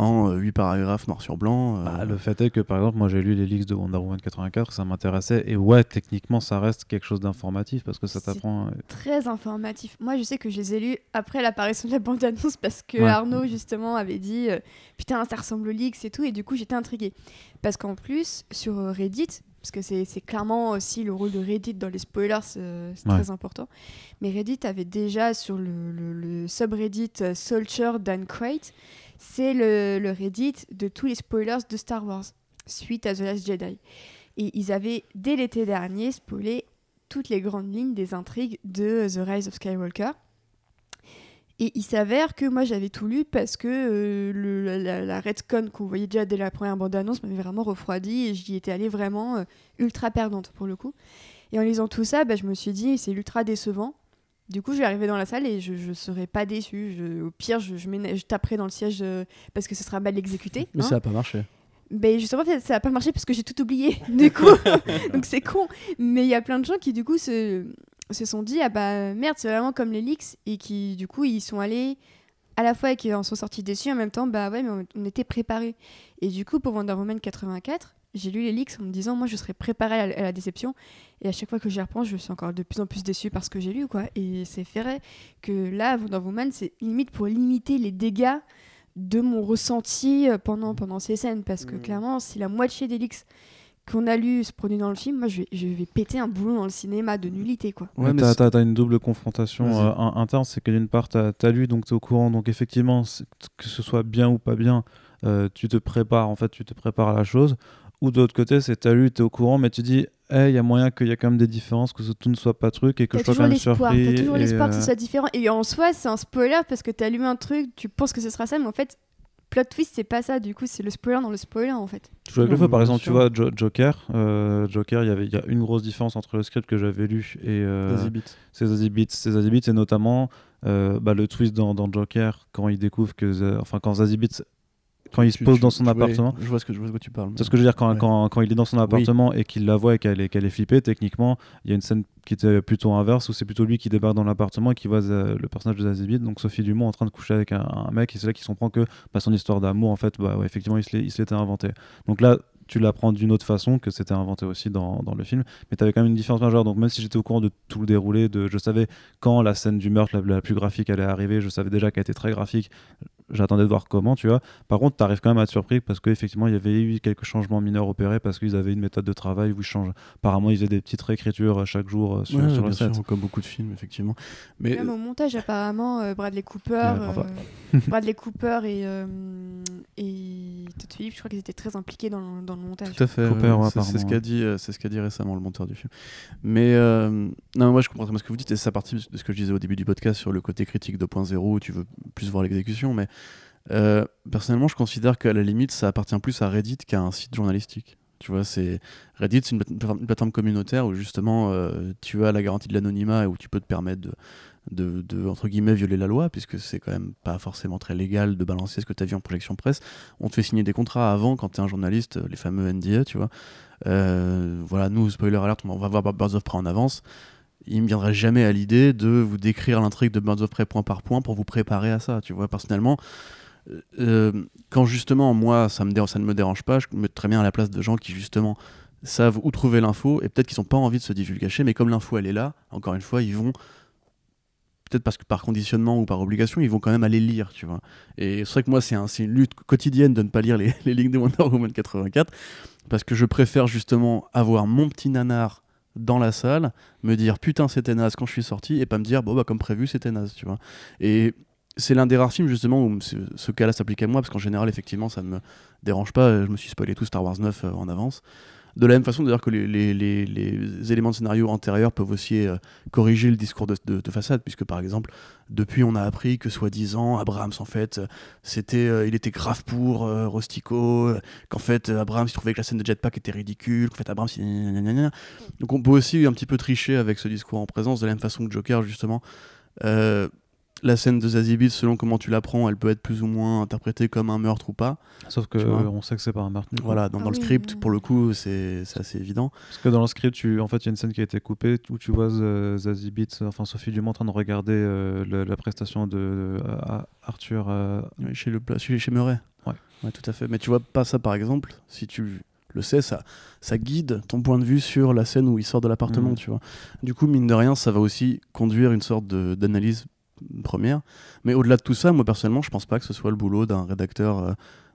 en 8 paragraphes noir sur blanc euh, Bah, le fait est que par exemple, moi j'ai lu les leaks de Wonder Woman 84, ça m'intéressait. Et ouais, techniquement, ça reste quelque chose d'informatif parce que ça t'apprend. euh, Très informatif. Moi, je sais que je les ai lus après l'apparition de la bande-annonce parce que Ouais. Arnaud, justement, avait dit euh, Putain, ça ressemble aux leaks et tout. Et du coup, j'étais intriguée. Parce qu'en plus, sur euh, Reddit, parce que c'est clairement aussi le rôle de Reddit dans les spoilers, c'est Ouais. très important. Mais Reddit avait déjà sur le, le- le subreddit euh, Soldier Dan Crate, c'est le, le Reddit de tous les spoilers de Star Wars suite à The Last Jedi. Et ils avaient, dès l'été dernier, spoilé toutes les grandes lignes des intrigues de The Rise of Skywalker. Et il s'avère que moi j'avais tout lu parce que euh, le- la, la, retcon qu'on voyait déjà dès la première bande-annonce m'avait vraiment refroidi et j'y étais allée vraiment euh, ultra perdante pour le coup. Et en lisant tout ça, bah, je me suis dit c'est ultra décevant. Du coup, je vais arriver dans la salle et je ne serai pas déçue. Je- au pire, je, je, taperai dans le siège euh, parce que ce sera mal exécuté. Mais hein. ça a pas marché. Ben justement, ça n'a pas marché parce que j'ai tout oublié, du coup. Donc c'est con. Mais il y a plein de gens qui, du coup, se, se sont dit Ah bah merde, c'est vraiment comme les leaks. Et qui, du coup, ils sont allés à la fois et qui en sont sortis déçus en même temps. Bah ouais, mais on, était préparés. Et du coup, pour Wonder Woman 84, j'ai lu les leaks en me disant Moi, je serais préparée à, la- à la déception. Et à chaque fois que j'y repense, je suis encore de plus en plus déçue par ce que j'ai lu, quoi. Et c'est vrai que là, Wonder Woman, c'est limite pour limiter les dégâts de mon ressenti euh, pendant, pendant ces scènes. Parce que Mm. clairement, si la moitié des leaks qu'on a lu se produit dans le film, moi je vais, je vais péter un boulon dans le cinéma de nullité quoi. Ouais, Mais t'as, une double confrontation euh, in- interne, c'est que d'une part, t'as, t'as lu, donc t'es au courant, donc effectivement, c'est- que ce soit bien ou pas bien, euh, tu te prépares, en fait, tu te prépares à la chose. Ou de l'autre côté, c'est t'as lu, t'es au courant, mais tu dis, il y a moyen qu'il y a quand même des différences, que ce, tout ne soit pas truc et que T'as je sois toujours quand même l'espoir, surpris. t'as toujours l'espoir que euh, ce soit différent. Et en soi, c'est un spoiler parce que t'as lu un truc, tu penses que ce sera ça, mais en fait, plot twist, c'est pas ça. Du coup, c'est le spoiler dans le spoiler en fait. Je joue avec le feu, par exemple, tu vois, Jo- Joker, euh, Joker, il y avait, il y a une grosse différence entre le script que j'avais lu et euh, ces Zazie Beetz, ces Zazie Beetz, et notamment euh, bah, le twist dans, dans Joker quand il découvre que, enfin, quand Zazie quand il se pose tu- dans son appartement. Je vois ce que je vois de quoi tu parles. C'est ce que je veux dire, quand, Ouais. quand, quand il est dans son appartement et qu'il la voit et qu'elle est, qu'elle est flippée, techniquement, il y a une scène qui était plutôt inverse où c'est plutôt lui qui débarque dans l'appartement et qui voit Za- le personnage de Zazie Beetz, donc Sophie Dumont, en train de coucher avec un, un mec, et c'est là qu'il se comprend que bah, son histoire d'amour, en fait, bah, ouais, effectivement, il se l'est- il se l'était inventé. Donc là, tu l'apprends d'une autre façon que c'était inventé aussi dans, dans le film, mais tu avais quand même une différence majeure. Donc même si j'étais au courant de tout le déroulé, de, je savais quand la scène du meurtre la, la plus graphique allait arriver, je savais déjà qu'elle était très graphique, j'attendais de voir comment, tu vois. Par contre, tu arrives quand même à être surpris parce qu'effectivement, il y avait eu quelques changements mineurs opérés parce qu'ils avaient une méthode de travail où ils changent. Apparemment, ils faisaient des petites réécritures euh, chaque jour euh, sur, Ouais, sur le set. sûr, comme beaucoup de films, effectivement. Mais Même au montage, apparemment, euh, Bradley Cooper, Ouais, euh, Bradley Cooper et, euh, et Todd Phillips, je crois qu'ils étaient très impliqués dans, le- dans le montage. Tout à fait. Cooper, ouais, ouais, c'est- c'est ce qu'a dit, euh, c'est ce qu'a dit récemment le monteur du film. Mais euh, non, moi je comprends très bien ce que vous dites et ça partie de ce que je disais au début du podcast sur le côté critique 2.0 où tu veux plus voir l'exécution. Mais euh, personnellement, je considère qu'à la limite, ça appartient plus à Reddit qu'à un site journalistique. Tu vois, c'est Reddit, c'est une, plate- une plateforme communautaire où justement euh, tu as la garantie de l'anonymat et où tu peux te permettre de, de, de, entre guillemets violer la loi puisque c'est quand même pas forcément très légal de balancer ce que tu as vu en projection presse. On te fait signer des contrats avant quand tu es un journaliste, les fameux NDA, tu vois. Euh, voilà, nous, spoiler alert, on va voir Birds of Prey en avance. Il me viendrait jamais à l'idée de vous décrire l'intrigue de Birds of Prey point par point pour vous préparer à ça, tu vois. Personnellement, euh, quand justement, moi, ça, ça ne me dérange pas, je me mets très bien à la place de gens qui, justement, savent où trouver l'info et peut-être qu'ils n'ont pas envie de se divulgacher, mais comme l'info, elle est là, encore une fois, ils vont peut-être parce que par conditionnement ou par obligation, ils vont quand même aller lire, tu vois. Et c'est vrai que moi, c'est un, une lutte quotidienne de ne pas lire les, les lignes de Wonder Woman 84, parce que je préfère justement avoir mon petit nanar dans la salle, me dire putain c'était naze quand je suis sorti, et pas me dire bon bah comme prévu c'était naze, tu vois. Et c'est l'un des rares films justement où ce, cas-là s'applique à moi, parce qu'en général effectivement ça ne me dérange pas, je me suis spoilé tout Star Wars 9 euh, en avance. De la même façon, d'ailleurs, que les, éléments de scénario antérieurs peuvent aussi euh, corriger le discours de, façade, puisque par exemple, depuis, on a appris que soi-disant, Abrams, en fait, c'était, euh, il était grave pour euh, Rostico, qu'en fait, Abrams, il trouvait que la scène de jetpack était ridicule, qu'en fait, Abrams, il... Donc on peut aussi un petit peu tricher avec ce discours en présence, de la même façon que Joker, justement la scène de Zazie Beetz, selon comment tu l'apprends, elle peut être plus ou moins interprétée comme un meurtre ou pas. Sauf que on sait que c'est pas un meurtre. Voilà, dans, Ah dans le script, oui. pour le coup, c'est assez évident. Parce que dans le script, tu... en fait, il y a une scène qui a été coupée où tu vois euh, Zazie Beetz, enfin Sophie Dumont en train de regarder euh, le- la prestation de, à- Arthur. euh, Oui, chez, le, chez, chez Murray. Ouais. ouais, tout à fait. Mais tu vois, pas ça par exemple, si tu le sais, ça, ça guide ton point de vue sur la scène où il sort de l'appartement, Mhm. tu vois. Du coup, mine de rien, ça va aussi conduire une sorte d'analyse première. Mais au-delà de tout ça, moi personnellement, je pense pas que ce soit le boulot d'un rédacteur euh,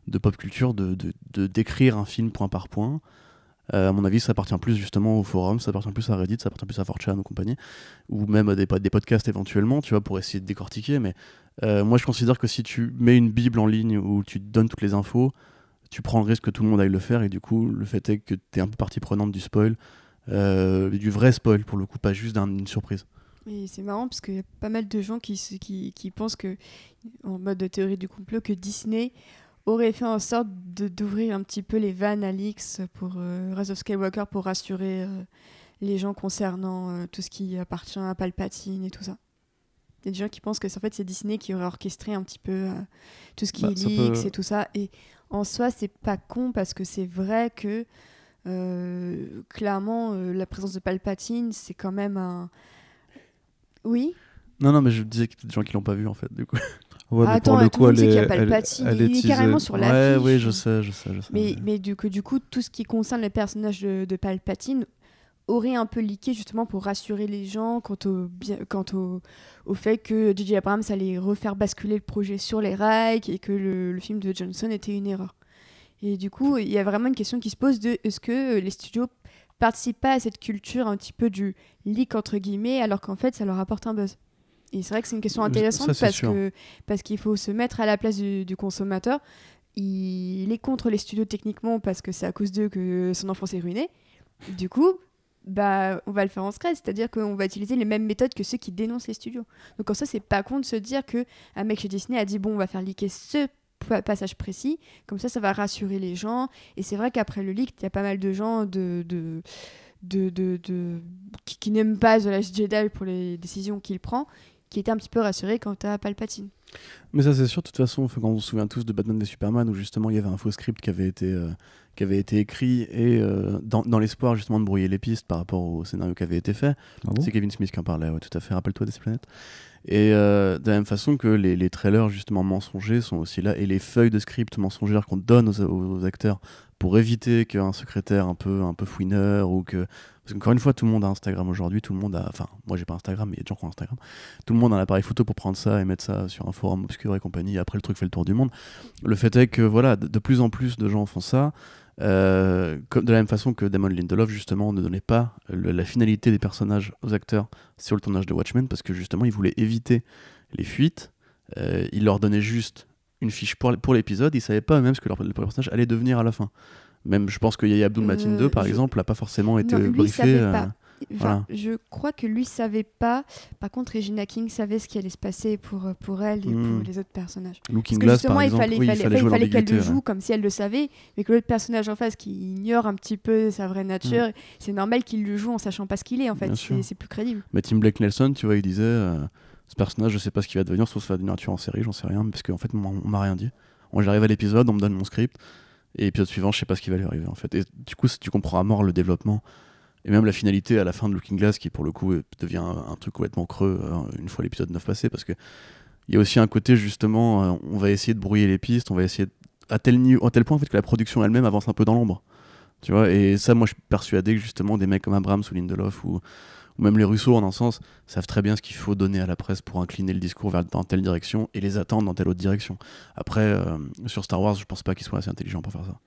de pop culture de, de, décrire un film point par point. Euh, à mon avis, ça appartient plus justement au forum, ça appartient plus à Reddit, ça appartient plus à 4chan ou compagnie, ou même à des, des podcasts éventuellement, tu vois, pour essayer de décortiquer. Mais euh, moi, je considère que si tu mets une bible en ligne où tu donnes toutes les infos, tu prends le risque que tout le monde aille le faire, et du coup, le fait est que tu es un peu partie prenante du spoil, euh, du vrai spoil pour le coup, pas juste d'une surprise. Et c'est marrant parce qu'il y a pas mal de gens qui, qui, qui pensent que, en mode de théorie du complot, que Disney aurait fait en sorte de- d'ouvrir un petit peu les vannes à l'X pour euh, Rise of Skywalker pour rassurer euh, les gens concernant euh, tout ce qui appartient à Palpatine et tout ça. Il y a des gens qui pensent que c'est en fait c'est Disney qui aurait orchestré un petit peu euh, tout ce qui Bah, est leaks peut- et tout ça. Et en soi, c'est pas con parce que c'est vrai que clairement la présence de Palpatine, c'est quand même un. Oui, Non, non, mais je disais qu'il y a des gens qui l'ont pas vu en fait, du coup. Ouais, mais Attends, pour le tout coup, le monde elle sait qu'il y a est, elle, Palpatine, elle il est teasée. carrément sur ouais, l'affiche. oui, je sais, je sais, je sais. Mais, mais du, que, du coup, tout ce qui concerne le personnage de, de Palpatine aurait un peu leaké justement pour rassurer les gens quant au, bien, quant au, au fait que J.J. Abrams allait refaire basculer le projet sur les rails et que le, le film de Johnson était une erreur. Et du coup, il y a vraiment une question qui se pose de est-ce que les studios participent pas à cette culture un petit peu du leak entre guillemets alors qu'en fait ça leur apporte un buzz et c'est vrai que c'est une question intéressante parce que parce qu'il faut se mettre à la place du, du consommateur il est contre les studios techniquement parce que c'est à cause d'eux que son enfance est ruinée. Du coup, bah, on va le faire en secret, c'est-à-dire qu'on va utiliser les mêmes méthodes que ceux qui dénoncent les studios. Donc en ça, c'est pas con de se dire que un mec chez Disney a dit bon, on va faire leaker ce passage précis, comme ça, ça va rassurer les gens. Et c'est vrai qu'après le leak, il y a pas mal de gens de, de, de, de- de- qui, qui n'aiment pas The Last Jedi pour les décisions qu'il prend, qui étaient un petit peu rassurés quant à Palpatine. Mais ça, c'est sûr, de toute façon, quand on se souvient tous de Batman et Superman, où justement il y avait un faux script qui avait été, euh, qui avait été écrit, et euh, dans, dans l'espoir justement de brouiller les pistes par rapport au scénario qui avait été fait. Ah bon? C'est Kevin Smith qui en parlait, ouais, tout à fait, rappelle-toi des planètes. Et euh, de la même façon que les, les trailers justement mensongers sont aussi là, et les feuilles de script mensongères qu'on donne aux, aux acteurs pour éviter qu'un secrétaire un peu, un peu fouineur ou que. Parce qu'encore une fois, tout le monde a Instagram aujourd'hui, tout le monde a. Enfin, moi j'ai pas Instagram, mais il y a des gens qui ont Instagram. Tout le monde a un appareil photo pour prendre ça et mettre ça sur un forum obscur et compagnie. Après, le truc fait le tour du monde. Le fait est que, voilà, de plus en plus de gens font ça. Euh, comme- de la même façon que Damon Lindelof, justement, ne donnait pas le- la finalité des personnages aux acteurs sur le tournage de Watchmen, parce que justement, il voulait éviter les fuites. Euh, il leur donnait juste une fiche pour, pour l'épisode, ils savaient pas eux-mêmes ce que leur, leur personnage allait devenir à la fin. Même, je pense que Yaya Abdul Matin Euh, 2, par je- exemple, n'a pas forcément été Non, lui, briefé. euh, pas. Voilà. Je crois que lui savait pas. Par contre, Regina King savait ce qui allait se passer pour, pour elle et Hmm. pour les autres personnages. Looking Parce que Glass, justement, par il fallait, oui, fallait- il fallait il jouer fallait qu'elle le ouais. joue comme si elle le savait, mais que l'autre personnage en face qui ignore un petit peu sa vraie nature, c'est normal qu'il le joue en sachant pas ce qu'il est en fait. C'est plus crédible. Mais Tim Blake Nelson, tu vois, il disait euh, ce personnage, je sais pas ce qu'il va devenir, sauf ça va devenir un tueur en série, j'en sais rien, parce qu'en fait, on, m'a- on m'a rien dit. J'arrive à l'épisode, on me donne mon script, et l'épisode suivant, je sais pas ce qui va lui arriver en fait. Et du coup, si tu comprends à mort le développement, et même la finalité à la fin de Looking Glass, qui pour le coup devient un, truc complètement creux euh, une fois l'épisode 9 passé, parce que il y a aussi un côté justement, euh, on va essayer de brouiller les pistes, on va essayer à tel, niveau, à tel point en fait que la production elle-même avance un peu dans l'ombre. Tu vois, et ça, moi, je suis persuadé que justement des mecs comme Abrams ou Lindelof ou, même les Russo en un sens, savent très bien ce qu'il faut donner à la presse pour incliner le discours vers dans telle direction et les attendre dans telle autre direction. Après, euh, sur Star Wars, je pense pas qu'ils soient assez intelligents pour faire ça.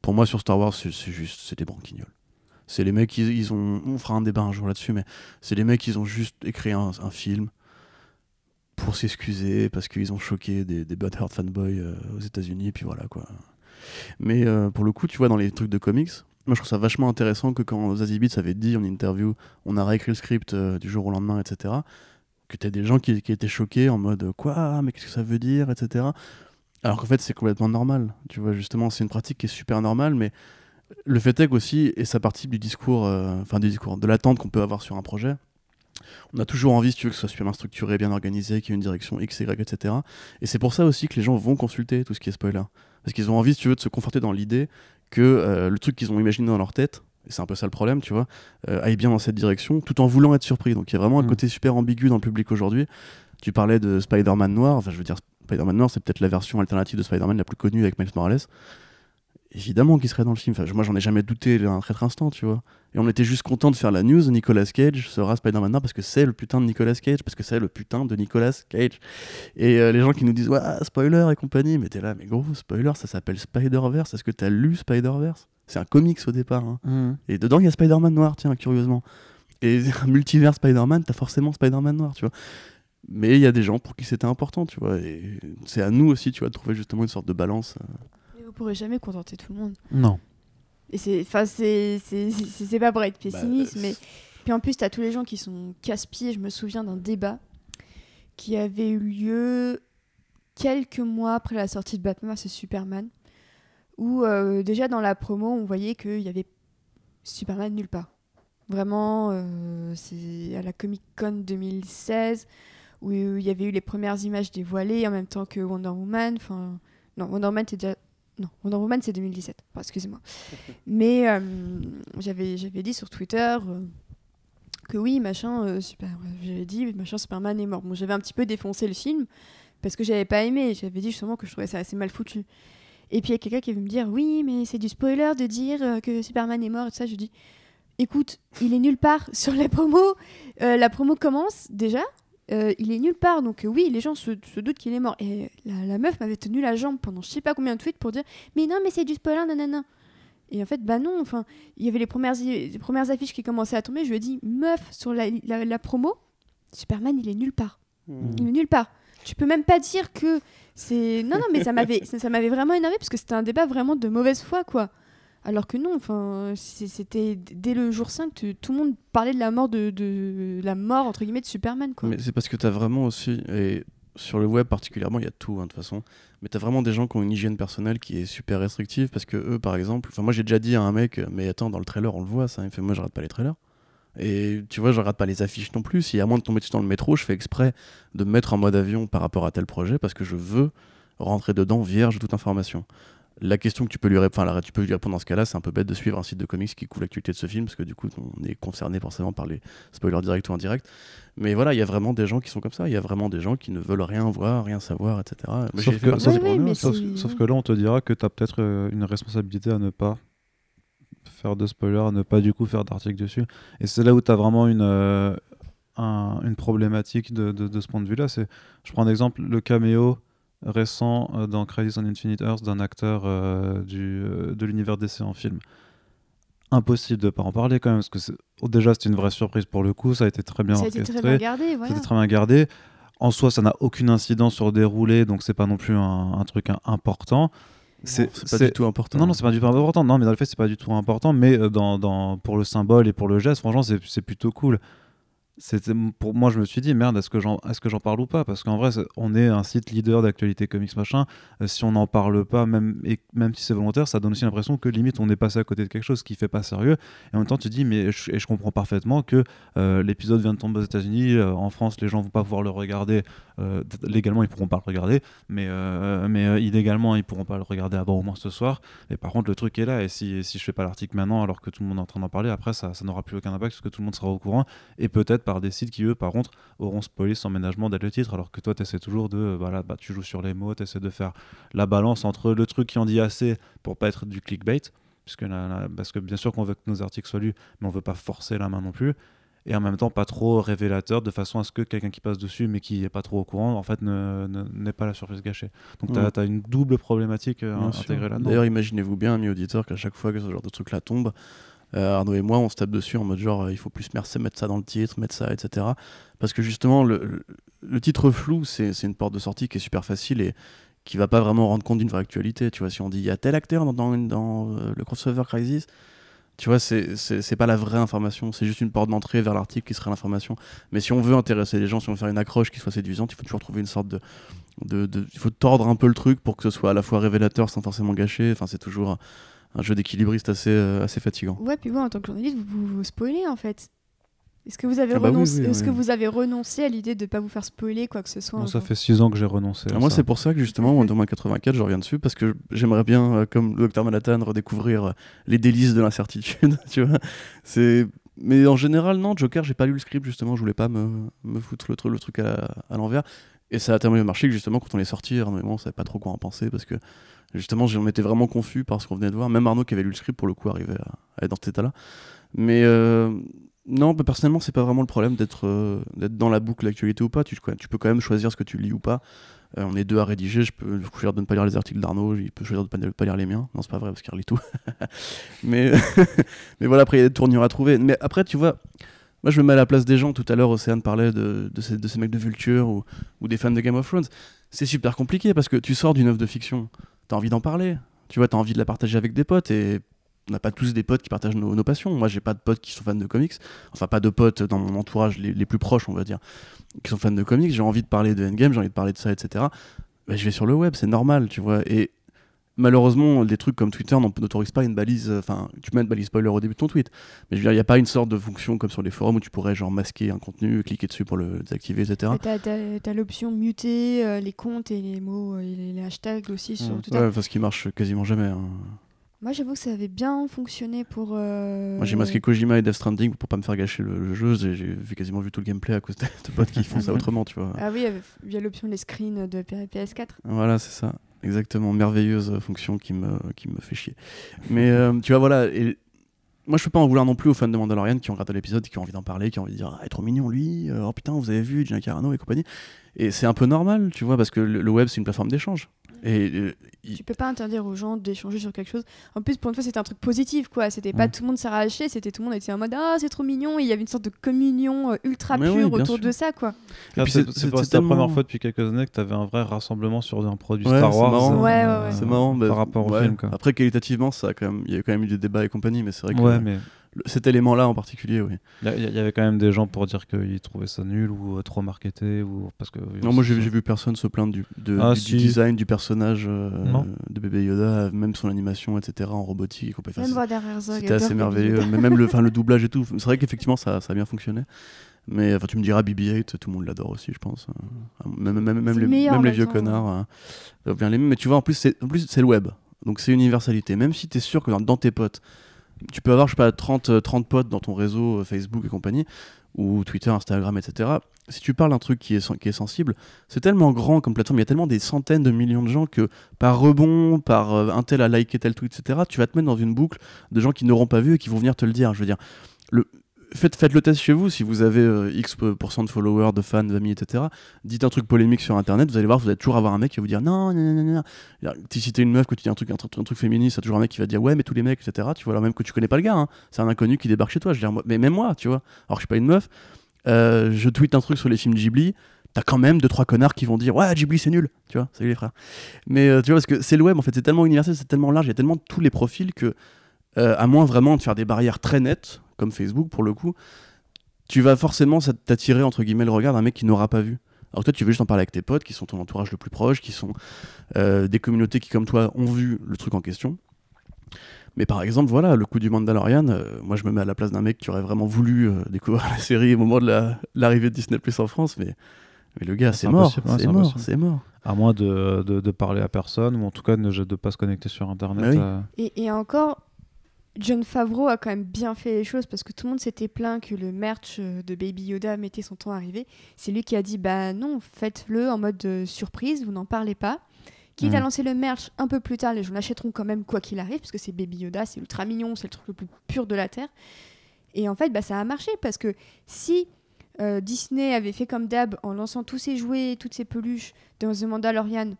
Pour moi, sur Star Wars, c'est juste, c'est des branquignoles. C'est les mecs, ils, ils, ont, on fera un débat un jour là-dessus, mais c'est les mecs, ils ont juste écrit un, film pour s'excuser parce qu'ils ont choqué des, des butthurt fanboys euh, aux États-Unis, et puis voilà quoi. Mais euh, pour le coup, tu vois, dans les trucs de comics, moi je trouve ça vachement intéressant que quand Zazie Beats avait dit en interview, on a réécrit le script euh, du jour au lendemain, etc., que tu as des gens qui, qui, étaient choqués en mode quoi, mais qu'est-ce que ça veut dire, etc. Alors qu'en fait, c'est complètement normal. Tu vois, justement, c'est une pratique qui est super normale, mais le fait est aussi, et ça partie du discours, enfin du discours, de l'attente qu'on peut avoir sur un projet, on a toujours envie, si tu veux, que ce soit super bien structuré, bien organisé, qu'il y ait une direction X, Y, etc. Et c'est pour ça aussi que les gens vont consulter tout ce qui est spoiler. Parce qu'ils ont envie, si tu veux, de se conforter dans l'idée que euh, le truc qu'ils ont imaginé dans leur tête, et c'est un peu ça le problème, tu vois, euh, aille bien dans cette direction, tout en voulant être surpris. Donc il y a vraiment un Mm. côté super ambigu dans le public aujourd'hui. Tu parlais de Spider-Man noir, enfin je veux dire, Spider-Man noir, c'est peut-être la version alternative de Spider-Man la plus connue avec Miles Morales. Évidemment qu'il serait dans le film. Enfin, moi, j'en ai jamais douté un traître instant, tu vois. Et on était juste content de faire la news. Nicolas Cage sera Spider-Man noir parce que c'est le putain de Nicolas Cage, parce que c'est le putain de Nicolas Cage. Et euh, les gens qui nous disent, ouais, spoiler et compagnie, mais t'es là, mais gros, spoiler, ça s'appelle Spider-Verse. Est-ce que t'as lu Spider-Verse? C'est un comics au départ. hein. Mhm. Et dedans, il y a Spider-Man noir, tiens, curieusement. Et un multivers Spider-Man, t'as forcément Spider-Man noir, tu vois. Mais il y a des gens pour qui c'était important, tu vois. Et c'est à nous aussi, tu vois, de trouver justement une sorte de balance. Pourrez jamais contenter tout le monde. Non. Et c'est, enfin, c'est, c'est, c'est, c'est pas pour être pessimiste, Bah, mais puis en plus t'as tous les gens qui sont casse-pieds. Je me souviens d'un débat qui avait eu lieu quelques mois après la sortie de Batman vs Superman, où euh, déjà dans la promo on voyait qu'il y avait Superman nulle part. Vraiment, euh, c'est à la Comic Con 2016 où il y avait eu les premières images dévoilées en même temps que Wonder Woman. Enfin, non, Wonder Woman c'est déjà non, Wonder Woman c'est 2017. Enfin, excusez-moi. Mais euh, j'avais dit sur Twitter euh, que oui, machin, euh, super. J'avais dit machin Superman est mort. Bon, j'avais un petit peu défoncé le film parce que j'avais pas aimé. J'avais dit justement que je trouvais ça assez mal foutu. Et puis il y a quelqu'un qui veut me dire oui, mais c'est du spoiler de dire euh, que Superman est mort et tout ça. Je dis écoute, il est nulle part sur la promo. La promo commence déjà. Euh, il est nulle part, donc euh, oui, les gens se, se doutent qu'il est mort. Et la, la meuf m'avait tenu la jambe pendant je sais pas combien de tweets pour dire Mais non, mais c'est du spoiler, nanana. Et en fait, bah non, enfin, il y avait les premières, les premières affiches qui commençaient à tomber. Je lui ai dit Meuf, sur la, la, la promo, Superman, il est nulle part. Il est nulle part. Tu peux même pas dire que c'est. Non, non, mais ça m'avait, ça, ça m'avait vraiment énervé parce que c'était un débat vraiment de mauvaise foi, quoi. Alors que non, enfin, c'était dès le jour 5, tu- tout le monde parlait de la mort de, de la mort entre guillemets de Superman, quoi. Mais c'est parce que t'as vraiment aussi, et sur le web particulièrement, il y a tout hein, de toute façon, mais t'as vraiment des gens qui ont une hygiène personnelle qui est super restrictive parce que eux, par exemple, moi j'ai déjà dit à un mec, mais attends, dans le trailer on le voit ça, il fait moi je regarde pas les trailers. Et tu vois, je regarde pas les affiches non plus. Si à moins de tomber dessus dans le métro, je fais exprès de me mettre en mode avion par rapport à tel projet parce que je veux rentrer dedans vierge de toute information. La question que tu peux lui répondre, enfin, tu peux lui répondre dans ce cas-là, c'est un peu bête de suivre un site de comics qui couvre l'actualité de ce film parce que du coup, on est concerné forcément par les spoilers directs ou indirects. Mais voilà, il y a vraiment des gens qui sont comme ça. Il y a vraiment des gens qui ne veulent rien voir, rien savoir, etc. Moi, Sauf que- Oui, oui, mais. Sauf, que là, on te dira que tu as peut-être euh, une responsabilité à ne pas faire de spoiler, à ne pas du coup faire d'article dessus. Et c'est là où tu as vraiment une, euh, un- une problématique de, de- de ce point de vue-là. C'est, Je prends un exemple, le caméo récent euh, dans Crisis on Infinite Earth d'un acteur euh, du, euh, de l'univers DC en film. Impossible de pas en parler quand même, parce que c'est- oh, déjà c'était une vraie surprise pour le coup, ça a été très bien ça a été orchestré. très bien gardé, voilà. Très bien gardé. En soi, ça n'a aucune incidence sur le déroulé, donc c'est pas non plus un, un truc important. C'est pas du tout important. Non, non, c'est pas du tout important. Non, mais dans le fait, c'est pas du tout important. Mais dans, dans, pour le symbole et pour le geste, franchement, c'est c'est plutôt cool. C'était pour moi, je me suis dit merde, est-ce que j'en est-ce que j'en parle ou pas? Parce qu'en vrai, on est un site leader d'actualité comics machin. Euh, si on n'en parle pas, même même si c'est volontaire, ça donne aussi l'impression que limite on est passé à côté de quelque chose qui fait pas sérieux. Et en même temps, tu dis mais je, et je comprends parfaitement que euh, l'épisode vient de tomber aux États-Unis. euh, en France, les gens vont pas pouvoir le regarder. Euh, légalement, ils pourront pas le regarder, mais euh, mais euh, illégalement, ils pourront pas le regarder avant au moins ce soir. Et par contre, le truc est là. Et si, si je fais pas l'article maintenant, alors que tout le monde est en train d'en parler, après, ça, ça n'aura plus aucun impact parce que tout le monde sera au courant. Et peut-être par des sites qui, eux, par contre, auront spoilé sans ménagement dès le titre. Alors que toi, tu essaies toujours de. Voilà, bah, tu joues sur les mots, tu essaies de faire la balance entre le truc qui en dit assez pour pas être du clickbait. Parce que bien sûr qu'on veut que nos articles soient lus, mais on veut pas forcer la main non plus. Et en même temps pas trop révélateur de façon à ce que quelqu'un qui passe dessus mais qui est pas trop au courant en fait ne, ne- n'ait pas la surprise gâchée. Donc tu Ouais. as, une double problématique euh, intégrée là-dedans. D'ailleurs, imaginez-vous bien, amis auditeurs, qu'à chaque fois que ce genre de truc là tombe, euh, Arnaud et moi, on se tape dessus en mode genre, euh, il faut plus merci, mettre ça dans le titre, mettre ça, etc. Parce que justement, le, titre flou, c'est c'est une porte de sortie qui est super facile et qui va pas vraiment rendre compte d'une vraie actualité. Tu vois, si on dit il y a tel acteur dans, dans, dans, euh, le crossover Crisis, tu vois, c'est- pas la vraie information, c'est juste une porte d'entrée vers l'article qui serait l'information. Mais si on veut intéresser les gens, si on veut faire une accroche qui soit séduisante, il faut toujours trouver une sorte de, de, il faut tordre un peu le truc pour que ce soit à la fois révélateur sans forcément gâcher. Enfin, c'est toujours un, jeu d'équilibriste assez, euh, assez fatigant. Ouais, puis vous, en tant que journaliste, vous vous, vous spoilez en fait. Est-ce que vous avez Ah bah renoncé, oui, est-ce oui. que vous avez renoncé à l'idée de ne pas vous faire spoiler quoi que ce soit ça fait 6 ans que j'ai renoncé. à moi, c'est pour ça que justement, Wonder Man 84, je reviens dessus parce que j'aimerais bien, euh, comme le Docteur Manhattan, redécouvrir euh, les délices de l'incertitude. tu vois, c'est. Mais en général, non, Joker, j'ai pas lu le script justement, je voulais pas me, me foutre le, tru- le truc à, l'envers. Et ça a tellement bien marché que justement, quand on est sorti, Arnaud et moi, on savait pas trop quoi en penser parce que justement, j'en étais vraiment confus par ce qu'on venait de voir. Même Arnaud qui avait lu le script, pour le coup, arrivait à, à être dans cet état-là. Mais euh, non, bah, personnellement, c'est pas vraiment le problème d'être euh, dans la boucle d'actualité ou pas. Tu, peux quand même choisir ce que tu lis ou pas. Euh, on est deux à rédiger. Je peux choisir de ne pas lire les articles d'Arnaud. Il peut choisir de ne pas, lire les miens. Non, c'est pas vrai parce qu'il relit tout. mais, mais voilà, après, il y a des tournures à trouver. Mais après, tu vois, moi, je me mets à la place des gens. Tout à l'heure, Océane parlait de, de, ces, de ces mecs de Vulture ou, ou des fans de Game of Thrones. C'est super compliqué parce que tu sors d'une œuvre de fiction. T'as envie d'en parler. Tu vois, t'as envie de la partager avec des potes et on n'a pas tous des potes qui partagent nos, nos passions. Moi, j'ai pas de potes qui sont fans de comics. Enfin, pas de potes dans mon entourage les, les plus proches, on va dire, qui sont fans de comics. J'ai envie de parler de Endgame, j'ai envie de parler de ça, etc. Bah, je vais sur le web, c'est normal, tu vois. Et malheureusement, des trucs comme Twitter n'autorisent pas une balise. euh, Enfin, tu peux mettre balise spoiler au début de ton tweet. Mais je veux dire, il n'y a pas une sorte de fonction comme sur les forums où tu pourrais genre masquer un contenu, cliquer dessus pour le désactiver, etc. T'as, l'option muter euh, les comptes et les mots euh, et les, hashtags aussi sur Mm. Twitter. Ouais, parce qu'il marche quasiment jamais. hein. Moi, j'avoue que ça avait bien fonctionné pour. euh, Moi j'ai masqué Kojima et Death Stranding pour pas me faire gâcher le, le jeu. J'ai vu quasiment vu tout le gameplay à cause de, potes qui font ça autrement, tu vois. Ah oui, avec- via l'option les screens de P- PS4. Voilà, c'est ça. Exactement. Merveilleuse euh, fonction qui me, qui me fait chier. Mais euh, tu vois, voilà. Et moi je peux pas en vouloir non plus aux fans de Mandalorian qui ont regardé l'épisode et qui ont envie d'en parler, qui ont envie de dire Ah, il est trop mignon lui, oh putain, vous avez vu Gina Carano et compagnie. Et c'est un peu normal, tu vois, parce que le, le web c'est une plateforme d'échange. Et euh, il- Tu peux pas interdire aux gens d'échanger sur quelque chose. En plus, pour une fois, c'était un truc positif, quoi. C'était pas Mm. tout le monde s'arrachait, c'était tout le monde était en mode Ah, c'est trop mignon. Et il y avait une sorte de communion euh, ultra Mais pure oui, autour sûr. de ça, quoi. C'est c'était la première tellement- fois depuis quelques années que tu avais un vrai rassemblement sur un produit Ouais, Star c'est Wars. marrant. Ouais, ouais, ouais. euh, c'est marrant. bah, par rapport au ouais. film. Quoi. Après, qualitativement, ça a quand même, il y a quand même eu des débats et compagnie, mais c'est vrai que Ouais, mais le- cet élément-là en particulier, oui. il y, y avait quand même des gens pour dire qu'ils trouvaient ça nul ou euh, trop marketé. Ou... Parce que, Non, moi j'ai vu personne se plaindre du, de- Ah, du, si. du design du personnage euh, de bébé Yoda, même son animation, etc. en robotique C'était assez merveilleux, mais même le, enfin, le doublage et tout. C'est vrai qu'effectivement ça, ça a bien fonctionné. Mais enfin, tu me diras BB-8, tout le monde l'adore aussi, je pense. Euh, Même, même, même les, meilleur même les vieux connards euh, doivent bien l'aimer. Mais tu vois, en plus, c'est le web. Donc c'est universalité. Même si tu es sûr que dans, dans tes potes, tu peux avoir, je sais pas, 30, euh, 30 potes dans ton réseau euh, Facebook et compagnie, ou Twitter, Instagram, etc. Si tu parles d'un truc qui est, sen- qui est sensible, c'est tellement grand comme plateforme, il y a tellement des centaines de millions de gens que par rebond, par euh, un tel a liké tel tweet, etc., tu vas te mettre dans une boucle de gens qui n'auront pas vu et qui vont venir te le dire. Je veux dire, le, faites, faites le test chez vous, si vous avez euh, X pourcent de followers, de fans, d'amis, etc. Dites un truc polémique sur internet, vous allez voir, vous allez toujours avoir un mec qui va vous dire non, non, non, non, non. Si t'es une meuf, que tu dis un truc, un, un truc féministe, toujours un mec qui va dire ouais, mais tous les mecs, etc. Tu vois, alors même que tu connais pas le gars, hein. c'est un inconnu qui débarque chez toi. Je veux dire, mais même moi, tu vois, alors que je suis pas une meuf, euh, je tweete un truc sur les films Ghibli. T'as quand même deux trois connards qui vont dire ouais Ghibli c'est nul tu vois salut les frères mais euh, tu vois parce que c'est le web en fait c'est tellement universel c'est tellement large il y a tellement tous les profils que à moins vraiment de faire des barrières très nettes comme Facebook pour le coup tu vas forcément ça- t'attirer entre guillemets le regard d'un mec qui n'aura pas vu alors que toi tu veux juste en parler avec tes potes qui sont ton entourage le plus proche qui sont euh, des communautés qui comme toi ont vu le truc en question mais par exemple, voilà, le coup du Mandalorian, euh, moi je me mets à la place d'un mec qui aurait vraiment voulu euh, découvrir la série au moment de la- l'arrivée de Disney Plus en France, mais, mais le gars, C'est c'est mort, ouais, c'est mort, c'est mort. À moins de, de, de parler à personne, ou en tout cas de ne de pas se connecter sur Internet. Ah oui. euh, Et, et encore, John Favreau a quand même bien fait les choses parce que tout le monde s'était plaint que le merch euh, de Baby Yoda mettait son temps à arriver. C'est lui qui a dit bah non, faites-le en mode euh, surprise, vous n'en parlez pas. Quitte à Mhm. lancer le merch un peu plus tard, les gens l'achèteront quand même quoi qu'il arrive, parce que c'est Baby Yoda, c'est ultra mignon, c'est le truc le plus pur de la Terre. Et en fait, bah, ça a marché parce que si euh, Disney avait fait comme d'hab en lançant tous ses jouets, toutes ses peluches dans The Mandalorian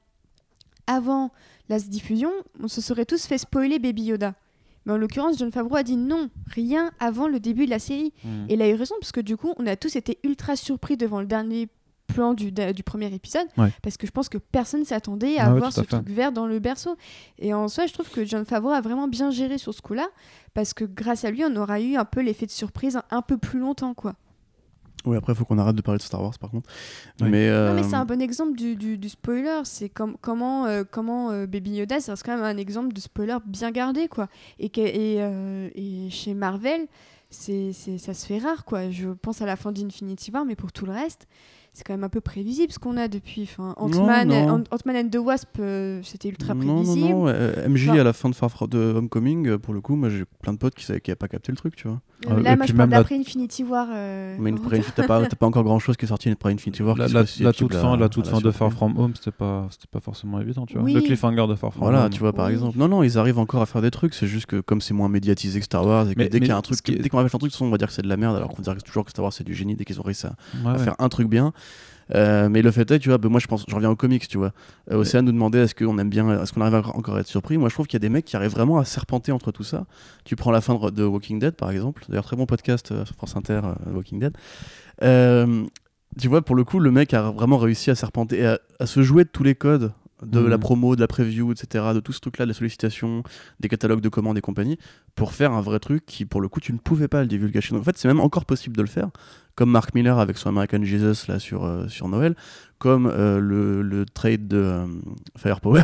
avant la diffusion, on se serait tous fait spoiler Baby Yoda. Mais en l'occurrence, John Favreau a dit non, rien avant le début de la série. Mm. Et il a eu raison, parce que du coup, on a tous été ultra surpris devant le dernier plan du, du premier épisode, Ouais. parce que je pense que personne s'attendait à Ouais, voir ce truc vert dans le berceau. Et en soi, je trouve que John Favreau a vraiment bien géré sur ce coup-là, parce que grâce à lui, on aura eu un peu l'effet de surprise un, un peu plus longtemps, quoi. Oui, après, il faut qu'on arrête de parler de Star Wars, par contre. Oui. Mais, Non, mais euh, c'est un bon exemple du, du- du spoiler. C'est comme, comment, euh, comment euh, Baby Yoda, reste quand même un exemple de spoiler bien gardé, quoi. Et, que- et, euh, et chez Marvel, c'est, c'est- ça se fait rare, quoi. Je pense à la fin d'Infinity War, mais pour tout le reste, c'est quand même un peu prévisible ce qu'on a depuis. Enfin, Ant-Man, non. Ant- Ant-Man and the Wasp, euh, c'était ultra non, prévisible. non, non, euh, MJ Enfin- à la fin de Far From de Homecoming, euh, pour le coup, moi j'ai plein de potes qui n'avaient pas capté le truc, tu vois. Euh, Euh, là, et moi, puis je parle la- d'après Infinity War. euh, Mais t'as pas, pas encore grand chose qui est sorti après Infinity War. La, qui toute fin, la toute fin de Far. From Home, c'était pas, c'était pas forcément évident, tu vois. Oui. Le cliffhanger de Far From Voilà, Home. tu vois, par Oui. exemple. Non, non, ils arrivent encore à faire des trucs. C'est juste que comme c'est moins médiatisé que Star Wars, et que Mais- dès qu'il y a un truc, qui dès qu'on va faire un truc, on va dire que c'est de la merde, alors qu'on dirait toujours que Star Wars c'est du génie dès qu'ils ont réussi à, faire un truc bien. Euh, mais le fait est, tu vois, bah, moi je pense, je reviens aux comics, tu vois. Euh, Océane nous demandait est-ce qu'on aime bien, est-ce qu'on arrive à- encore à être surpris? Moi je trouve qu'il y a des mecs qui arrivent vraiment à serpenter entre tout ça. Tu prends la fin de, de Walking Dead par exemple, d'ailleurs très bon podcast euh, sur France Inter, euh, Walking Dead. Tu vois, pour le coup, le mec a vraiment réussi à serpenter, et à, à se jouer de tous les codes de Mhm. la promo, de la preview, etc., de tout ce truc-là, de la sollicitation, des catalogues de commandes et compagnie, pour faire un vrai truc qui, pour le coup, tu ne pouvais pas le divulguer. Donc en fait, c'est même encore possible de le faire, comme Mark Miller avec son American Jesus là sur, euh, sur Noël, comme euh, le, le trade de euh, Firepower.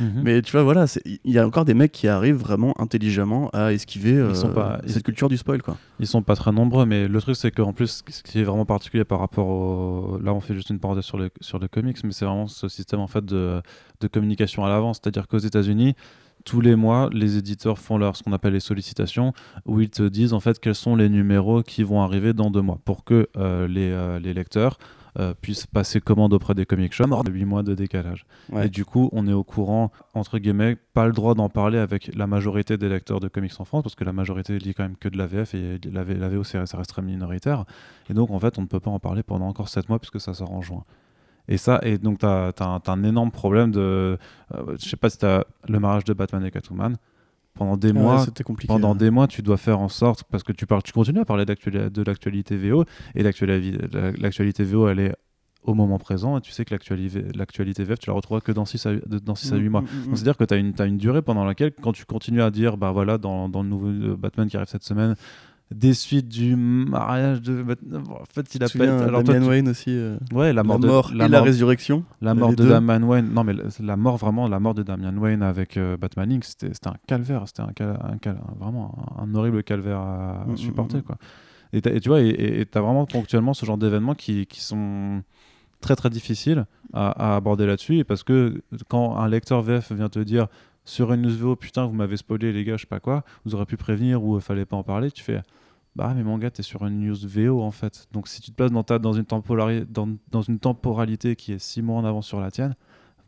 Mhm. Mais tu vois, voilà, il y a encore des mecs qui arrivent vraiment intelligemment à esquiver sont pas- cette culture du spoil, quoi. Ils sont pas très nombreux, mais le truc c'est qu'en plus, ce qui est vraiment particulier par rapport au. Là, on fait juste une parenthèse sur le, sur le comics, mais c'est vraiment ce système en fait de, de communication à l'avance. C'est-à-dire qu'aux États-Unis, tous les mois, les éditeurs font leur ce qu'on appelle les sollicitations, où ils te disent en fait quels sont les numéros qui vont arriver dans deux mois, pour que euh, les, euh, les lecteurs euh, puissent passer commande auprès des comic shops. 8 mois de décalage. Ouais. Et du coup, on est au courant, entre guillemets, pas le droit d'en parler avec la majorité des lecteurs de comics en France, parce que la majorité lit quand même que de la VF et la, V- la VO, ça reste très minoritaire. Et donc, en fait, on ne peut pas en parler pendant encore 7 mois, puisque ça sort en juin. Et ça, et donc, tu as, un, énorme problème de. euh, je sais pas si tu as le mariage de Batman et Catwoman. Pendant des Ouais, mois, pendant hein. des mois, tu dois faire en sorte, parce que tu, parles, tu continues à parler de l'actualité VO, et l'actuali- la- l'actualité VO, elle est au moment présent, et tu sais que l'actualité VF, tu la retrouveras que dans 6 à, dans 6 à 8 mois. Mm, mm, mm, Donc, C'est-à-dire que tu as une, durée pendant laquelle, quand tu continues à dire, bah voilà, dans, dans le nouveau euh, Batman qui arrive cette semaine, des suites du mariage de en fait, il a pas alors toi, Damian tu- Wayne aussi. euh, Ouais, la la mort, mort, de, et la la mort, résurrection. la mort de deux. Damian Wayne. Non, mais la, la mort, vraiment, la mort de Damian Wayne avec euh, Batman Inc., c'était un calvaire. C'était un, cal- un cal- vraiment un, horrible calvaire à, Mm, mm, supporter. mm. Quoi. Et, t'as- et tu vois, et tu as vraiment ponctuellement ce genre d'événements qui, qui sont très très difficiles à, à aborder là-dessus. Parce que quand un lecteur VF vient te dire sur une news VO, putain, vous m'avez spoilé, les gars, je sais pas quoi, vous aurez pu prévenir ou il fallait pas en parler, tu fais. Bah mais mon t'es sur une news VO en fait. Donc si tu te places dans, ta, dans, une, dans, une temporalité qui est six mois en avance sur la tienne,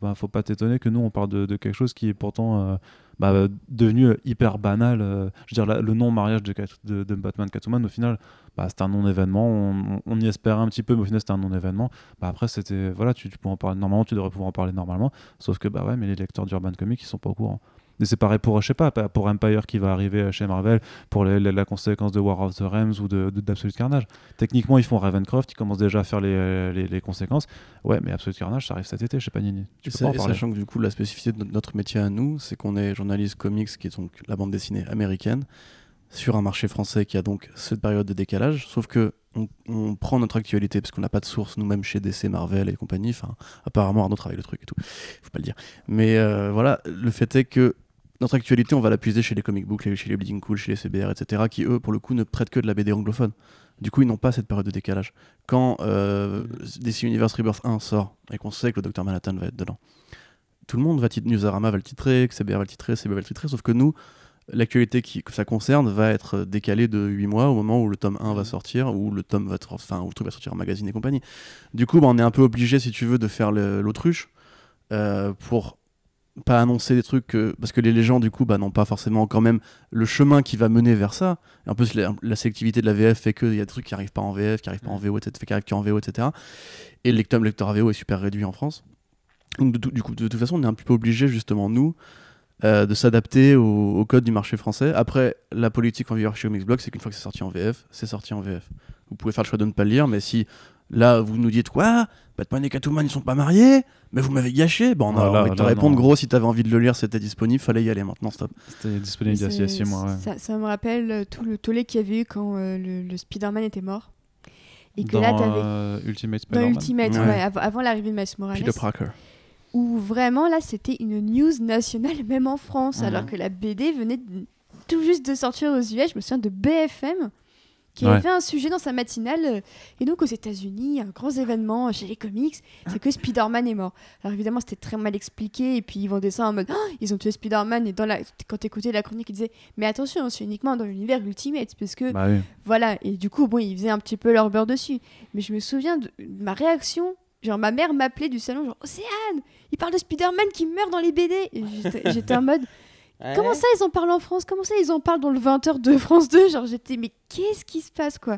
bah faut pas t'étonner que nous on parle de, quelque chose qui est pourtant euh, bah, devenu euh, hyper banal. euh, je veux dire, le non-mariage de, de, de Batman Catwoman, au final, bah, c'était un non-événement. On, on y espérait un petit peu, mais au final, c'était un non-événement. Bah, après, c'était. Voilà, tu, tu peux en parler normalement, tu devrais pouvoir en parler normalement. Sauf que, bah ouais, mais les lecteurs d'Urban Comics, ils sont pas au courant. Et c'est pareil pour, je sais pas, pour Empire qui va arriver chez Marvel, pour les- les- la conséquence de War of the Realms ou de, de- d'Absolute Carnage. Techniquement, ils font Ravencroft, ils commencent déjà à faire les, les, conséquences. Ouais, mais Absolute Carnage, ça arrive cet été chez Panini. Tu peux pas en parler. sachant que du coup, la spécificité de notre métier à nous, c'est qu'on est journaliste comics, qui est donc la bande dessinée américaine, sur un marché français qui a donc cette période de décalage. Sauf que on, on prend notre actualité parce qu'on n'a pas de source nous-mêmes chez DC, Marvel et compagnie. Enfin, apparemment Arnaud travaille le truc et tout. Faut pas le dire. Mais euh, voilà, le fait est que notre actualité, on va la chez les comic books, chez les Bleeding Cool, chez les CBR, etc., qui eux, pour le coup, ne traitent que de la BD anglophone. Du coup, ils n'ont pas cette période de décalage. Quand euh, DC Universe Rebirth 1 sort et qu'on sait que le Dr Manhattan va être dedans, tout le monde va titrer, Newsarama va le titrer, CBR va le titrer, CBR va le titrer, sauf que nous, l'actualité que ça concerne va être décalée de 8 mois au moment où le tome 1 va sortir, ou le tome va enfin, où le truc va sortir en magazine et compagnie. Du coup, bah, on est un peu obligé, si tu veux, de faire l'autruche euh, pour pas annoncer des trucs que- parce que les légendes du coup bah, n'ont pas forcément quand même le chemin qui va mener vers ça. Et en plus la, la sélectivité de la VF fait qu'il y a des trucs qui arrivent pas en VF, qui arrivent pas en VO, etc., qui arrivent qu'en VO, etc. Et le lecteur, le lecteur AVO est super réduit en France. Donc de, du coup, de, toute façon, on est un petit peu obligé justement nous euh, de s'adapter au, au code du marché français. Après, la politique en vigueur chez Omixblock, c'est qu'une fois que c'est sorti en VF, c'est sorti en VF. Vous pouvez faire le choix de ne pas le lire, mais si là vous nous dites quoi, Batman et Catwoman ils sont pas mariés, mais vous m'avez gâché, bon on a Voilà, envie de te là, répondre non. gros si t'avais envie de le lire, c'était disponible, fallait y aller maintenant, stop. C'était disponible il y a- il y a 6 mois. ouais. ça, ça me rappelle euh, tout le tollé qu'il y avait eu quand euh, le, le Spider-Man était mort. Et que Dans là, t'avais. euh, Ultimate Dans Spider-Man. Ultimate, Ouais. ouais, av- avant l'arrivée de Miles Morales. Peter Parker. où vraiment là c'était une news nationale même en France Mhm. alors que la BD venait de- tout juste de sortir aux US je me souviens de BFM qui avait Ouais. fait un sujet dans sa matinale euh, et donc aux États-Unis un grand événement chez les comics c'est que Spider-Man est mort alors évidemment c'était très mal expliqué et puis ils vendaient ça en mode Ah, ils ont tué Spider-Man et dans la quand t'écoutais la chronique ils disaient mais attention c'est uniquement dans l'univers Ultimate parce que Bah oui. voilà, et du coup, bon, ils faisaient un petit peu leur beurre dessus. Mais je me souviens de ma réaction. Genre, ma mère m'appelait du salon, genre, Océane, il parle de Spider-Man qui meurt dans les BD. J'étais en mode, comment ça ils en parlent en France? Comment ça ils en parlent dans le 20h de France 2 Genre, j'étais, mais qu'est-ce qui se passe, quoi?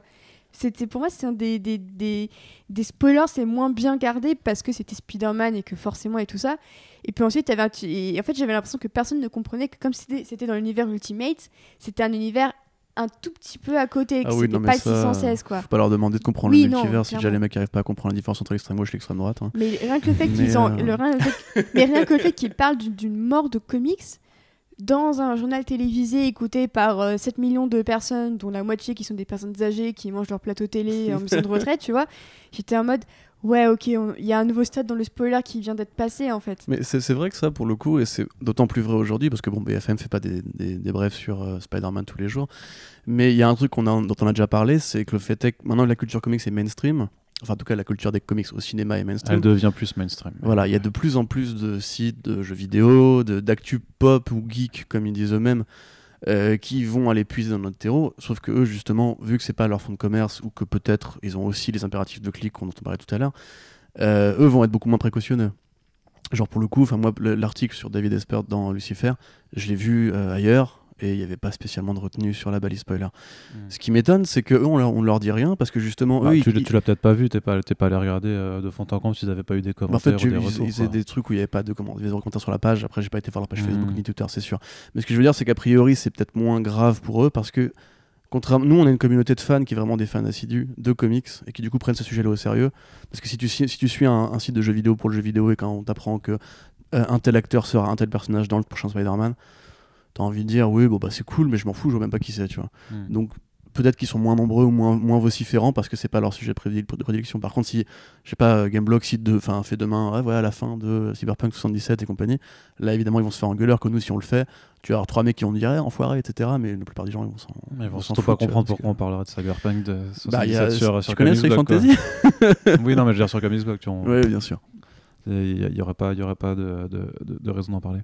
C'était pour moi c'est un des, des, des, des spoilers c'est moins bien gardé parce que c'était Spider-Man et que forcément et tout ça. Et puis ensuite un et en fait j'avais l'impression que personne ne comprenait que comme c'était dans l'univers Ultimate c'était un univers un tout petit peu à côté Ah oui, c'était non, mais pas ça, si sans cesse quoi. Faut pas leur demander de comprendre Oui, le multivers si déjà les mecs arrivent pas à comprendre la différence entre l'extrême gauche et l'extrême droite. hein. Mais rien que le fait qu'ils en- euh, le- rien, le fait- mais rien que le fait qu'ils parlent d'une mort de comics dans un journal télévisé écouté par euh, 7 millions de personnes, dont la moitié qui sont des personnes âgées qui mangent leur plateau télé en maison de retraite, tu vois, j'étais en mode ouais, ok, il y a un nouveau stade dans le spoiler qui vient d'être passé en fait. Mais c'est vrai que ça, pour le coup, et c'est d'autant plus vrai aujourd'hui, parce que bon, BFM fait pas des, des, des brefs sur euh, Spider-Man tous les jours. Mais il y a un truc a, dont on a déjà parlé, c'est que le fait est que maintenant la culture comics est mainstream. Enfin, en tout cas, la culture des comics au cinéma est mainstream. Elle devient plus mainstream. Voilà, il y a de plus en plus de sites de jeux vidéo, d'actu pop ou geek, comme ils disent eux-mêmes, euh, qui vont aller puiser dans notre terreau. Sauf que eux, justement, vu que c'est pas leur fonds de commerce ou que peut-être ils ont aussi les impératifs de clic dont on parlait tout à l'heure, euh, eux vont être beaucoup moins précautionneux. Genre pour le coup, enfin moi, le- l'article sur David Espert dans Lucifer, je l'ai vu euh, ailleurs. Et il n'y avait pas spécialement de retenue sur la balise spoiler. Mm. Ce qui m'étonne, c'est que eux, on leur, on leur dit rien parce que justement, Bah, eux, tu ils- tu l'as peut-être pas vu, t'es pas, pas allé regarder euh, de fond en comble s'ils avaient pas eu des Bah, en commentaires fait, ou des ils- retours. ils faisaient des trucs où il n'y avait pas de comment, des commentaires sur la page. Après, j'ai pas été voir leur page Mhm. Facebook ni Twitter, c'est sûr. Mais ce que je veux dire, c'est qu'a priori, c'est peut-être moins grave pour eux parce que, contrairement, nous, on a une communauté de fans qui est vraiment des fans assidus de comics et qui du coup prennent ce sujet-là au sérieux. Parce que si tu, si tu suis un, un site de jeux vidéo pour le jeu vidéo et quand on t'apprend que euh, un tel acteur sera un tel personnage dans le prochain Spider-Man, t'as envie de dire oui, bon bah c'est cool, mais je m'en fous, je vois même pas qui c'est, tu vois. Mm. Donc peut-être qu'ils sont moins nombreux ou moins, moins vociférants parce que c'est pas leur sujet de prédil- de prédilection. Par contre, si, je sais pas, Gameblog cite de, fait demain, ouais, voilà, la fin de Cyberpunk 77 et compagnie, là évidemment ils vont se faire engueuler, que nous, si on le fait, tu vas avoir trois mecs qui vont dire, eh, enfoiré, etc. Mais la plupart des gens, ils vont s'en. Ils vont surtout pas tu comprendre pourquoi on parlerait de Cyberpunk de 77 Bah, a- sur, tu sur connais Street Comics Fantasy. Oui, non, mais je veux dire sur Comics Blog, tu vois, Oui, bien sûr. il y, a- il y aurait pas, y aurait pas de, de, de- de raison d'en parler.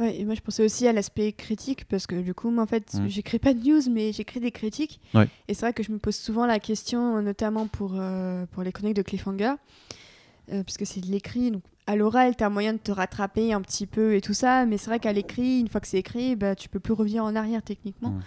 Ouais, et moi je pensais aussi à l'aspect critique parce que du coup, moi en fait, Mm. j'écris pas de news mais j'écris des critiques. Ouais. Et c'est vrai que je me pose souvent la question, notamment pour, euh, pour les chroniques de Cliffhanger, euh, parce que c'est de l'écrit. Donc à l'oral, tu as moyen de te rattraper un petit peu et tout ça, mais c'est vrai qu'à l'écrit, une fois que c'est écrit, bah, tu peux plus revenir en arrière techniquement. Mm.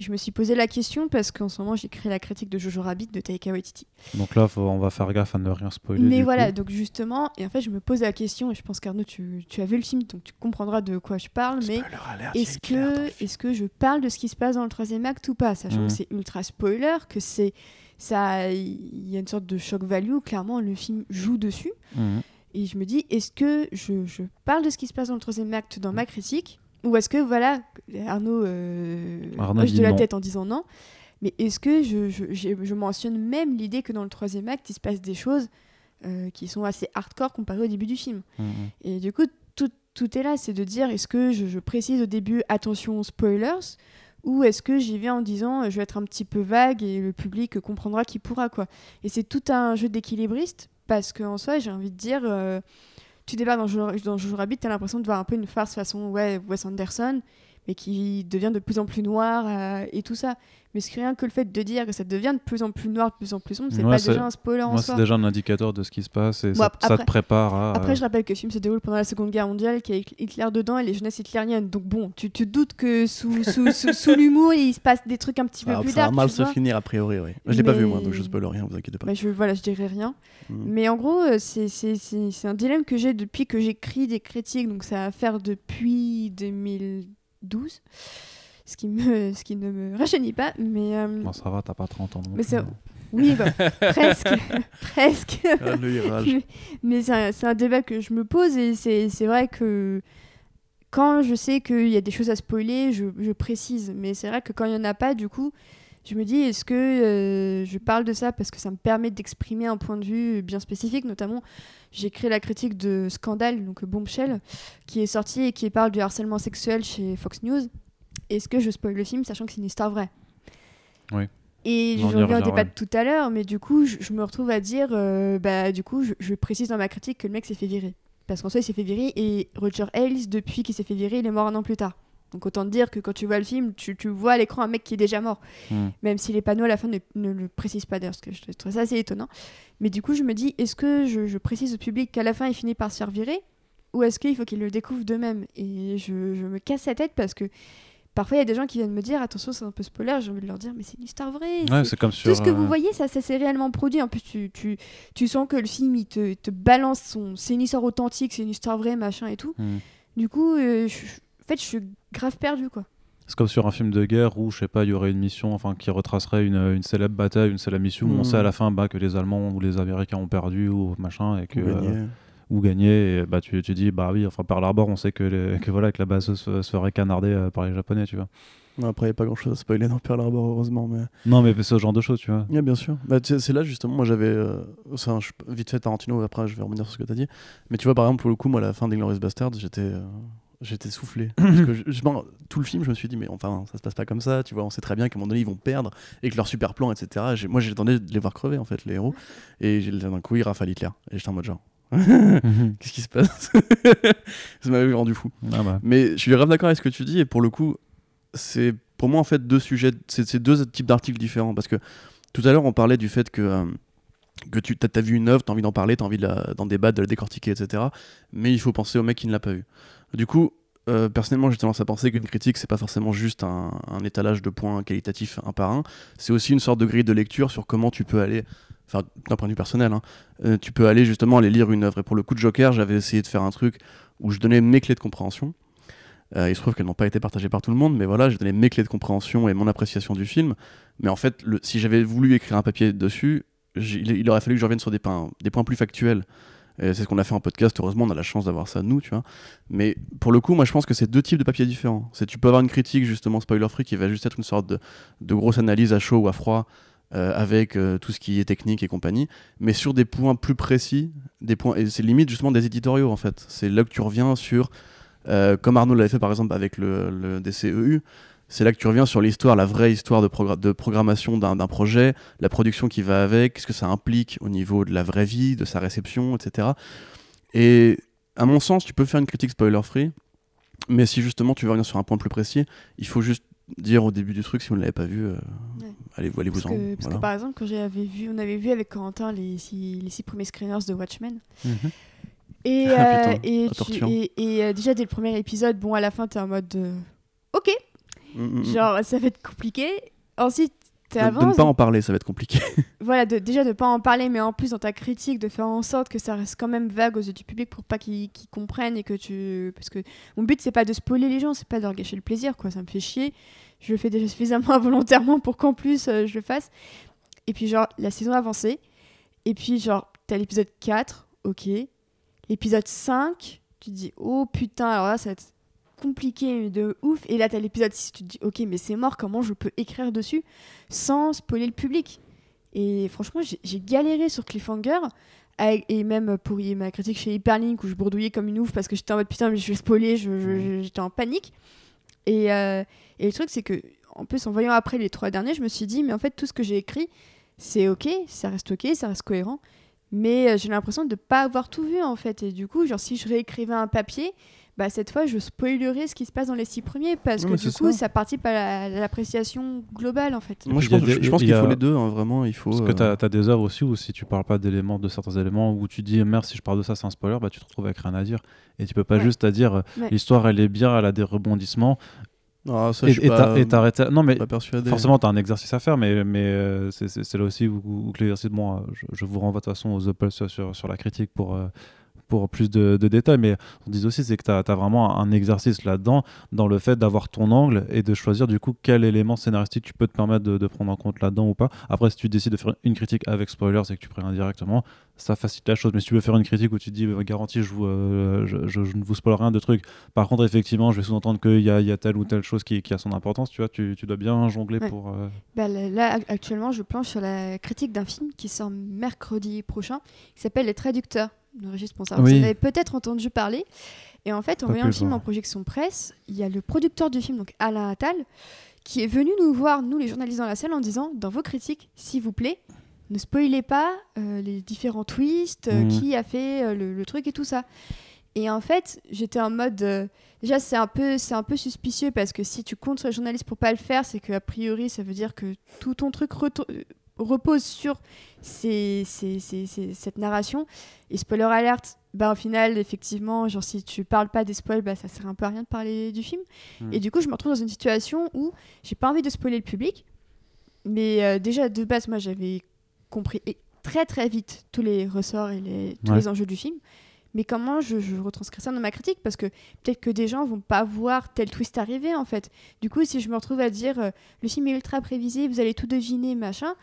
Je me suis posé la question parce qu'en ce moment, j'écris la critique de Jojo Rabbit de Taika Waititi. Donc là, faut- on va faire gaffe à ne rien spoiler. Mais du voilà, coup. donc justement, et en fait, je me pose la question, et je pense qu'Arnaud, tu, tu as vu le film, donc tu comprendras de quoi je parle, mais Spoiler est-ce que, est que je parle de ce qui se passe dans le troisième acte ou pas? Sachant que c'est ultra spoiler, que c'est ça, il y a une sorte de shock value. Clairement, le film joue dessus. Mhm. Et je me dis, est-ce que je, je parle de ce qui se passe dans le troisième acte dans ma critique Ou est-ce que, voilà, Arnaud, euh, Arnaud hoche de la non. tête en disant non Mais est-ce que je, je, je mentionne même l'idée que dans le troisième acte, il se passe des choses euh, qui sont assez hardcore comparées au début du film Mhm. et du coup, tout, tout est là, c'est de dire est-ce que je, je précise au début attention spoilers ou est-ce que j'y vais en disant je vais être un petit peu vague et le public comprendra qui pourra quoi. Et c'est tout un jeu d'équilibriste parce qu'en soi, j'ai envie de dire euh, tu débarques dans Jojo, dans Jojo Rabbit, t'as l'impression de voir un peu une farce façon ouais, Wes Anderson, mais qui devient de plus en plus noir euh, et tout ça. Mais c'est rien que le fait de dire que ça devient de plus en plus noir, de plus en plus sombre, c'est Ouais, pas déjà un spoiler en Moi, soi. c'est déjà un indicateur de ce qui se passe et Bon, ça, te prépare à. Après, je rappelle que le film se déroule pendant la Seconde Guerre mondiale, qu'il y a Hitler dedans et les jeunesses hitlériennes. Donc bon, tu te doutes que sous, sous, sous, sous l'humour, il se passe des trucs un petit peu Alors, plus ça va dark. mal se finir a priori, oui. Je l'ai pas vu moi, Mais- donc je spoil rien, vous inquiétez pas. Bah, je, voilà, je dirais rien. Mm. Mais en gros, euh, c'est- c'est c'est- c'est un dilemme que j'ai depuis que j'écris des critiques. Donc ça va faire depuis 2012. Ce qui, me, ce qui ne me rajeunit pas. Mais euh, Bon, ça va, t'as pas 30 ans. non Mais plus. c'est- oui, bah, presque. presque. Ah, virage. Mais c'est un, débat que je me pose et c'est c'est vrai que quand je sais qu'il y a des choses à spoiler, je, je précise. Mais c'est vrai que quand il n'y en a pas, du coup, je me dis est-ce que euh, je parle de ça parce que ça me permet d'exprimer un point de vue bien spécifique Notamment, j'ai créé la critique de Scandale, donc Bombshell, qui est sortie et qui parle du harcèlement sexuel chez Fox News. Est-ce que je spoil le film sachant que c'est une histoire vraie? Oui. Et On je au revient, débat ouais. de tout à l'heure, mais du coup, je, je me retrouve à dire, euh, bah, du coup, je, je précise dans ma critique que le mec s'est fait virer. Parce qu'en soi, il s'est fait virer et Roger Ailes, depuis qu'il s'est fait virer, il est mort un an plus tard. Donc autant te dire que quand tu vois le film, tu, tu vois à l'écran un mec qui est déjà mort. Hmm. Même si les panneaux à la fin ne, ne le précisent pas d'ailleurs, parce que je trouve ça assez étonnant. Mais du coup, je me dis, est-ce que je, je précise au public qu'à la fin, il finit par se faire virer Ou est-ce qu'il faut qu'il le découvre d'eux-mêmes Et je, je me casse la tête parce que parfois, il y a des gens qui viennent me dire, attention, c'est un peu spoiler, j'ai envie de leur dire, mais c'est une histoire vraie. Ouais, c'est- comme sur. tout ce que vous euh, voyez, ça, ça s'est réellement produit. En plus, tu, tu, tu sens que le film, il te, te balance son. C'est une histoire authentique, c'est une histoire vraie, machin et tout. hmm. Du coup, euh, je- en fait, je suis grave perdu, quoi. C'est comme sur un film de guerre où, je sais pas, il y aurait une mission enfin, qui retracerait une, une célèbre bataille, une célèbre mission où on sait à la fin bah, que les Allemands ou les Américains ont perdu ou machin et que. Euh, ou gagné. Et, bah, tu, tu dis, bah oui, enfin, par Harbor, on sait que, les- que, voilà, que la base se, se ferait canarder euh, par les Japonais, tu vois. Non, Après, il n'y a pas grand chose à spoiler dans Pearl Harbor, heureusement. Mais... Non, mais c'est ce genre de choses, tu vois. Yeah, bien sûr. Bah, c'est là justement, moi j'avais. euh, enfin, je- vite fait Tarantino, après je vais revenir sur ce que tu as dit. Mais tu vois, par exemple, pour le coup, moi, à la fin d'Inglourious Bastards, j'étais. euh, J'étais soufflé. Parce que je- je- bon, tout le film, je me suis dit, mais enfin, ça se passe pas comme ça. Tu vois, on sait très bien qu'à un moment donné, ils vont perdre et que leur super plan, etc. Moi, j'attendais de les voir crever, en fait, les héros. Et d'un coup, ils rafalent Hitler. Et j'étais en mode genre, qu'est-ce qui se passe? Ça m'avait rendu fou. Ah bah. Mais je suis grave d'accord avec ce que tu dis et pour le coup, c'est pour moi en fait deux sujets, c'est deux types d'articles différents parce que tout à l'heure on parlait du fait que euh, que tu as, vu une œuvre, tu as envie d'en parler, tu as envie de d'en débattre, de la décortiquer, etc. Mais il faut penser au mec qui ne l'a pas vu. Du coup, euh, personnellement, j'ai tendance à penser qu'une critique, c'est pas forcément juste un, étalage de points qualitatifs un par un. C'est aussi une sorte de grille de lecture sur comment tu peux aller, enfin, d'un point de vue personnel, hein, euh, tu peux aller justement aller lire une œuvre. Et pour le coup de Joker, j'avais essayé de faire un truc où je donnais mes clés de compréhension. Euh, il se trouve qu'elles n'ont pas été partagées par tout le monde, mais voilà, j'ai donné mes clés de compréhension et mon appréciation du film. Mais en fait, si j'avais voulu écrire un papier dessus, il, aurait fallu que je revienne sur des points plus factuels. C'est ce qu'on a fait en podcast, heureusement, on a la chance d'avoir ça nous, tu vois. Mais pour le coup, moi je pense que c'est deux types de papiers différents. C'est tu peux avoir une critique justement spoiler free qui va juste être une sorte de, de grosse analyse à chaud ou à froid euh, avec euh, tout ce qui est technique et compagnie, mais sur des points plus précis, des points et c'est limite justement des éditoriaux en fait. C'est là que tu reviens sur, euh, comme Arnaud l'avait fait par exemple avec le, le DCEU, c'est là que tu reviens sur l'histoire, la vraie histoire de, progra- de programmation d'un projet, la production qui va avec, qu'est-ce que ça implique au niveau de la vraie vie, de sa réception, etc. Et à mon sens, tu peux faire une critique spoiler free, mais si justement tu veux revenir sur un point plus précis, il faut juste dire au début du truc si vous ne l'avez pas vu, euh, Ouais. allez, allez vous Parce, en. que, parce que voilà. par exemple, quand j'avais vu, on avait vu avec Corentin les six, les six premiers screeners de Watchmen. Et, Ah, euh, putain, et, la tu- et- et, euh, déjà dès le premier épisode, bon à la fin t'es en mode euh, Genre ça va être compliqué. Ensuite de, de ne pas en parler, ça va être compliqué. voilà de, déjà de pas en parler, mais en plus dans ta critique de faire en sorte que ça reste quand même vague aux yeux du public pour pas qu'ils qu'ils comprennent et que tu, parce que mon but c'est pas de spoiler les gens, c'est pas de leur gâcher le plaisir quoi, ça me fait chier. Je le fais déjà suffisamment involontairement pour qu'en plus euh, je le fasse. Et puis genre la saison avancée, et puis genre t'as l'épisode 4, ok. L'épisode 5, tu te dis oh putain, alors là ça va être compliqué de ouf. Et là t'as l'épisode 6, tu te dis ok mais c'est mort, comment je peux écrire dessus sans spoiler le public? Et franchement j'ai- galéré sur Cliffhanger. et même pour y- ma critique chez Hyperlink où je bourdouillais comme une ouf parce que j'étais en mode putain mais je vais spoiler, je- je- je- j'étais en panique. Et, euh, et le truc, c'est que, en plus, en voyant après les trois derniers, je me suis dit, mais en fait, tout ce que j'ai écrit, c'est ok, ça reste ok, ça reste cohérent. Mais euh, j'ai l'impression de ne pas avoir tout vu, en fait. Et du coup, genre, si je réécrivais un papier, bah cette fois je spoilerai ce qui se passe dans les six premiers parce Non, que du coup ça. ça participe à la- à l'appréciation globale en fait. Moi, je pense, des- je qu'il a- faut les deux, hein, vraiment. Il faut. Parce que euh, tu as, des œuvres aussi où si tu parles pas d'éléments, de certains éléments, où tu dis merde, si je parle de ça, c'est un spoiler, bah tu te retrouves avec rien à dire. Et tu peux pas Ouais. juste à dire euh, Ouais. l'histoire elle est bien, elle a des rebondissements. ah, ça, et je suis et pas, t'a- et t'arrêtes à- Non, mais pas persuadé. forcément, tu as un exercice à faire, mais, mais euh, c'est- là aussi où, où que l'exercice. Bon, euh, je, je vous renvoie de toute façon aux Apple sur, sur, sur la critique pour. euh, pour plus de, de détails, mais on dit aussi c'est que tu as, vraiment un exercice là-dedans, dans le fait d'avoir ton angle et de choisir du coup quel élément scénaristique tu peux te permettre de, de prendre en compte là-dedans ou pas. Après, si tu décides de faire une critique avec spoilers et que tu préviens directement, ça facilite la chose. Mais si tu veux faire une critique où tu te dis euh, garantie, je, vous, euh, je, je- je ne vous spoil rien de trucs, par contre, effectivement, je vais sous-entendre qu'il y a, il y a telle ou telle chose qui, qui a son importance, tu vois, tu, tu dois bien jongler Ouais. pour. euh, Bah, là, là, ac- actuellement, je planche sur la critique d'un film qui sort mercredi prochain, qui s'appelle Les Traducteurs de Régis Ponsard. Oui. Vous en avez peut-être entendu parler. Et en fait, en voyant le film en projection presse, il y a le producteur du film, donc Alain Attal, qui est venu nous voir, nous les journalistes dans la salle, en disant dans vos critiques, s'il vous plaît, ne spoilez pas euh, les différents twists, euh, Mhm. qui a fait euh, le, le truc et tout ça. Et en fait, j'étais en mode. déjà, c'est un, peu, un peu suspicieux parce que si tu comptes sur les journalistes pour pas le faire, c'est qu'a priori, ça veut dire que tout ton truc reto- euh, repose sur ces- ces- ces- ces- cette narration. Et spoiler alert, bah, au final, effectivement, genre si tu parles pas des spoils, bah, ça sert un peu à rien de parler du film. Mhm. Et du coup, je me retrouve dans une situation où j'ai pas envie de spoiler le public. Mais euh, déjà, de base, moi, j'avais compris et très très vite tous les ressorts et les, tous Ouais. les enjeux du film. Mais comment je, je retranscris ça dans ma critique? Parce que peut-être que des gens vont pas voir tel twist arriver en fait. Du coup, si je me retrouve à dire euh, le film est ultra prévisible, vous allez tout deviner, machin,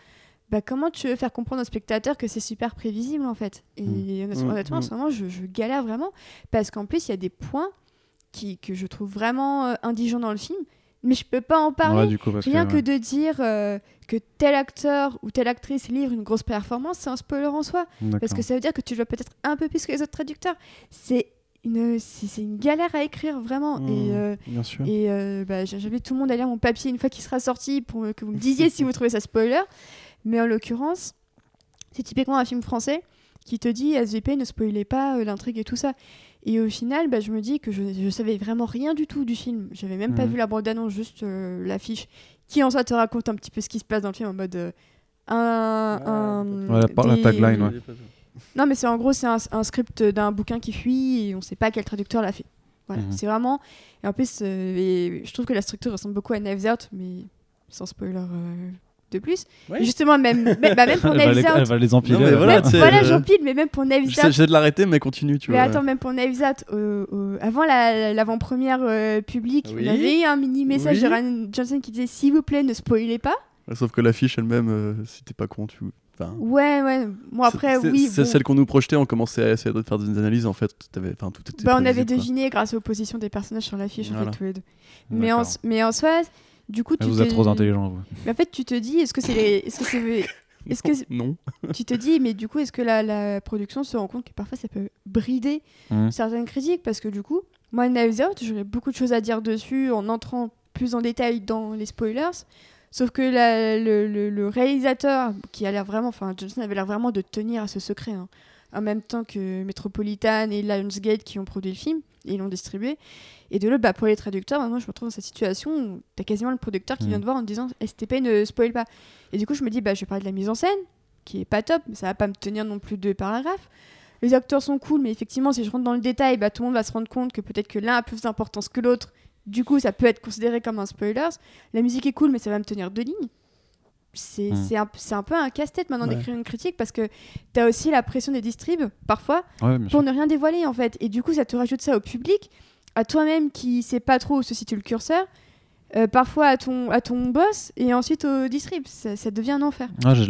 bah comment tu veux faire comprendre au spectateur que c'est super prévisible en fait? Et Mm. honnêtement, Mm, honnêtement, en mm. ce moment, je, je galère vraiment parce qu'en plus, il y a des points qui, que je trouve vraiment euh, indigents dans le film, mais je peux pas en parler. ouais, du coup, parce Rien que, de dire euh, que tel acteur ou telle actrice livre une grosse performance, c'est un spoiler en soi. Parce que ça veut dire que tu dois peut-être un peu plus que les autres traducteurs. C'est une, c'est c'est une galère à écrire, vraiment. Mmh. Et, euh, Bien sûr. et euh, bah, j'invite tout le monde à lire mon papier une fois qu'il sera sorti pour que vous me disiez si vous trouvez ça spoiler. Mais en l'occurrence, c'est typiquement un film français qui te dit SVP ne spoilez pas euh, l'intrigue et tout ça. Et au final, bah, je me dis que je, je savais vraiment rien du tout du film. J'avais même pas Mhm. vu la bande-annonce, juste euh, l'affiche, qui en soi te raconte un petit peu ce qui se passe dans le film en mode. euh, un, un- Ouais, la tagline, ouais. Non, mais c'est en gros, c'est un, un script d'un bouquin qui fuit et on sait pas quel traducteur l'a fait. Voilà, Mhm. c'est vraiment. Et en plus, euh, et je trouve que la structure ressemble beaucoup à Knives Out, mais sans spoiler euh, de plus. Ouais. Justement, même, même, bah, même pour elle, va Knives elle va les empiler. Non, mais voilà, même- voilà, euh, j'empile, mais même pour Knives J'essaie Out. j'essaie de l'arrêter, mais continue, tu Mais vois. attends, même pour Knives Out, euh, euh, avant la- l'avant-première euh, publique, Oui. on avait eu un mini message Oui. de Ryan Johnson qui disait S'il vous plaît, ne spoilez pas. Ouais, Sauf que l'affiche elle-même, euh, si t'es pas con, tu. Enfin, Ouais, ouais. Bon, après, oui. C'est bon. celle qu'on nous projetait, on commençait à essayer de faire des analyses, en fait. T'avais- Enfin, tout était Bah, on avait deviné grâce aux positions des personnages sur l'affiche, en Voilà. fait, tous les deux. Mais en, mais en soi, du coup, tu Vous te... êtes trop intelligent, vous. Mais en fait, tu te dis, est-ce que c'est les... Est-ce que c'est... Est-ce que Non. tu te dis, mais du coup, est-ce que la, la production se rend compte que parfois ça peut brider Mhm. certaines critiques? Parce que du coup, moi, Knives Out, j'aurais beaucoup de choses à dire dessus en entrant plus en détail dans les spoilers. Sauf que la- le, le- le réalisateur, qui a l'air vraiment, enfin, Johnson avait l'air vraiment de tenir à ce secret, hein, en même temps que Metropolitan et Lionsgate qui ont produit le film et l'ont distribué. Et de l'autre, bah, pour les traducteurs, moi je me retrouve dans cette situation où t'as quasiment le producteur qui vient te voir en te disant STP ne spoil pas. Et du coup, je me dis, bah, je vais parler de la mise en scène, qui est pas top, mais ça va pas me tenir non plus deux paragraphes. Les acteurs sont cool, mais effectivement, si je rentre dans le détail, bah, tout le monde va se rendre compte que peut-être que l'un a plus d'importance que l'autre. Du coup, ça peut être considéré comme un spoiler. La musique est cool, mais ça va me tenir deux lignes. C'est c'est un, un peu un casse-tête maintenant Ouais. d'écrire une critique parce que t'as aussi la pression des distribs, parfois, Ouais, pour ne rien dévoiler en fait. Et du coup, ça te rajoute ça au public, à toi-même qui sait pas trop où se situe le curseur, euh, parfois à ton, à ton boss et ensuite au distrib. Ça, ça devient un enfer. Ah, j'ai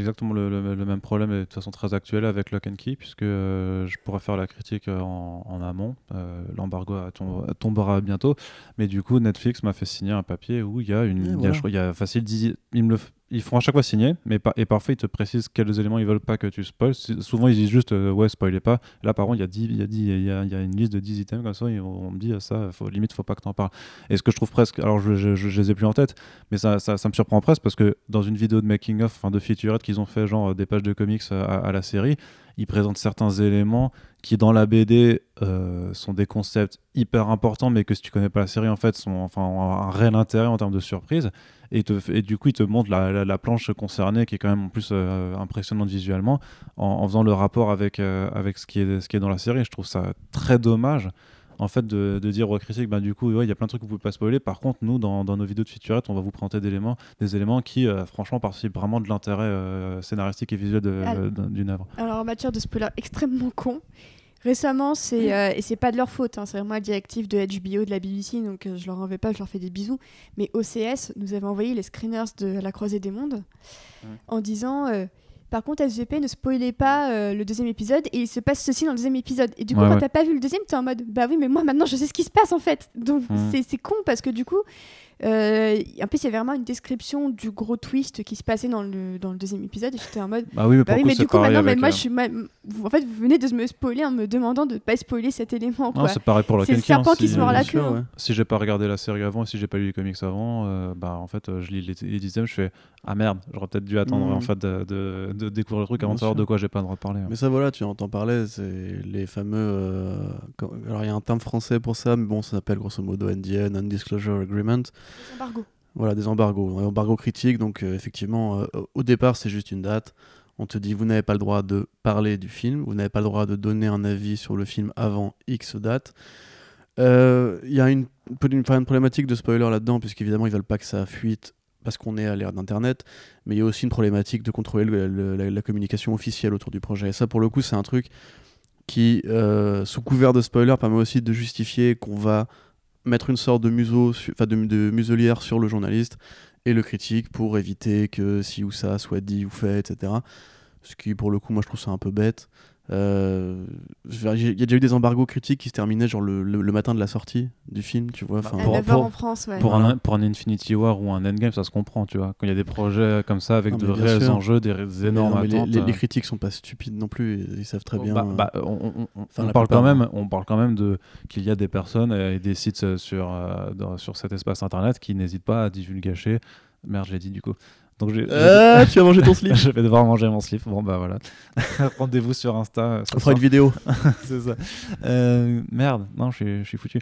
exactement le, le- le même problème et de toute façon très actuel avec Lock and Key puisque euh, je pourrais faire la critique euh, en, en amont. Euh, L'embargo tom- tombera bientôt, mais du coup Netflix m'a fait signer un papier où il y a une, il y a, je y a facile 10, il me le ils font à chaque fois signer, mais et parfois ils te précisent quels éléments ils veulent pas que tu spoil. Souvent ils disent juste euh, ouais, spoilez pas. Là par contre, il y a 10 il y a 10 il y y a une liste de 10 items comme ça, et on, me dit ça, faut, limite, faut pas que t'en parles. Et ce que je trouve presque, alors je, je, les ai plus en tête, mais ça, ça, me surprend presque parce que dans une vidéo de making of, enfin de featurette qu'ils ont fait, genre euh, des pages de comics à, à la série, ils présentent certains éléments qui dans la BD euh, sont des concepts hyper importants, mais que si tu connais pas la série, en fait, sont, enfin, ont un réel intérêt en termes de surprise. Et, du coup, ils te montrent la, la, la planche concernée, qui est quand même en plus euh, impressionnante visuellement, en, en, faisant le rapport avec, euh, avec ce, qui est, ce qui est dans la série. Je trouve ça très dommage. En fait, de, de dire aux critiques, bah, du coup, il ouais, y a plein de trucs que vous pouvez pas spoiler. Par contre, nous, dans, dans nos vidéos de featurette, on va vous présenter des éléments, des éléments qui, euh, franchement, participent vraiment de l'intérêt euh, scénaristique et visuel d'une œuvre. Alors, en matière de spoiler extrêmement con, Récemment, c'est euh, et c'est pas de leur faute, hein, c'est vraiment la directive de HBO, de la BBC, donc euh, je leur en vais pas, je leur fais des bisous. Mais OCS nous avait envoyé les screeners de La Croisée des Mondes Ouais. en disant euh, par contre, SVP, ne spoilez pas euh, le deuxième épisode et il se passe ceci dans le deuxième épisode. Et du coup, Ouais, quand ouais. t'as pas vu le deuxième, t'es en mode bah oui, mais moi maintenant je sais ce qui se passe en fait. Donc c'est- c'est con parce que du coup, euh, en plus, il y avait vraiment une description du gros twist qui se passait dans le, dans le deuxième épisode et j'étais en mode Bah oui, mais bah oui, mais du coup, maintenant, mais moi, euh, je suis. ma- vous- En fait, vous venez de me spoiler en me demandant de pas spoiler cet élément. Non, c'est pareil pour la C'est le hein, serpent qui si- se mord la queue, hein. ouais. si j'ai pas regardé la série avant et si j'ai pas lu les comics avant, euh, bah en fait euh, je lis les, les dixièmes, je fais ah merde, j'aurais peut-être dû attendre en fait de, de- de découvrir le truc avant de savoir de quoi j'ai pas le droit de parler. hein. Mais ça, voilà, tu entends parler, c'est les fameux. euh, Alors, il y a un terme français pour ça, mais bon, ça s'appelle grosso modo NDA, Non-Disclosure Agreement. Embargo. Voilà, des embargos. Embargo critique, donc euh, effectivement, euh, au départ, c'est juste une date. On te dit, vous n'avez pas le droit de parler du film, vous n'avez pas le droit de donner un avis sur le film avant X date. Euh, Il y a une, une, problématique de spoiler là-dedans, puisqu'évidemment, ils veulent pas que ça fuite parce qu'on est à l'ère d'Internet, mais il y a aussi une problématique de contrôler le- le- la, communication officielle autour du projet. Et ça, pour le coup, c'est un truc qui, euh, sous couvert de spoiler, permet aussi de justifier qu'on va mettre une sorte de museau, enfin de, de muselière sur le journaliste et le critique pour éviter que si ou ça soit dit ou fait, etc. Ce qui, pour le coup, moi je trouve ça un peu bête. Euh, Il y a déjà eu des embargos critiques qui se terminaient genre le, le- le matin de la sortie du film, tu vois. Enfin, Pour- 9h pour- en France, ouais. Pour, un, pour un Infinity War ou un Endgame, ça se comprend, tu vois. Quand il y a des projets comme ça avec Non, de réels sûr. enjeux, des, des énormes non, les, les- les euh, critiques sont pas stupides non plus, ils savent très bien. Bah, euh, bah, on, on- on- Enfin, on la parle plupart, quand même, hein. on parle quand même de qu'il y a des personnes et des sites sur euh, dans- sur cet espace internet qui n'hésitent pas à divulgacher. Merde, je l'ai dit du coup. Donc j'ai. j'ai- Ah, tu as mangé ton slip je vais devoir manger mon slip. Bon bah voilà. Rendez-vous sur Insta. euh, On fera une vidéo. c'est ça. Euh, merde, non, je suis, je suis foutu.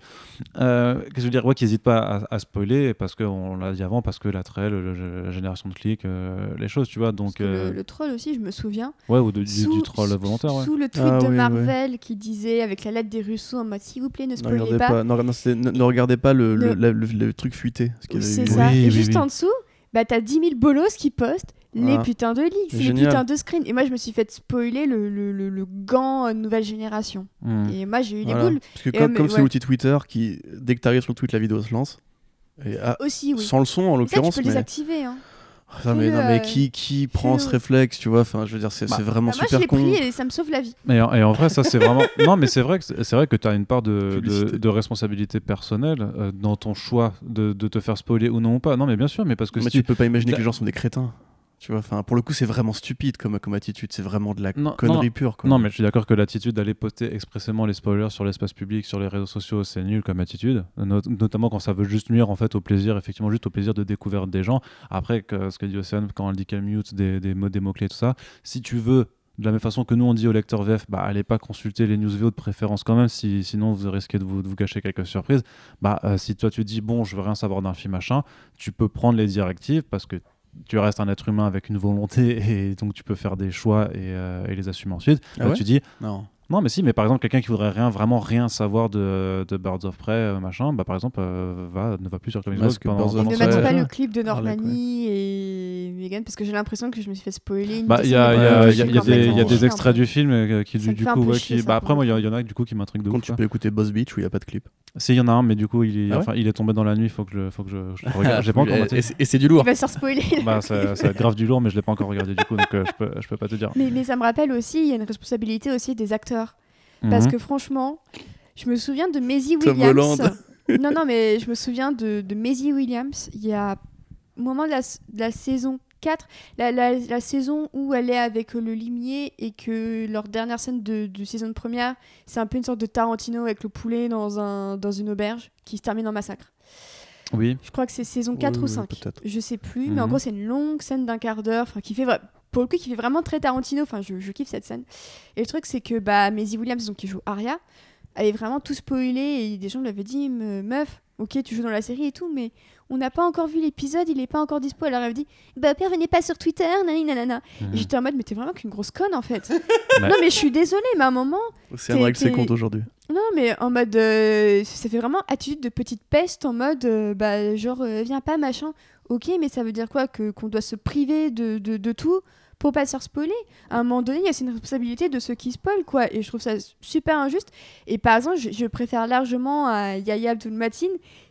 Euh, Qu'est-ce que je veux dire? Ouais, qu'ils pas à, à spoiler, parce qu'on l'a dit avant, parce que l'attrait, le- le- la génération de clics, euh, les choses, tu vois. Donc, euh, le, le troll aussi, je me souviens. ouais, ou de- du, sous, du troll volontaire, ouais. Sous le tweet Ah de oui, oui. Marvel qui disait avec la lettre des Russos en mode s'il vous plaît, ne spoilez pas. pas, non, non, c'était- ne- ne regardez pas le, le, Ne- la- le- le truc fuité. ce y avait ça. Oui, et oui, juste oui. en dessous, bah t'as 10 000 bolos qui postent les Ah. putains de leaks, les putains de screens. Et moi, je me suis fait spoiler le, le, le, le gant euh, nouvelle génération. Hmm. Et moi, j'ai eu Voilà. les boules Parce que comme comme c'est ouais. l'outil Twitter qui, dès que tu arrives sur le tweet, la vidéo se lance. Et, ah, aussi, oui. Sans le son en ça, tu l'occurrence. peux les Mais... activer. Hein. Mais, non, mais euh, qui, qui prend ce réflexe, tu vois Enfin, je veux dire, c'est Bah, c'est vraiment Bah, moi, je super l'ai con. pris et ça me sauve la vie. Et en, et en vrai, ça c'est vraiment. non, mais c'est vrai que c'est vrai que tu as une part de, de, responsabilité personnelle euh, dans ton choix de, de te faire spoiler ou non ou pas. Non, mais bien sûr, mais parce que mais si tu peux pas imaginer t'as- que les gens sont des crétins. Tu vois, enfin, pour le coup, c'est vraiment stupide comme, comme attitude. C'est vraiment de la Non, connerie non. pure. Quoi. Non, mais je suis d'accord que l'attitude d'aller poster expressément les spoilers sur l'espace public, sur les réseaux sociaux, c'est nul comme attitude. Not- notamment quand ça veut juste nuire en fait au plaisir, effectivement, juste au plaisir de découverte des gens. Après, que, ce que dit Océane quand elle dit qu'elle mute des, des mots, des mots-clés, tout ça, si tu veux. De la même façon que nous on dit au lecteur VF, bah allez pas consulter les news VO de préférence quand même, si, sinon vous risquez de vous, de vous gâcher quelques surprises. Bah euh, si toi tu dis bon je veux rien savoir d'un film machin, tu peux prendre les directives parce que tu restes un être humain avec une volonté et donc tu peux faire des choix et, euh, et les assumer ensuite. Ah Là, ouais tu dis Non. Non, mais si, mais par exemple, quelqu'un qui voudrait rien, vraiment rien savoir de, de Birds of Prey, euh, machin, bah par exemple, euh, va, ne va plus sur Et pendant ne mettre pas le clip de ouais. Normani et Megan parce que j'ai l'impression que je me suis fait spoiler. Bah, il y a, des, extraits du film euh, qui, du coup, bah après, moi, il y, en- il y en a du coup qui m'intriguent de Quand ouf. tu peux écouter Boss Beach où il n'y a pas de clip. Si, il y en a un, mais du coup, il est, Ah ouais enfin, il est tombé dans la nuit, il faut que je, faut que je, je le regarde. J'ai pas encore et, c'est- du lourd. Il va se faire spoiler. Bah, ça, grave du lourd, mais je l'ai pas encore regardé du coup, donc je, peux, je peux pas te dire. mais, mais ça me rappelle aussi, il y a une responsabilité aussi des acteurs. Parce Mhm. que franchement, je me souviens de Maisie Tom Williams. Holland. non, non, mais je me souviens de, de Maisie Williams. Il y a au moment de la, de saison 4, la, la, la saison où elle est avec le limier et que leur dernière scène de, de saison première, c'est un peu une sorte de Tarantino avec le poulet dans, un, dans une auberge qui se termine en massacre. Oui. Je crois que c'est saison 4 Oui, ou oui, 5. peut-être. Je sais plus, mais en Mhm. gros, c'est une longue scène d'un quart d'heure, enfin, qui fait pour le coup, qui fait vraiment très Tarantino. Enfin, je, je kiffe cette scène. Et le truc, c'est que bah, Maisie Williams, donc, qui joue Arya, avait vraiment tout spoilé et des gens lui avaient dit Me- Meuf, ok, tu joues dans la série et tout, mais on n'a pas encore vu l'épisode, il est pas encore dispo. Alors elle avait dit Bah, père, venez pas sur Twitter, nani nanana. Et j'étais en mode Mais t'es vraiment qu'une grosse conne en fait. Non, mais je suis désolée, mais à un moment, C'est vrai que c'est compte aujourd'hui. non, mais en mode. euh, ça fait vraiment attitude de petite peste en mode. euh, bah, genre, euh, viens pas, machin. Ok, mais ça veut dire quoi? Qu'on doit se priver de, de, de tout? Pour pas se faire spoiler À un moment donné, il y a une responsabilité de ceux qui spoilent, quoi. Et je trouve ça super injuste. Et par exemple, je, je préfère largement à Yaya Abdul Matin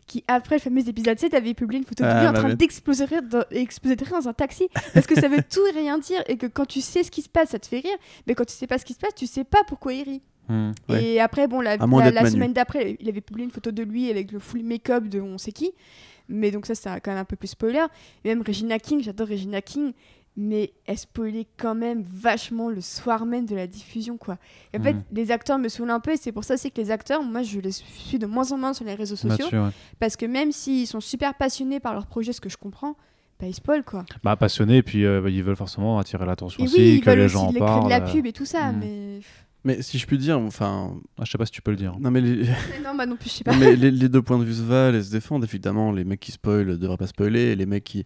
qui, après le fameux épisode 7, avait publié une photo de Ah, lui en bah train d'exploser de rire dans- dans un taxi. Parce que ça veut tout et rien dire. Et que quand tu sais ce qui se passe, ça te fait rire. Mais quand tu sais pas ce qui se passe, tu sais pas pourquoi il rit. Ouais. Et après, bon, la, semaine d'après, il avait publié une photo de lui avec le full make-up de on sait qui. Mais donc ça, c'est quand même un peu plus spoiler. Et même Regina King, j'adore Regina King. Mais elle spoilait quand même vachement le soir même de la diffusion, quoi. Et en fait, Mhm. les acteurs me saoulent un peu. Et c'est pour ça aussi que les acteurs, moi, je les suis de moins en moins sur les réseaux sociaux. Ouais. Parce que même s'ils sont super passionnés par leur projet, ce que je comprends, bah, ils spoilent, quoi. Bah, passionnés, et puis euh, bah, ils veulent forcément attirer l'attention aussi, oui, ils que veulent les aussi gens en parlent. de la pub et tout ça. Mhm. Mais... Mais si je puis dire, enfin. Ah, je sais pas si tu peux le dire. Non, mais les, non, bah non plus, je sais pas. non, mais les, les deux points de vue se valent et se défendent. Évidemment, les mecs qui spoilent ne devraient pas spoiler, et les mecs qui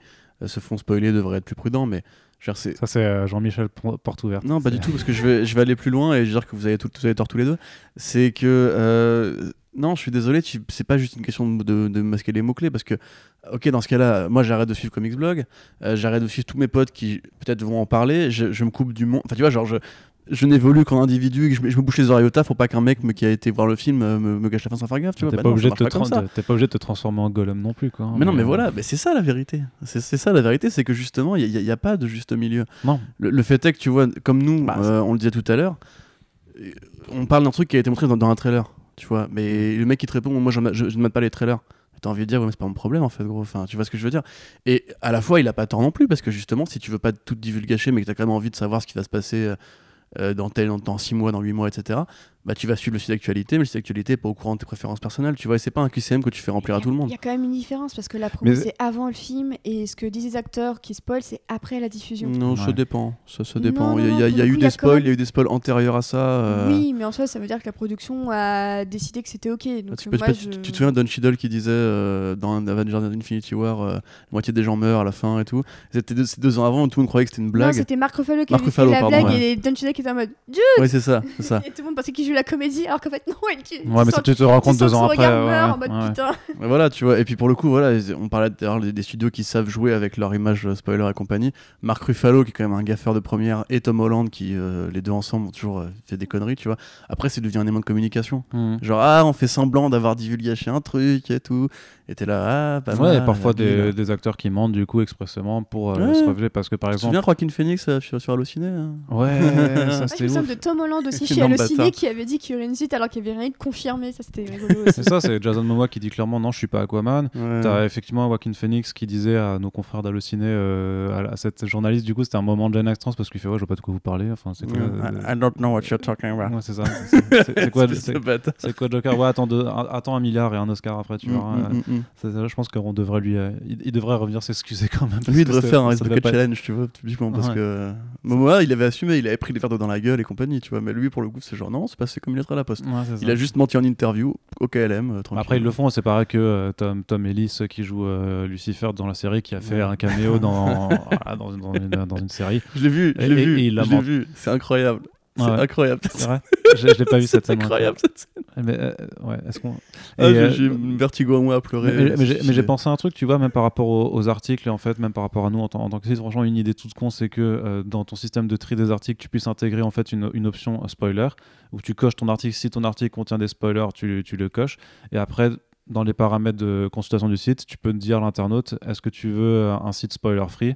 se font spoiler devraient être plus prudents. Mais je veux. Ça, c'est euh, Jean-Michel Por- Porte Ouverte. Non, pas du tout, parce que je vais, je vais aller plus loin et dire que vous avez, tout, vous avez tort tous les deux. C'est que. euh, non, je suis désolé, tu- c'est pas juste une question de, de- de masquer les mots-clés, parce que, ok, dans ce cas-là, moi j'arrête de suivre Comics Blog, euh, j'arrête de suivre tous mes potes qui peut-être vont en parler, je, je me coupe du monde. Enfin, tu vois, genre, je, je n'évolue qu'en individu, et que je, me- je me bouche les oreilles au taf pour pas qu'un mec me- qui a été voir le film euh, me, me gâche la fin sans faire gaffe, tu vois. T'es Bah pas, obligé de te pas pas obligé de transformer en golem non plus. Quoi, hein, Mais non, mais euh, voilà, mais c'est ça la vérité. C'est c'est ça la vérité, c'est que justement, il n'y a, pas de juste milieu. Non. Le, le fait est que tu vois, comme nous, Bah, euh, on le disait tout à l'heure, on parle d'un truc qui a été montré dans, dans un trailer, tu vois. Mais le mec qui te répond, moi je, je, je ne mate pas les trailers. T'as envie de dire, ouais, mais c'est pas mon problème en fait, gros. Enfin, tu vois ce que je veux dire. Et à la fois, il a pas tort non plus, parce que justement, si tu veux pas tout divulgacher, mais que t'as quand même envie de savoir ce qui va se passer dans tel, dans 6 mois, dans 8 mois, etc., bah tu vas suivre le site d'actualité, mais le site d'actualité est pas au courant de tes préférences personnelles, tu vois. Et c'est pas un QCM que tu fais remplir à tout le monde. Il y a quand même une différence parce que la promo Mais- c'est avant le film et ce que disent les acteurs qui spoilent c'est après la diffusion. Non, ça Ouais. dépend. Ça, ça Non, dépend. non, Il y a, non, eu des spoils, il y a eu des spoils antérieurs à ça. euh, Oui, mais en soi ça veut dire que la production a décidé que c'était ok. Donc tu, peux- moi, tu- je... tu te souviens de Don Cheadle qui disait euh, dans Avengers Infinity War, euh, la moitié des gens meurent à la fin et tout. C'était deux, ans avant, tout le monde croyait que c'était une Non, blague. c'était Marc Ruffalo qui Mark avait Ruffalo, fait la pardon, blague ouais. et Don Cheadle qui était en mode Dieu Oui, c'est ça, c'est ça. Et tout le monde pensait qu'il joue la comédie alors qu'en fait non, il tue. Ouais, mais ça, tu te rends compte deux ans après. Ouais, meurt en mode ouais. putain. Mais voilà, tu vois. Et puis pour le coup, voilà, on parlait d'ailleurs des, des studios qui savent jouer avec leur image euh, spoiler et compagnie. Marc Ruffalo, qui est quand même un gaffeur de première, et Tom Holland, qui euh, les deux ensemble ont toujours euh, fait des conneries, tu vois. Après, c'est devenu un élément de communication. Mhm. Genre, ah, on fait semblant d'avoir divulgaché un truc et tout. Et t'es là, ah, pas Ouais, mal, et parfois des, des acteurs qui mentent du coup expressément pour euh, Ouais. se révéler parce que par Tu te exemple. souviens Joaquin Phoenix euh, sur, sur Allociné hein? Ouais, ça c'était me ouf. souviens de Tom Holland aussi chez Allociné qui avait dit qu'il y aurait une suite alors qu'il n'y avait rien de confirmé. Ça c'était rigolo aussi. C'est ça, c'est Jason Momoa qui dit clairement non, je suis pas Aquaman. Ouais. T'as effectivement Joaquin Phoenix qui disait à nos confrères d'Allociné, euh, à, à cette journaliste, du coup, c'était un moment de gêne extrans parce qu'il fait Ouais, je vois pas de quoi vous parlez. Enfin, c'est quoi, euh, I, I don't know what you're talking about. ouais, c'est ça. C'est- C'est c'est quoi, Espèce c'est- de bâtard. c'est quoi Joker? Ouais, attends, deux- un- attends un milliard et un Oscar après, tu Mm, vois. mm, mm, mm. C'est ça, je pense qu'on devrait lui. euh, il, il devrait revenir s'excuser quand même. Lui, il devrait faire un pas être- Challenge, tu vois, typiquement, parce Ouais. que Momoa, il avait assumé, il avait pris des verres d'eau dans la gueule et compagnie, tu vois, mais lui, pour le coup, c'est genre, non, c'est passé comme une lettre à la poste. Ouais, c'est. Il a juste menti en interview, au KLM, euh, tranquille. Après, ils le font, c'est pareil que euh, Tom, Tom Ellis qui joue euh, Lucifer dans la série, qui a fait Ouais. un caméo dans, dans, dans une, dans une série. Je l'ai vu, je l'ai vu, et il la je l'ai vu, c'est incroyable. C'est Ouais. incroyable. C'est vrai Je, je l'ai pas vu cette C'est scène. incroyable cette scène. Mais, euh, ouais, est-ce qu'on. Ah, j'ai- euh, vertigo à moi à pleurer. mais, mais- mais j'ai- pensé à un truc, tu vois, même par rapport aux, aux articles, en fait, même par rapport à nous en, tant- en tant que site, franchement, une idée toute con, c'est que euh, dans ton système de tri des articles, tu puisses intégrer en fait une, une option euh, spoiler, où tu coches ton article, si ton article contient des spoilers, tu, tu le coches, et après, dans les paramètres de consultation du site, tu peux dire à l'internaute, est-ce que tu veux un site spoiler free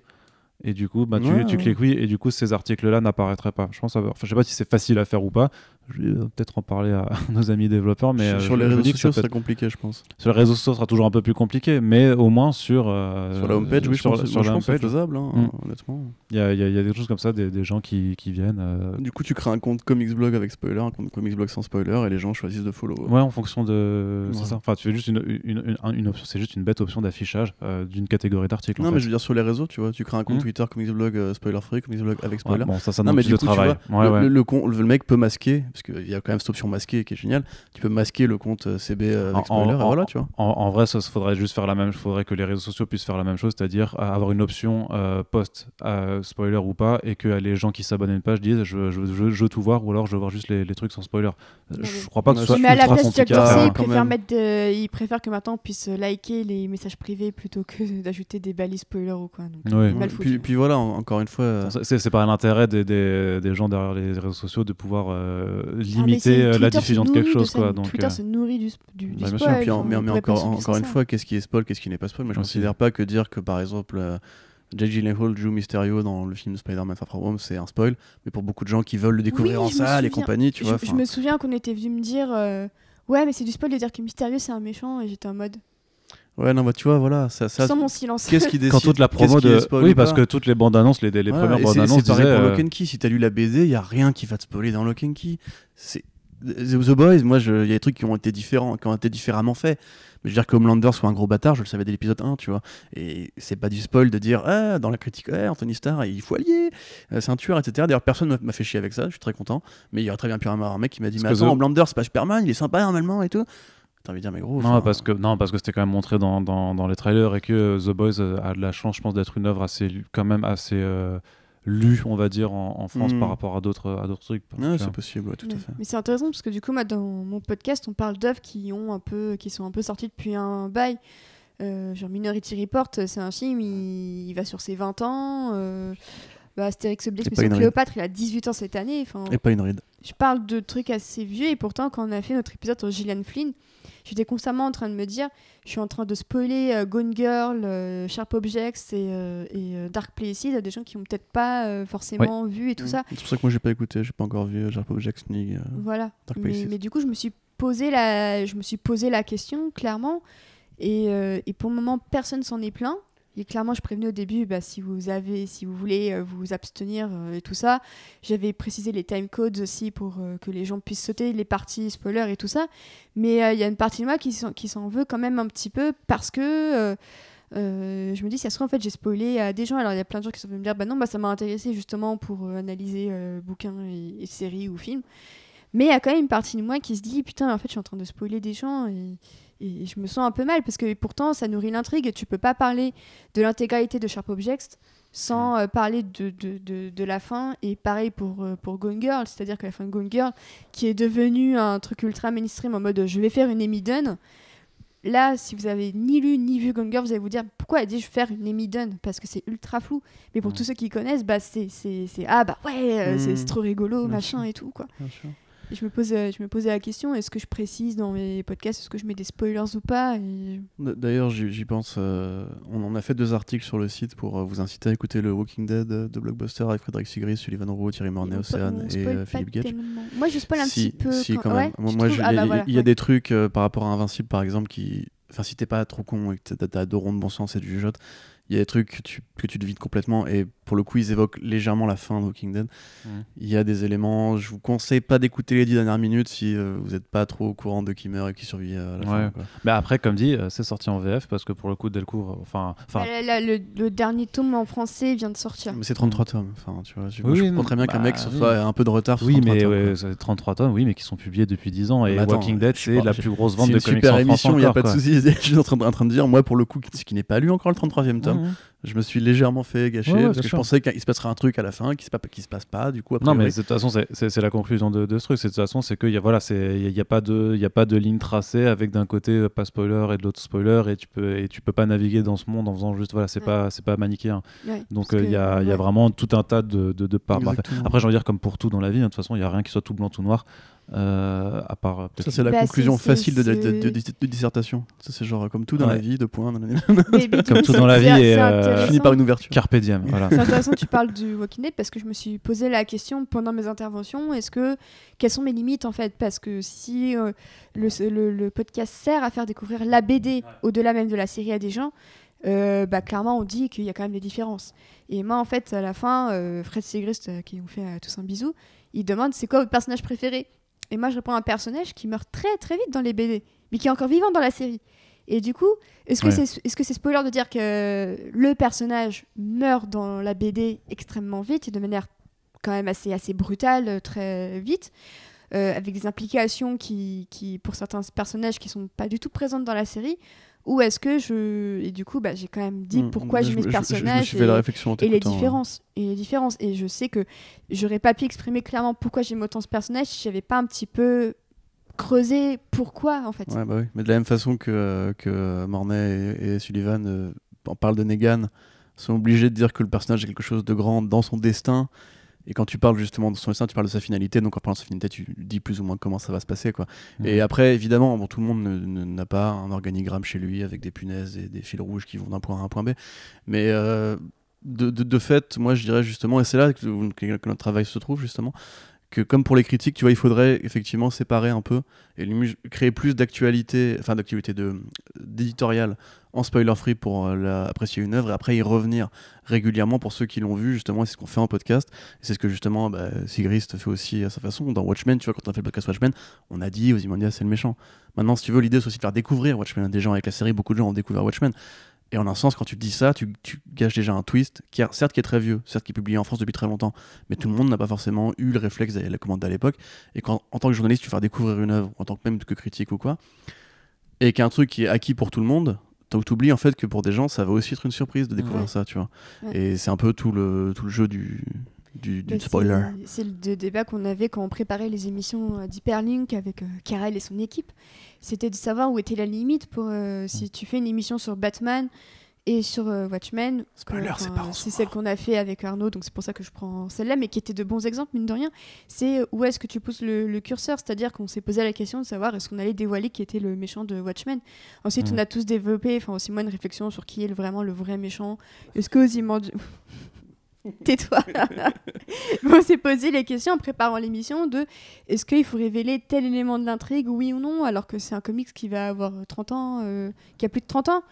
et du coup, bah, tu, Ouais, tu cliques oui, et du coup, ces articles-là n'apparaîtraient pas. Je pense, enfin, je sais pas si c'est facile à faire ou pas, Je vais euh, peut-être en parler à nos amis développeurs, mais sur, euh, je- les je réseaux sociaux, c'est compliqué, je pense. sur les réseaux sociaux, sera toujours un peu plus compliqué, mais au moins sur euh, sur la homepage, oui, je sur, pense, sur je la c'est homepage, faisable, hein, honnêtement. il y a, y y des choses comme ça, des, des gens qui, qui viennent. euh, Du coup, tu crées un compte Comicsblog avec spoiler, un compte Comicsblog sans spoiler, et les gens choisissent de follow. Ouais, en fonction de. C'est ça. Enfin, tu fais juste une, une, une, une option, c'est juste une bête option d'affichage euh, d'une catégorie d'articles. en Non, mais je veux dire sur les réseaux, tu vois, tu crées un compte Mm. Twitter Comicsblog spoiler free, Comicsblog avec Ouais, spoiler. bon, ça, ça Non, mais du tu travail. vois, Ouais, le, ouais. le- le con- le mec peut masquer, parce qu'il y a quand même cette option masquée qui est géniale. Tu peux masquer le compte euh, CB euh, avec En- spoiler, en- et voilà, tu vois. En, en vrai, ça faudrait juste faire la même. faudrait que les réseaux sociaux puissent faire la même chose, c'est-à-dire euh, avoir une option euh, post euh, spoiler ou pas, et que les gens qui s'abonnent à une page disent je, je, je, je veux tout voir, ou alors je veux voir juste les, les trucs sans spoiler. Mais- Je crois pas que ce Ouais, soit mais à la place, Jack Dorsey, il préfère, mettre de- il préfère que maintenant on puisse liker les messages privés plutôt que d'ajouter des balises spoilers ou quoi. Donc, Ouais. mal Ouais, puis, puis voilà, en- encore une fois. C'est c'est pas l'intérêt des, des, des gens derrière les réseaux sociaux de pouvoir euh, limiter c'est- euh, la diffusion de quelque chose. ça, quoi, donc, Twitter euh, se nourrit du, Bah, spoil, puis en- enfin, mais, encore, encore une ça. fois, qu'est-ce qui est spoil, qu'est-ce qui n'est pas spoil? Moi, je Aussi. considère pas que dire que par exemple. euh, Jake Gyllenhaal joue Mysterio dans le film Spider-Man Far From Home, c'est un spoil, mais pour beaucoup de gens qui veulent le découvrir Oui, en salle et compagnie, tu je, vois. je me souviens qu'on était venu me dire euh, Ouais, mais c'est du spoil de dire que Mystérieux c'est un méchant, et j'étais en mode. Ouais, non, bah tu vois, voilà, ça. ça Sans mon silence. Qu'est-ce qui décide quand toute la promo de. Oui, ou parce que toutes les bandes annonces, les, les Voilà, premières bandes annonces C'est pareil disaient. pour euh, Lock and Key. Si t'as lu la BD, il y a rien qui va te spoiler dans Lock and Key. C'est The Boys. Moi, je- il y a des trucs qui ont été différents, qui ont été différemment faits. Mais je veux dire que Homelander soit un gros bâtard, je le savais dès l'épisode 1, tu vois. Et c'est pas du spoil de dire ah, dans la critique, ouais, Anthony Starr, il faut allier, euh, c'est un tueur, etc. D'ailleurs, personne m'a- m'a fait chier avec ça. Je suis très content. Mais il y aurait très bien pu y avoir un mec qui m'a dit mais attends, The- Homelander, c'est pas Superman, il est sympa normalement et tout. T'as envie de dire mais gros. Non, parce que, non, parce que c'était quand même montré dans, dans, dans les trailers et que The Boys euh, a de la chance, je pense, d'être une œuvre assez, quand même assez euh, lue, on va dire, en, en France Mm. par rapport à d'autres à d'autres trucs. Tu c'est possible, ouais, tout Ouais. à fait. Mais c'est intéressant parce que du coup, moi, dans mon podcast, on parle d'œuvres qui ont un peu, qui sont un peu sorties depuis un bail. Euh, genre Minority Report, c'est un film, il, il va sur ses 20 ans. Euh, bah, Astérix Obélix, Mission. Cléopâtre, il a 18 ans cette année. Enfin, Et pas une ride. je parle de trucs assez vieux et pourtant, quand on a fait notre épisode sur Gillian Flynn, j'étais constamment en train de me dire, je suis en train de spoiler euh, Gone Girl, euh, Sharp Objects et, euh, et, euh, Dark Places à des gens qui ont peut-être pas euh, forcément vu et tout ça. C'est pour ça que moi j'ai pas écouté, j'ai pas encore vu euh, Jackson League. euh. Voilà. Dark Mais, Places. mais du coup, je me suis posé la, je me suis posé la question clairement. Et, euh, et pour le moment, personne s'en est plaint. Et clairement, je prévenais au début, bah, si vous avez, si vous voulez euh, vous abstenir euh, et tout ça, j'avais précisé les time codes aussi pour euh, que les gens puissent sauter les parties spoilers et tout ça. Mais il y a une partie de moi qui s'en, veut quand même un petit peu parce que je me dis, ça se trouve, en fait, j'ai spoilé à des gens. Alors, il y a plein de gens qui sont venus me dire, bah non, bah, ça m'a intéressé justement pour analyser bouquins et, séries ou films. Mais il y a quand même une partie de moi qui se dit, putain, en fait, je suis en train de spoiler des gens et je me sens un peu mal parce que pourtant, ça nourrit l'intrigue. Tu peux pas parler de l'intégralité de Sharp Objects sans euh, parler de, de, de, de la fin. Et pareil pour, euh, pour Gone Girl, c'est-à-dire que la fin de Gone Girl, qui est devenue un truc ultra mainstream en mode je vais faire une Emmy Dunn. Là, si vous avez ni lu ni vu Gone Girl, vous allez vous dire pourquoi elle dit je vais faire une Emmy Dunn? Parce que c'est ultra flou. Mais pour Mm. tous ceux qui connaissent, bah c'est c'est c'est- ah bah ouais, euh, c'est Mm. c'est trop rigolo, machin et tout quoi. Bien sûr. Je me pose euh, je me posais la question est-ce que je précise dans mes podcasts est-ce que je mets des spoilers ou pas et... D'ailleurs, j'y pense. euh, on en a fait deux articles sur le site pour euh, vous inciter à écouter le Walking Dead de Blockbuster avec Frédéric Sigris, Sullivan Rowe, Thierry Mornay, Océane et euh, Philippe Gage. Moi je spoil un si, petit peu. si, quand même. Moi, Ah il y, bah voilà, il y a ouais. des trucs euh, par rapport à Invincible, par exemple, qui. Enfin, si t'es pas trop con et que t'as- t'as deux ronds de bon sens et du jugeote, il y a des trucs que tu, que tu devines complètement. Et pour le coup, ils évoquent légèrement la fin de Walking Dead. Mhm. Il y a des éléments. Je vous conseille pas d'écouter les dix dernières minutes si euh, vous n'êtes pas trop au courant de qui meurt et qui survit à la fin. Quoi. Mais après, comme dit, euh, c'est sorti en VF parce que pour le coup, Delcourt, enfin, enfin, le, le dernier tome en français vient de sortir. Mais c'est 33 tomes. Enfin, tu vois, je, Oui, je oui, comprends très bien qu'un bah, mec se oui. soit un peu de retard sur oui, 33 mais tomes, ouais, quoi. c'est 33 tomes, oui, mais qui sont publiés depuis 10 ans. Et attends, Walking Dead, c'est la plus grosse C'est vente de comics super en France émission, il n'y a pas de souci. Je suis en train, de, en train de dire, moi, pour le coup, ce qui n'est pas lu encore le 33e tome, Je me suis légèrement fait gâcher Ouais, ouais, parce que je pensais qu'il se passerait un truc à la fin qui se, qui se passe pas. Du coup, après, Non, mais c'est- de toute façon, c'est- la conclusion de, de ce truc. C'est de toute façon, c'est qu'il y a voilà, c'est il y, a- il y a pas de il y a pas de ligne tracée avec d'un côté euh, pas spoiler et de l'autre spoiler et tu peux et tu peux pas naviguer dans ce monde en faisant juste voilà, c'est Ouais. pas c'est pas manichéen. Ouais, Donc parce euh, il y, a, il y a vraiment tout un tas de de, de parts. Bah, après, j'ai envie de dire comme pour tout dans la vie, hein, de toute façon, il y a rien qui soit tout blanc tout noir. Euh, à part euh, peut-être ça, c'est la Bah, conclusion facile de, de- de- c'est- de- de dissertation. Ça, c'est genre comme tout dans Ouais. la vie, de points. Comme tout dans la vie, et, euh, Fini par une ouverture. Carpe diem, voilà. C'est intéressant que tu parles du Walking Dead parce que je me suis posé la question pendant mes interventions est-ce que quelles sont mes limites en fait? Parce que si euh, le, le- le podcast sert à faire découvrir la BD au-delà même de la série à des gens, euh, bah clairement on dit qu'il y a quand même des différences. Et moi en fait à la fin, euh, Fred Segrist euh, qui nous fait euh, tous un bisou, il demande c'est quoi votre personnage préféré? Et moi je réponds un personnage qui meurt très très vite dans les BD, mais qui est encore vivant dans la série. Et du coup, est-ce que Ouais. c'est est-ce que c'est spoiler de dire que le personnage meurt dans la BD extrêmement vite et de manière quand même assez, assez brutale, euh, très vite, euh, avec des implications qui, qui, pour certains personnages qui sont pas du tout présentes dans la série Ou est-ce que je. Et du coup, bah, j'ai quand même dit Mm, pourquoi je- j'aimais ce je- je- Je personnage. fait et- les hein. différences et les différences et je sais que j'aurais pas pu exprimer clairement pourquoi j'aime autant ce personnage si j'avais pas un petit peu creusé pourquoi en fait Ouais, bah oui. Mais de la même façon que, que Mornay et, et Sullivan euh, en parlent de Negan, sont obligés de dire que le personnage est quelque chose de grand dans son destin. Et quand tu parles justement de son destin, tu parles de sa finalité. Donc en parlant de sa finalité, tu dis plus ou moins comment ça va se passer. Quoi. Et après, évidemment, bon, tout le monde n'a pas un organigramme chez lui avec des punaises et des fils rouges qui vont d'un point A à un point B. Mais euh, de, de- de fait, moi je dirais justement, et c'est là que- que notre travail se trouve justement, que comme pour les critiques, tu vois, il faudrait effectivement séparer un peu et créer plus d'actualité, enfin d'actualité de d'éditorial en spoiler free pour euh, apprécier une œuvre et après y revenir régulièrement pour ceux qui l'ont vu justement c'est ce qu'on fait en podcast. C'est ce que justement bah, Sigrist fait aussi à sa façon. Dans Watchmen tu vois quand on a fait le podcast Watchmen on a dit Ozymandias c'est le méchant. Maintenant si tu veux l'idée c'est aussi de faire découvrir Watchmen des gens. Avec la série beaucoup de gens ont découvert Watchmen et en un sens quand tu dis ça tu, tu gâches déjà un twist qui a- certes qui est très vieux certes qui est publié en France depuis très longtemps mais tout le monde n'a pas forcément eu le réflexe d'aller la commander à l'époque et quand en tant que journaliste tu fais découvrir une œuvre en tant que même que critique ou quoi et qu'il y a un truc qui est acquis pour tout le monde t'oublies en fait que pour des gens ça va aussi être une surprise de découvrir Ouais. ça tu vois Ouais. et c'est un peu tout le tout le jeu du du, c'est- spoiler C'est le débat qu'on avait quand on préparait les émissions euh, d'Hyperlink avec euh, Karel et son équipe. C'était de savoir où était la limite pour euh, si tu fais une émission sur Batman et sur euh, Watchmen. C'est enfin, pas en C'est soi. celle qu'on a fait avec Arnaud, donc c'est pour ça que je prends celle-là, mais qui était de bons exemples, mine de rien. C'est où est-ce que tu pousses le, le curseur, c'est-à-dire qu'on s'est posé la question de savoir est-ce qu'on allait dévoiler qui était le méchant de Watchmen. Ensuite, Mhm. on a tous développé, enfin aussi moi, une réflexion sur qui est le- vraiment le vrai méchant. Est-ce que Ozymandias... Tais-toi. on s'est posé les questions en préparant l'émission de est-ce qu'il faut révéler tel élément de l'intrigue, oui ou non, alors que c'est un comics qui va avoir 30 ans, euh, qui a plus de 30 ans,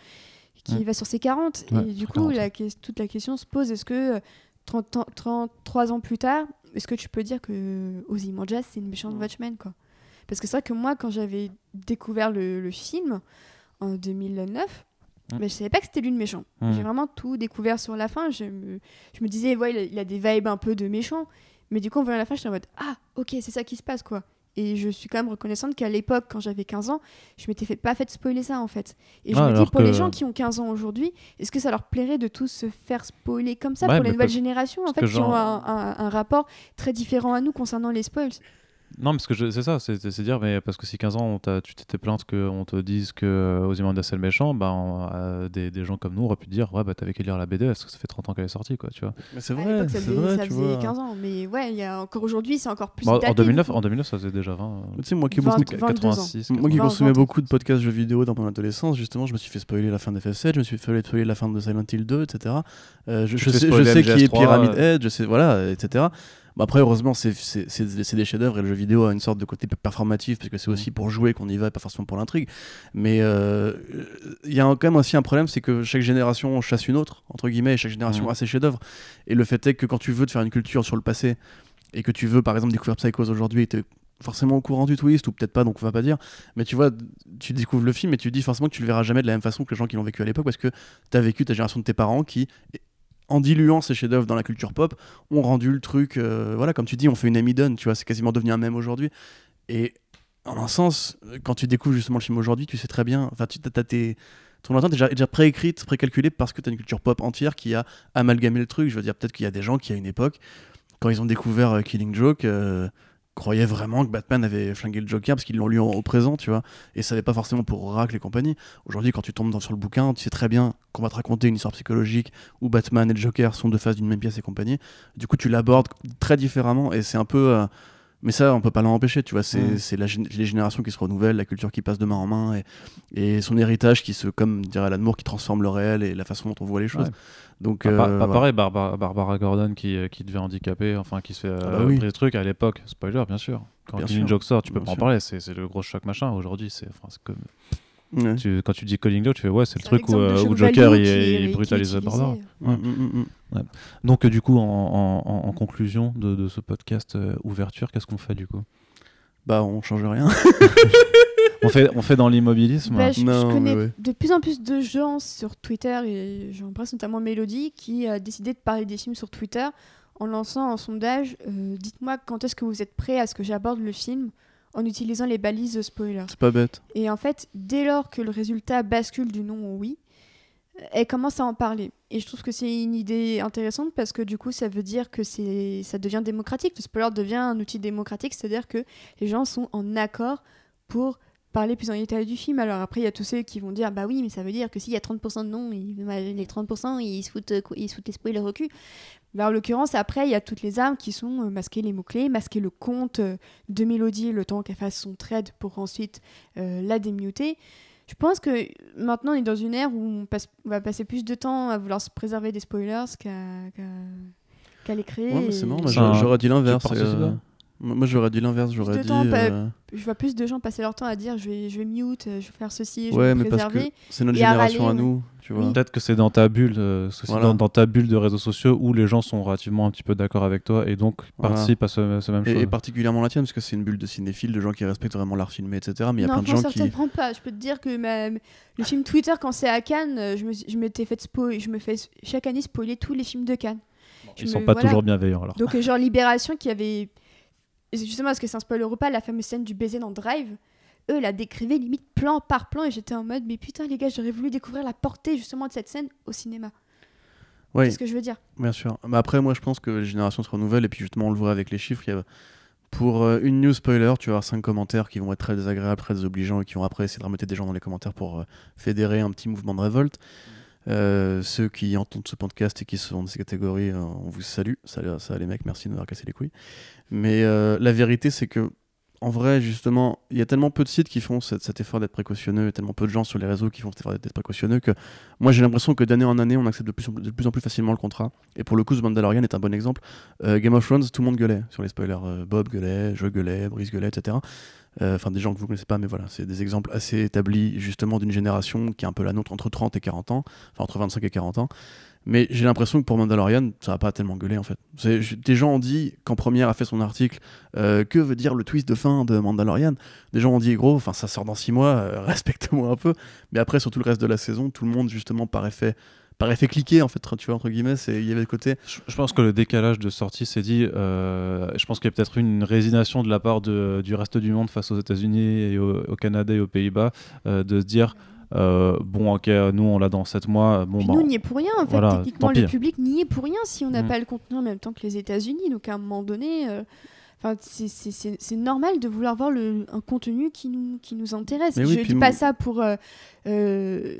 qui va sur ses 40. Ouais, et du coup, 40, la, que- toute la question se pose est-ce que euh, 30 ans, 33 ans plus tard, est-ce que tu peux dire que Ozymandias c'est une méchante. Watchmen quoi? Parce que c'est vrai que moi, quand j'avais découvert le, le film en 2009, Mm. mais je savais pas que c'était lui le méchant. Mm. J'ai vraiment tout découvert sur la fin. Je me, je me disais, ouais, il a, il a des vibes un peu de méchant. Mais du coup, en voyant la fin, j'étais en mode, ah, ok, c'est ça qui se passe, quoi. Et je suis quand même reconnaissante qu'à l'époque, quand j'avais 15 ans, je m'étais fait, pas fait spoiler ça, en fait. Et je Ah, me dis, pour que- les gens qui ont 15 ans aujourd'hui, est-ce que ça leur plairait de tous se faire spoiler comme ça Ouais, pour les nouvelles générations, en fait, qui ont un, un- un rapport très différent à nous concernant les spoils? Non, parce que je- c'est ça, c'est dire, mais parce que si 15 ans on tu t'étais plainte qu'on te dise que euh, Ozymandias c'est le méchant, ben, on- euh, des, des gens comme nous auraient pu te dire, ouais, bah t'avais qu'à lire la BD parce que ça fait 30 ans qu'elle est sortie, quoi, tu vois. mais c'est À vrai l'époque, ça c'est faisait, vrai ça tu faisait vois 15 ans. Mais ouais, il y a encore aujourd'hui, c'est encore plus Bah, en, daté, 2009, du coup. en 2009, ça faisait déjà 20. euh, tu sais moi qui ai 20, beaucoup 22 ans. 86. Moi qui 20, consommais 20. beaucoup de podcasts jeux vidéo dans mon adolescence, justement, je me suis fait spoiler la fin d'FF7, je me suis fait spoiler la fin de Silent Hill 2, etc. Euh, je, je sais, je sais qui est MGS3, Pyramid euh. Head, je sais, voilà, etc. Bon, après, heureusement, c'est- des chefs-d'œuvre et le jeu vidéo a une sorte de côté performatif parce que c'est aussi pour jouer qu'on y va et pas forcément pour l'intrigue. Mais euh, il y a quand même aussi un problème, c'est que chaque génération chasse une autre, entre guillemets, et chaque génération Mhm. a ses chefs-d'œuvre. Et le fait est que quand tu veux te faire une culture sur le passé et que tu veux, par exemple, découvrir Psychose aujourd'hui, et forcément au courant du twist ou peut-être pas, donc on va pas dire. Mais tu vois, tu découvres le film et tu dis forcément que tu le verras jamais de la même façon que les gens qui l'ont vécu à l'époque parce que tu as vécu ta génération de tes parents qui, en diluant ces chefs-d'œuvre dans la culture pop, ont rendu le truc. euh, voilà, comme tu dis, on fait une Amidon, tu vois, c'est quasiment devenu un mème aujourd'hui. Et en un sens, quand tu découvres justement le film aujourd'hui, tu sais très bien. Enfin, tu as tes. Ton attente est déjà, déjà préécrite, précalculée parce que tu as une culture pop entière qui a amalgamé le truc. Je veux dire, peut-être qu'il y a des gens qui, à une époque, quand ils ont découvert euh, Killing Joke, euh, croyaient vraiment que Batman avait flingué le Joker parce qu'ils l'ont lu au présent, tu vois, et savaient pas forcément pour Oracle et compagnie. Aujourd'hui, quand tu tombes dans, sur le bouquin, tu sais très bien qu'on va te raconter une histoire psychologique où Batman et le Joker sont deux faces d'une même pièce et compagnie. Du coup, tu l'abordes très différemment et c'est un peu. euh, Mais ça, on peut pas l'en empêcher, tu vois. C'est Mm. gén- les générations qui se renouvellent, la culture qui passe de main en main et, et son héritage qui se, comme dirait Alan Moore, qui transforme le réel et la façon dont on voit les choses. Ouais. Donc, Bah, pas, euh, pas voilà. pareil, Barbara, Barbara Gordon qui, euh, qui devient handicapée, enfin qui se fait euh, bah oui. pris des trucs à l'époque. Spoiler, bien sûr. Quand sûr. Joke sort, tu peux Bien pas en parler. C'est le gros choc machin. Aujourd'hui, c'est enfin, comme. Ouais. Tu, quand tu dis Calling tu fais ouais, c'est le truc où, euh, où Joker il, il est- est brutalise. Barbara. Mm, mm, mm, mm. Donc, euh, du coup, en, en- en- en conclusion de, de ce podcast euh, ouverture, qu'est-ce qu'on fait du coup? Bah, on change rien. on fait, on fait dans l'immobilisme Bah, je, je Non, connais ouais. de plus en plus de gens sur Twitter, et j'embrasse notamment Mélodie, qui a décidé de parler des films sur Twitter en lançant un sondage euh, Dites-moi quand est-ce que vous êtes prêt à ce que j'aborde le film? En utilisant les balises spoilers. C'est pas bête. Et en fait, dès lors que le résultat bascule du non au oui, elle commence à en parler. Et je trouve que c'est une idée intéressante parce que du coup, ça veut dire que c'est, ça devient démocratique. Le spoiler devient un outil démocratique, c'est-à-dire que les gens sont en accord pour parler plus en détail du film. Alors après, il y a tous ceux qui vont dire, bah oui, mais ça veut dire que s'il y a 30% de non, les 30%, ils se foutent, ils se foutent les spoilers au cul. Bah, en l'occurrence, après, il y a toutes les armes qui sont euh, masquer les mots-clés, masquer le compte euh, de Mélodie le temps qu'elle fasse son trade pour ensuite euh, la démuter. Je pense que maintenant on est dans une ère où on, passe, on va passer plus de temps à vouloir se préserver des spoilers qu'à les créer. Ouais, mais c'est et- marrant, j'aurais dit l'inverse. euh, Moi, j'aurais dit l'inverse. J'aurais dit. temps, euh, Je vois plus de gens passer leur temps à dire je vais, je vais mute, je vais faire ceci, je Ouais, vais mais me parce que préserver. c'est notre à génération à nous, tu vois. Oui. Peut-être que c'est dans ta bulle, euh, Voilà. dans, dans ta bulle de réseaux sociaux où les gens sont relativement un petit peu d'accord avec toi et donc Voilà. participent à ce, ce même Et, chose. et particulièrement la tienne, parce que c'est une bulle de cinéphiles, de gens qui respectent vraiment l'art filmé, etc. Mais il y a non, plein de non, gens qui. certainement pas. Je peux te dire que ma- le film Twitter, quand c'est à Cannes, euh, je me, je m'étais fait spoil, je me fais chaque année spoiler tous les films de Cannes. Ils je sont me- pas voilà. toujours bienveillants alors. Donc, genre Libération qui avait. Et c'est Justement, parce que c'est un spoiler ou pas, la fameuse scène du baiser dans Drive, eux la décrivaient limite plan par plan, et j'étais en mode, mais putain, les gars, j'aurais voulu découvrir la portée justement de cette scène au cinéma. Oui, C'est ce que je veux dire. bien sûr. Mais après, moi, je pense que les générations se renouvellent, et puis justement, on le voit avec les chiffres. il y a- Pour euh, une news spoiler, tu vas avoir 5 commentaires qui vont être très désagréables, très désobligeants, et qui vont après essayer de remettre des gens dans les commentaires pour euh, fédérer un petit mouvement de révolte. Euh, ceux qui entendent ce podcast et qui sont dans ces catégories, euh, on vous salue. Ça, ça, les mecs, merci de nous avoir cassé les couilles. Mais euh, la vérité, c'est que, en vrai, justement, il y a tellement peu de sites qui font cet, effort d'être précautionneux, et tellement peu de gens sur les réseaux qui font cet effort d'être précautionneux, que moi j'ai l'impression que d'année en année, on accepte de plus, en, de plus en plus facilement le contrat. Et pour le coup, The Mandalorian est un bon exemple. Game of Thrones, tout le monde gueulait sur les spoilers. Bob gueulait, je gueulais, Brice gueulait, etc. Euh, Enfin, des gens que vous connaissez pas, mais voilà, c'est des exemples assez établis, justement, d'une génération qui est un peu la nôtre, entre 30 et 40 ans, enfin entre 25 et 40 ans. Mais j'ai l'impression que pour Mandalorian, ça va pas tellement gueuler en fait. Des gens ont dit, quand Première a fait son article, euh, que veut dire le twist de fin de Mandalorian? Des gens ont dit, gros, ça sort dans 6 mois, euh, respecte-moi un peu. Mais après, sur tout le reste de la saison, tout le monde justement par effet, par effet cliqué en fait, tu vois, entre guillemets, c'est- il y avait le côté. Je, je pense que le décalage de sortie s'est dit. euh, je pense qu'il y a peut-être une résignation de la part de- du reste du monde face aux États-Unis et au, au Canada et aux Pays-Bas euh, de se dire euh, bon, ok, nous on l'a dans 7 mois. Bon, Puis bah, nous, on n'y est pour rien, en fait. voilà, Techniquement, le public n'y est pour rien si on n'a Mm. pas le contenu en même temps que les États-Unis. Donc, à un moment donné, euh, enfin, c'est- c'est c'est- c'est normal de vouloir voir le, un contenu qui nous, qui nous intéresse. Mais je oui, ne puis dis pas ça pour, euh, euh,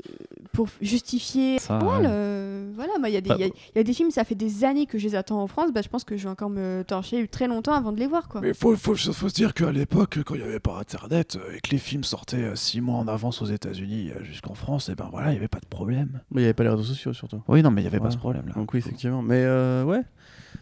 pour justifier. Ça, Voilà, ouais. euh, voilà, moi, il y, a des- Bah, il y a- il y a des films, ça fait des années que je les attends en France. Bah, je pense que je vais encore me torcher très longtemps avant de les voir. Quoi. Mais faut, faut, faut se dire qu'à l'époque, quand il n'y avait pas Internet et que les films sortaient 6 mois en avance aux États-Unis jusqu'en France, et ben voilà, il n'y avait pas de problème. Mais il n'y avait pas les réseaux sociaux surtout. Oui, non, mais il n'y avait Voilà. pas ce problème-là. Donc oui, effectivement. Mais euh, ouais.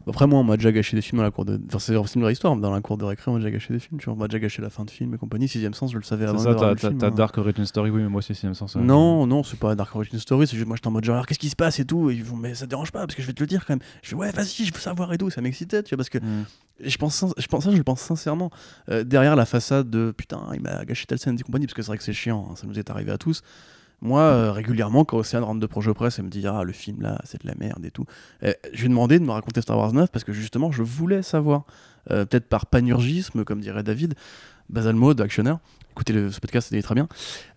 Après, moi, on m'a déjà gâché des films dans la cour de. Enfin, c'est c'est une vraie histoire. mais Dans la cour de récré, on m'a déjà gâché des films. Tu vois, on m'a déjà gâché la fin de film et compagnie. Sixième sens, je le savais C'est avant ça, de voir t'as hein. Dark Origin Story, oui, mais moi aussi, c'est sens. euh, Non, non, c'est pas Dark Origin Story. C'est juste moi, j'étais en mode genre, qu'est-ce qui se passe et tout. Et ils vont, mais ça te dérange pas parce que je vais te le dire quand même. Je fais, ouais, vas-y, je veux savoir et tout. Ça m'excitait, tu vois, parce que Mm. je pense, je pense ça, je le pense sincèrement. Euh, derrière la façade de putain, il m'a gâché telle scène et compagnie, parce que c'est vrai que c'est chiant, hein, ça nous est arrivé à tous. Moi, euh, régulièrement, quand Océane rentre de projet presse et me dit Ah, le film là, c'est de la merde et tout, euh, je lui ai demandé de me raconter Star Wars 9 parce que justement, je voulais savoir, Euh, peut-être par panurgisme, comme dirait David, Basal Mode, actionnaire. Écoutez, le, ce podcast, est très bien.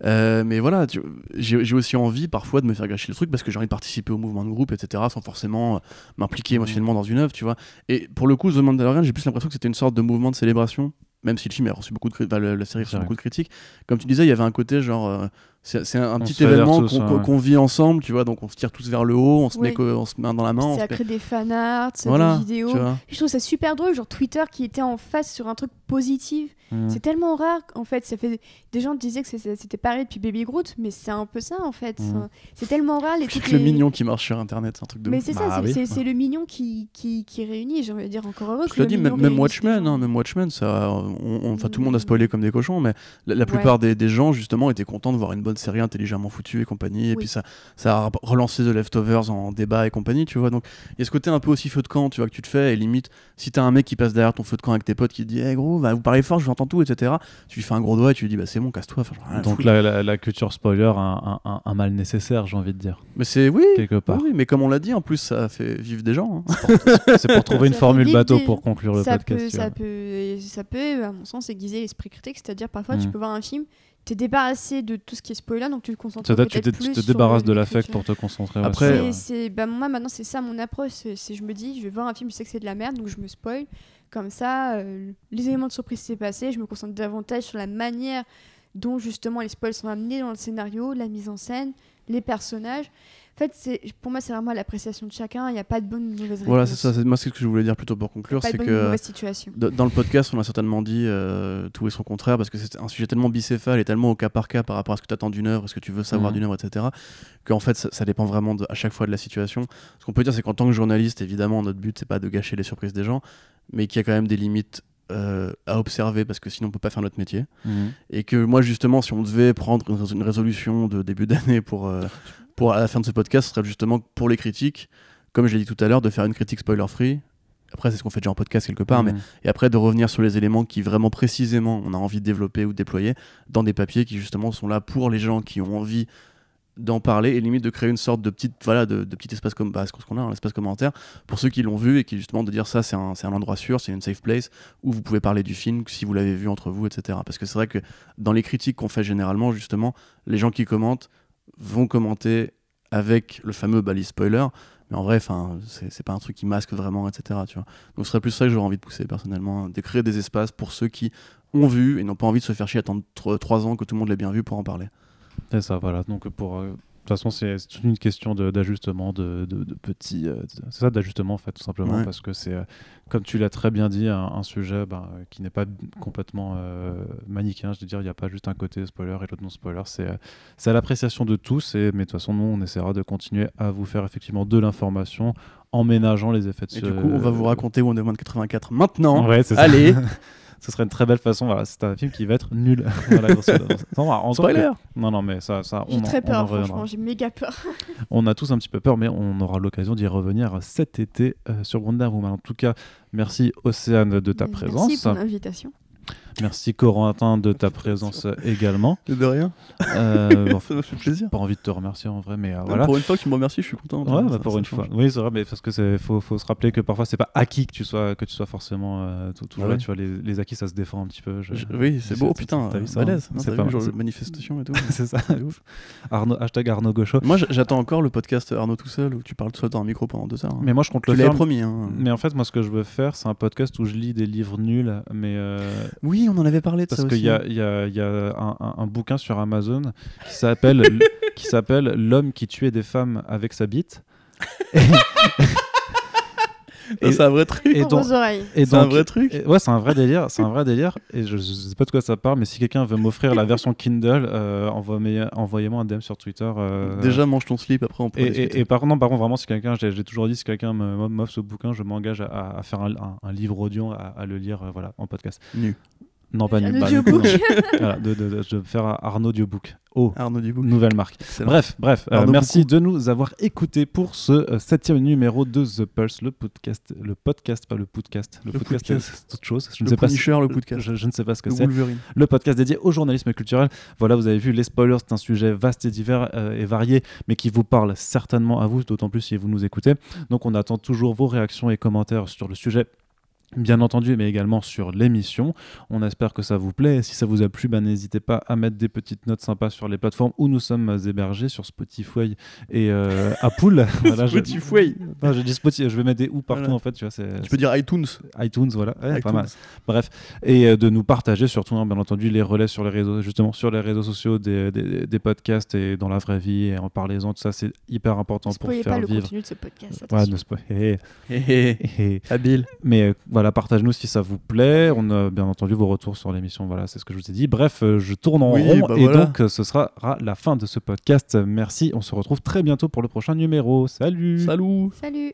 Euh, mais voilà, j'ai aussi envie parfois de me faire gâcher le truc parce que j'ai envie de participer au mouvement de groupe, etc., sans forcément m'impliquer émotionnellement dans une œuvre, tu vois. Et pour le coup, The Mandalorian, j'ai plus l'impression que c'était une sorte de mouvement de célébration, même si le film a reçu beaucoup de enfin, la série a reçu beaucoup de critiques. Comme tu disais, il y avait un côté genre, euh, C'est un, un On petit événement qu'on ouais. vit ensemble, tu vois, donc on se tire tous vers le haut, on se, Oui. met, on se met dans la main. on Ça se crée des fanarts, Voilà, des vidéos. Je trouve ça super drôle, genre Twitter qui était en face sur un truc positif. Mm. C'est tellement rare, en fait. Ça fait des gens disaient que c'était pareil depuis Baby Groot, mais c'est un peu ça en fait. Mhm. C'est tellement rare les trucs. le les- mignon qui marche sur internet, c'est un truc de Mais c'est Bah ça, c'est oui. c'est- le mignon qui, qui, qui réunit. J'ai envie de dire encore heureux. Je que te le dis, même, Watchmen, hein, même Watchmen, ça, on, on- enfin, tout le monde a Mm. spoilé comme des cochons, mais la, la Ouais. plupart des, des gens, justement, étaient contents de voir une bonne série intelligemment foutue et compagnie. Et Oui. puis ça, ça a relancé The Leftovers en débat et compagnie, tu vois. Donc il y a ce côté un peu aussi feu de camp, tu vois, que tu te fais. Et limite, si t'as un mec qui passe derrière ton feu de camp avec tes potes qui te dit, hey gros, bah, vous parlez fort, je vous entends tout, etc. Tu lui fais un gros doigt et tu lui dis, bah c'est bon, casse-toi. Donc la, la- la culture spoiler, un, un- un- un mal nécessaire, j'ai envie de dire, Mais c'est, oui, quelque part. oui, mais comme on l'a dit, en plus, ça fait vivre des gens. hein. C'est pour trouver une formule bateau pour conclure le ça podcast. peut, ça peut, ça peut, à mon sens, aiguiser l'esprit critique. C'est-à-dire, parfois, tu Mm. peux voir un film, t'es débarrassé de tout ce qui est spoiler, donc tu te concentres C'est-à-dire tu, te- tu plus te sur débarrasses de l'affect pour te concentrer. ouais, Après- sur- C'est- c'est- bah, moi, maintenant, c'est ça mon approche. C'est- je me dis, je vais voir un film, je sais que c'est de la merde, donc je me spoil. Comme ça, euh, les éléments de surprise s'est passé, je me concentre davantage sur la manière dont justement les spoils sont amenés dans le scénario, la mise en scène, les personnages. En fait, c'est- pour moi, c'est vraiment l'appréciation de chacun. Il n'y a pas de bonne ou de mauvaise réponse. Voilà, c'est ça. c'est- Moi, c'est ce que je voulais dire plutôt pour conclure, c'est que. situation. D- Dans le podcast, on a certainement dit euh, tout et son contraire parce que c'est un sujet tellement bicéphale et tellement au cas par cas par rapport à ce que tu attends d'une œuvre, ce que tu veux savoir Mhm. d'une œuvre, etc. Qu'en fait, ça, ça dépend vraiment de- à chaque fois de la situation. Ce qu'on peut dire, c'est qu'en tant que journaliste, évidemment, notre but, c'est pas de gâcher les surprises des gens, mais qu'il y a quand même des limites euh, à observer parce que sinon, on peut pas faire notre métier. Mhm. Et que moi, justement, si on devait prendre une résolution de début d'année pour, euh, pour à la fin de ce podcast, ce serait justement pour les critiques, comme je l'ai dit tout à l'heure, de faire une critique spoiler-free. Après, c'est ce qu'on fait déjà en podcast quelque part, mais Mhm. et après de revenir sur les éléments qui vraiment précisément on a envie de développer ou de déployer dans des papiers qui justement sont là pour les gens qui ont envie d'en parler et limite de créer une sorte de petite voilà de, de petit espace comme bah, ce qu'on a un espace commentaire pour ceux qui l'ont vu et qui justement de dire ça c'est un, c'est un endroit sûr c'est une safe place où vous pouvez parler du film si vous l'avez vu entre vous etc parce que c'est vrai que dans les critiques qu'on fait généralement justement les gens qui commentent vont commenter avec le fameux balise spoiler mais en vrai c'est pas un truc qui masque vraiment etc tu vois donc ce serait plus ça que j'aurais envie de pousser personnellement, de créer des espaces pour ceux qui ont vu et n'ont pas envie de se faire chier attendre 3 ans que tout le monde l'ait bien vu pour en parler. C'est ça, voilà. Donc pour euh, toute façon, c'est toute une question de- d'ajustement, de, de, de petits. euh, de- c'est ça, d'ajustement en fait, tout simplement, Ouais. parce que c'est, euh, comme tu l'as très bien dit, un, un sujet ben, euh, qui n'est pas complètement euh, manichéen. Je veux dire, il n'y a pas juste un côté spoiler et l'autre non spoiler. C'est, c'est à l'appréciation de tous. Et mais de toute façon, nous, on essaiera de continuer à vous faire effectivement de l'information en ménageant les effets de Et ce- du coup, on va vous raconter Wonder Woman 84 maintenant. Ouais, c'est ça. Allez, Ce serait une très belle façon. Voilà, c'est un film qui va être nul. voilà. Non, encore spoiler que- Non, non, mais ça, ça on J'ai en- très en peur, franchement, j'ai méga peur. On a tous un petit peu peur, mais on aura l'occasion d'y revenir cet été euh, sur Wonder Woman. En tout cas, merci Océane de ta présence. Merci pour l'invitation. Merci Corentin de ta présence également. de rien, Euh, bon, ça m'a fait plaisir. pas envie de te remercier en vrai, mais euh, voilà. Pour une fois que tu me remercies, je suis content. Ouais, bah, pour une fois. Oui, c'est vrai, mais parce que c'est faut, faut se rappeler que parfois c'est pas acquis que tu sois que tu sois forcément euh, toujours Ah là. Tu vois, les, les acquis ça se défend un petit peu. je- Je- Oui, c'est beau, c'est- putain, t'as vu ça, balèze. hein C'est pas- vu, genre manifestation et tout. c'est ça. Ouf. Arnaud, hashtag Arnaud Gaucho. Moi, j'attends encore le podcast Arnaud tout seul où tu parles tout seul dans un micro pendant deux heures. hein. Mais moi je compte tu le faire. promis. Hein. Mais en fait, moi, ce que je veux faire, c'est un podcast où je lis des livres nuls, mais euh, Oui, on en avait parlé de parce ça qu'il aussi. y a, il y a- il y a un, un- un bouquin sur Amazon qui s'appelle qui s'appelle L'homme qui tuait des femmes avec sa bite. C'est un vrai truc. et Pour donc- vos oreilles. Et C'est un vrai truc. et- ouais, c'est un vrai délire, c'est un vrai délire. Et je, je sais pas de quoi ça parle, mais si quelqu'un veut m'offrir la version Kindle, euh, envoyez- envoyez-moi un DM sur Twitter. euh, Déjà, mange ton slip, après on peut Et, et- et par contre, non, par contre, vraiment, si quelqu'un, j'ai toujours dit, si quelqu'un me- m'offre ce bouquin, je m'engage à, à faire un, un- un livre audio, à, à le lire, euh, voilà, en podcast. Nu. Non, pas Un nu. bah. Voilà, de, de- de- je vais faire Arnaud Audiobook. Oh, Arnaud Dubouk. nouvelle marque. Excellent. Bref, bref, euh, merci de nous avoir écoutés pour ce euh, septième numéro de The Pulse, le podcast, le podcast, pas le podcast. Le, Le podcast, podcast. c'est autre chose. Je ne Le sais pas. si- le podcast. Je, je ne sais pas ce que c'est le podcast dédié au journalisme culturel. Voilà, vous avez vu, les spoilers, c'est un sujet vaste et divers euh, et varié, mais qui vous parle certainement à vous, d'autant plus si vous nous écoutez. Donc on attend toujours vos réactions et commentaires sur le sujet bien entendu, mais également sur l'émission. On espère que ça vous plaît. Si ça vous a plu, bah, n'hésitez pas à mettre des petites notes sympas sur les plateformes où nous sommes hébergés, sur Spotify et euh, Apple. Voilà, je- Spotify. Non, j'ai dit Spotify, je vais mettre des ou partout Voilà. en fait, tu vois, c'est Tu peux dire iTunes. iTunes, voilà, Ouais, pas mal. Bref, et euh, de nous partager surtout, hein, bien entendu, les relais sur les réseaux, justement sur les réseaux sociaux des, des- des podcasts et dans la vraie vie, et en parlez-en, tout ça, c'est hyper important pour faire pas le vivre. contenu de ce podcast. Ouais, ne spo- hé, Hé, hé. hé, hé. Habile. Mais euh, voilà, partage-nous si ça vous plaît. On a bien entendu vos retours sur l'émission. Voilà, c'est ce que je vous ai dit. Bref, euh, je tourne en Oui, rond bah et voilà. donc euh, ce sera la fin de ce podcast. Merci. On se retrouve très bientôt pour le prochain numéro. Salut. Salut. Salut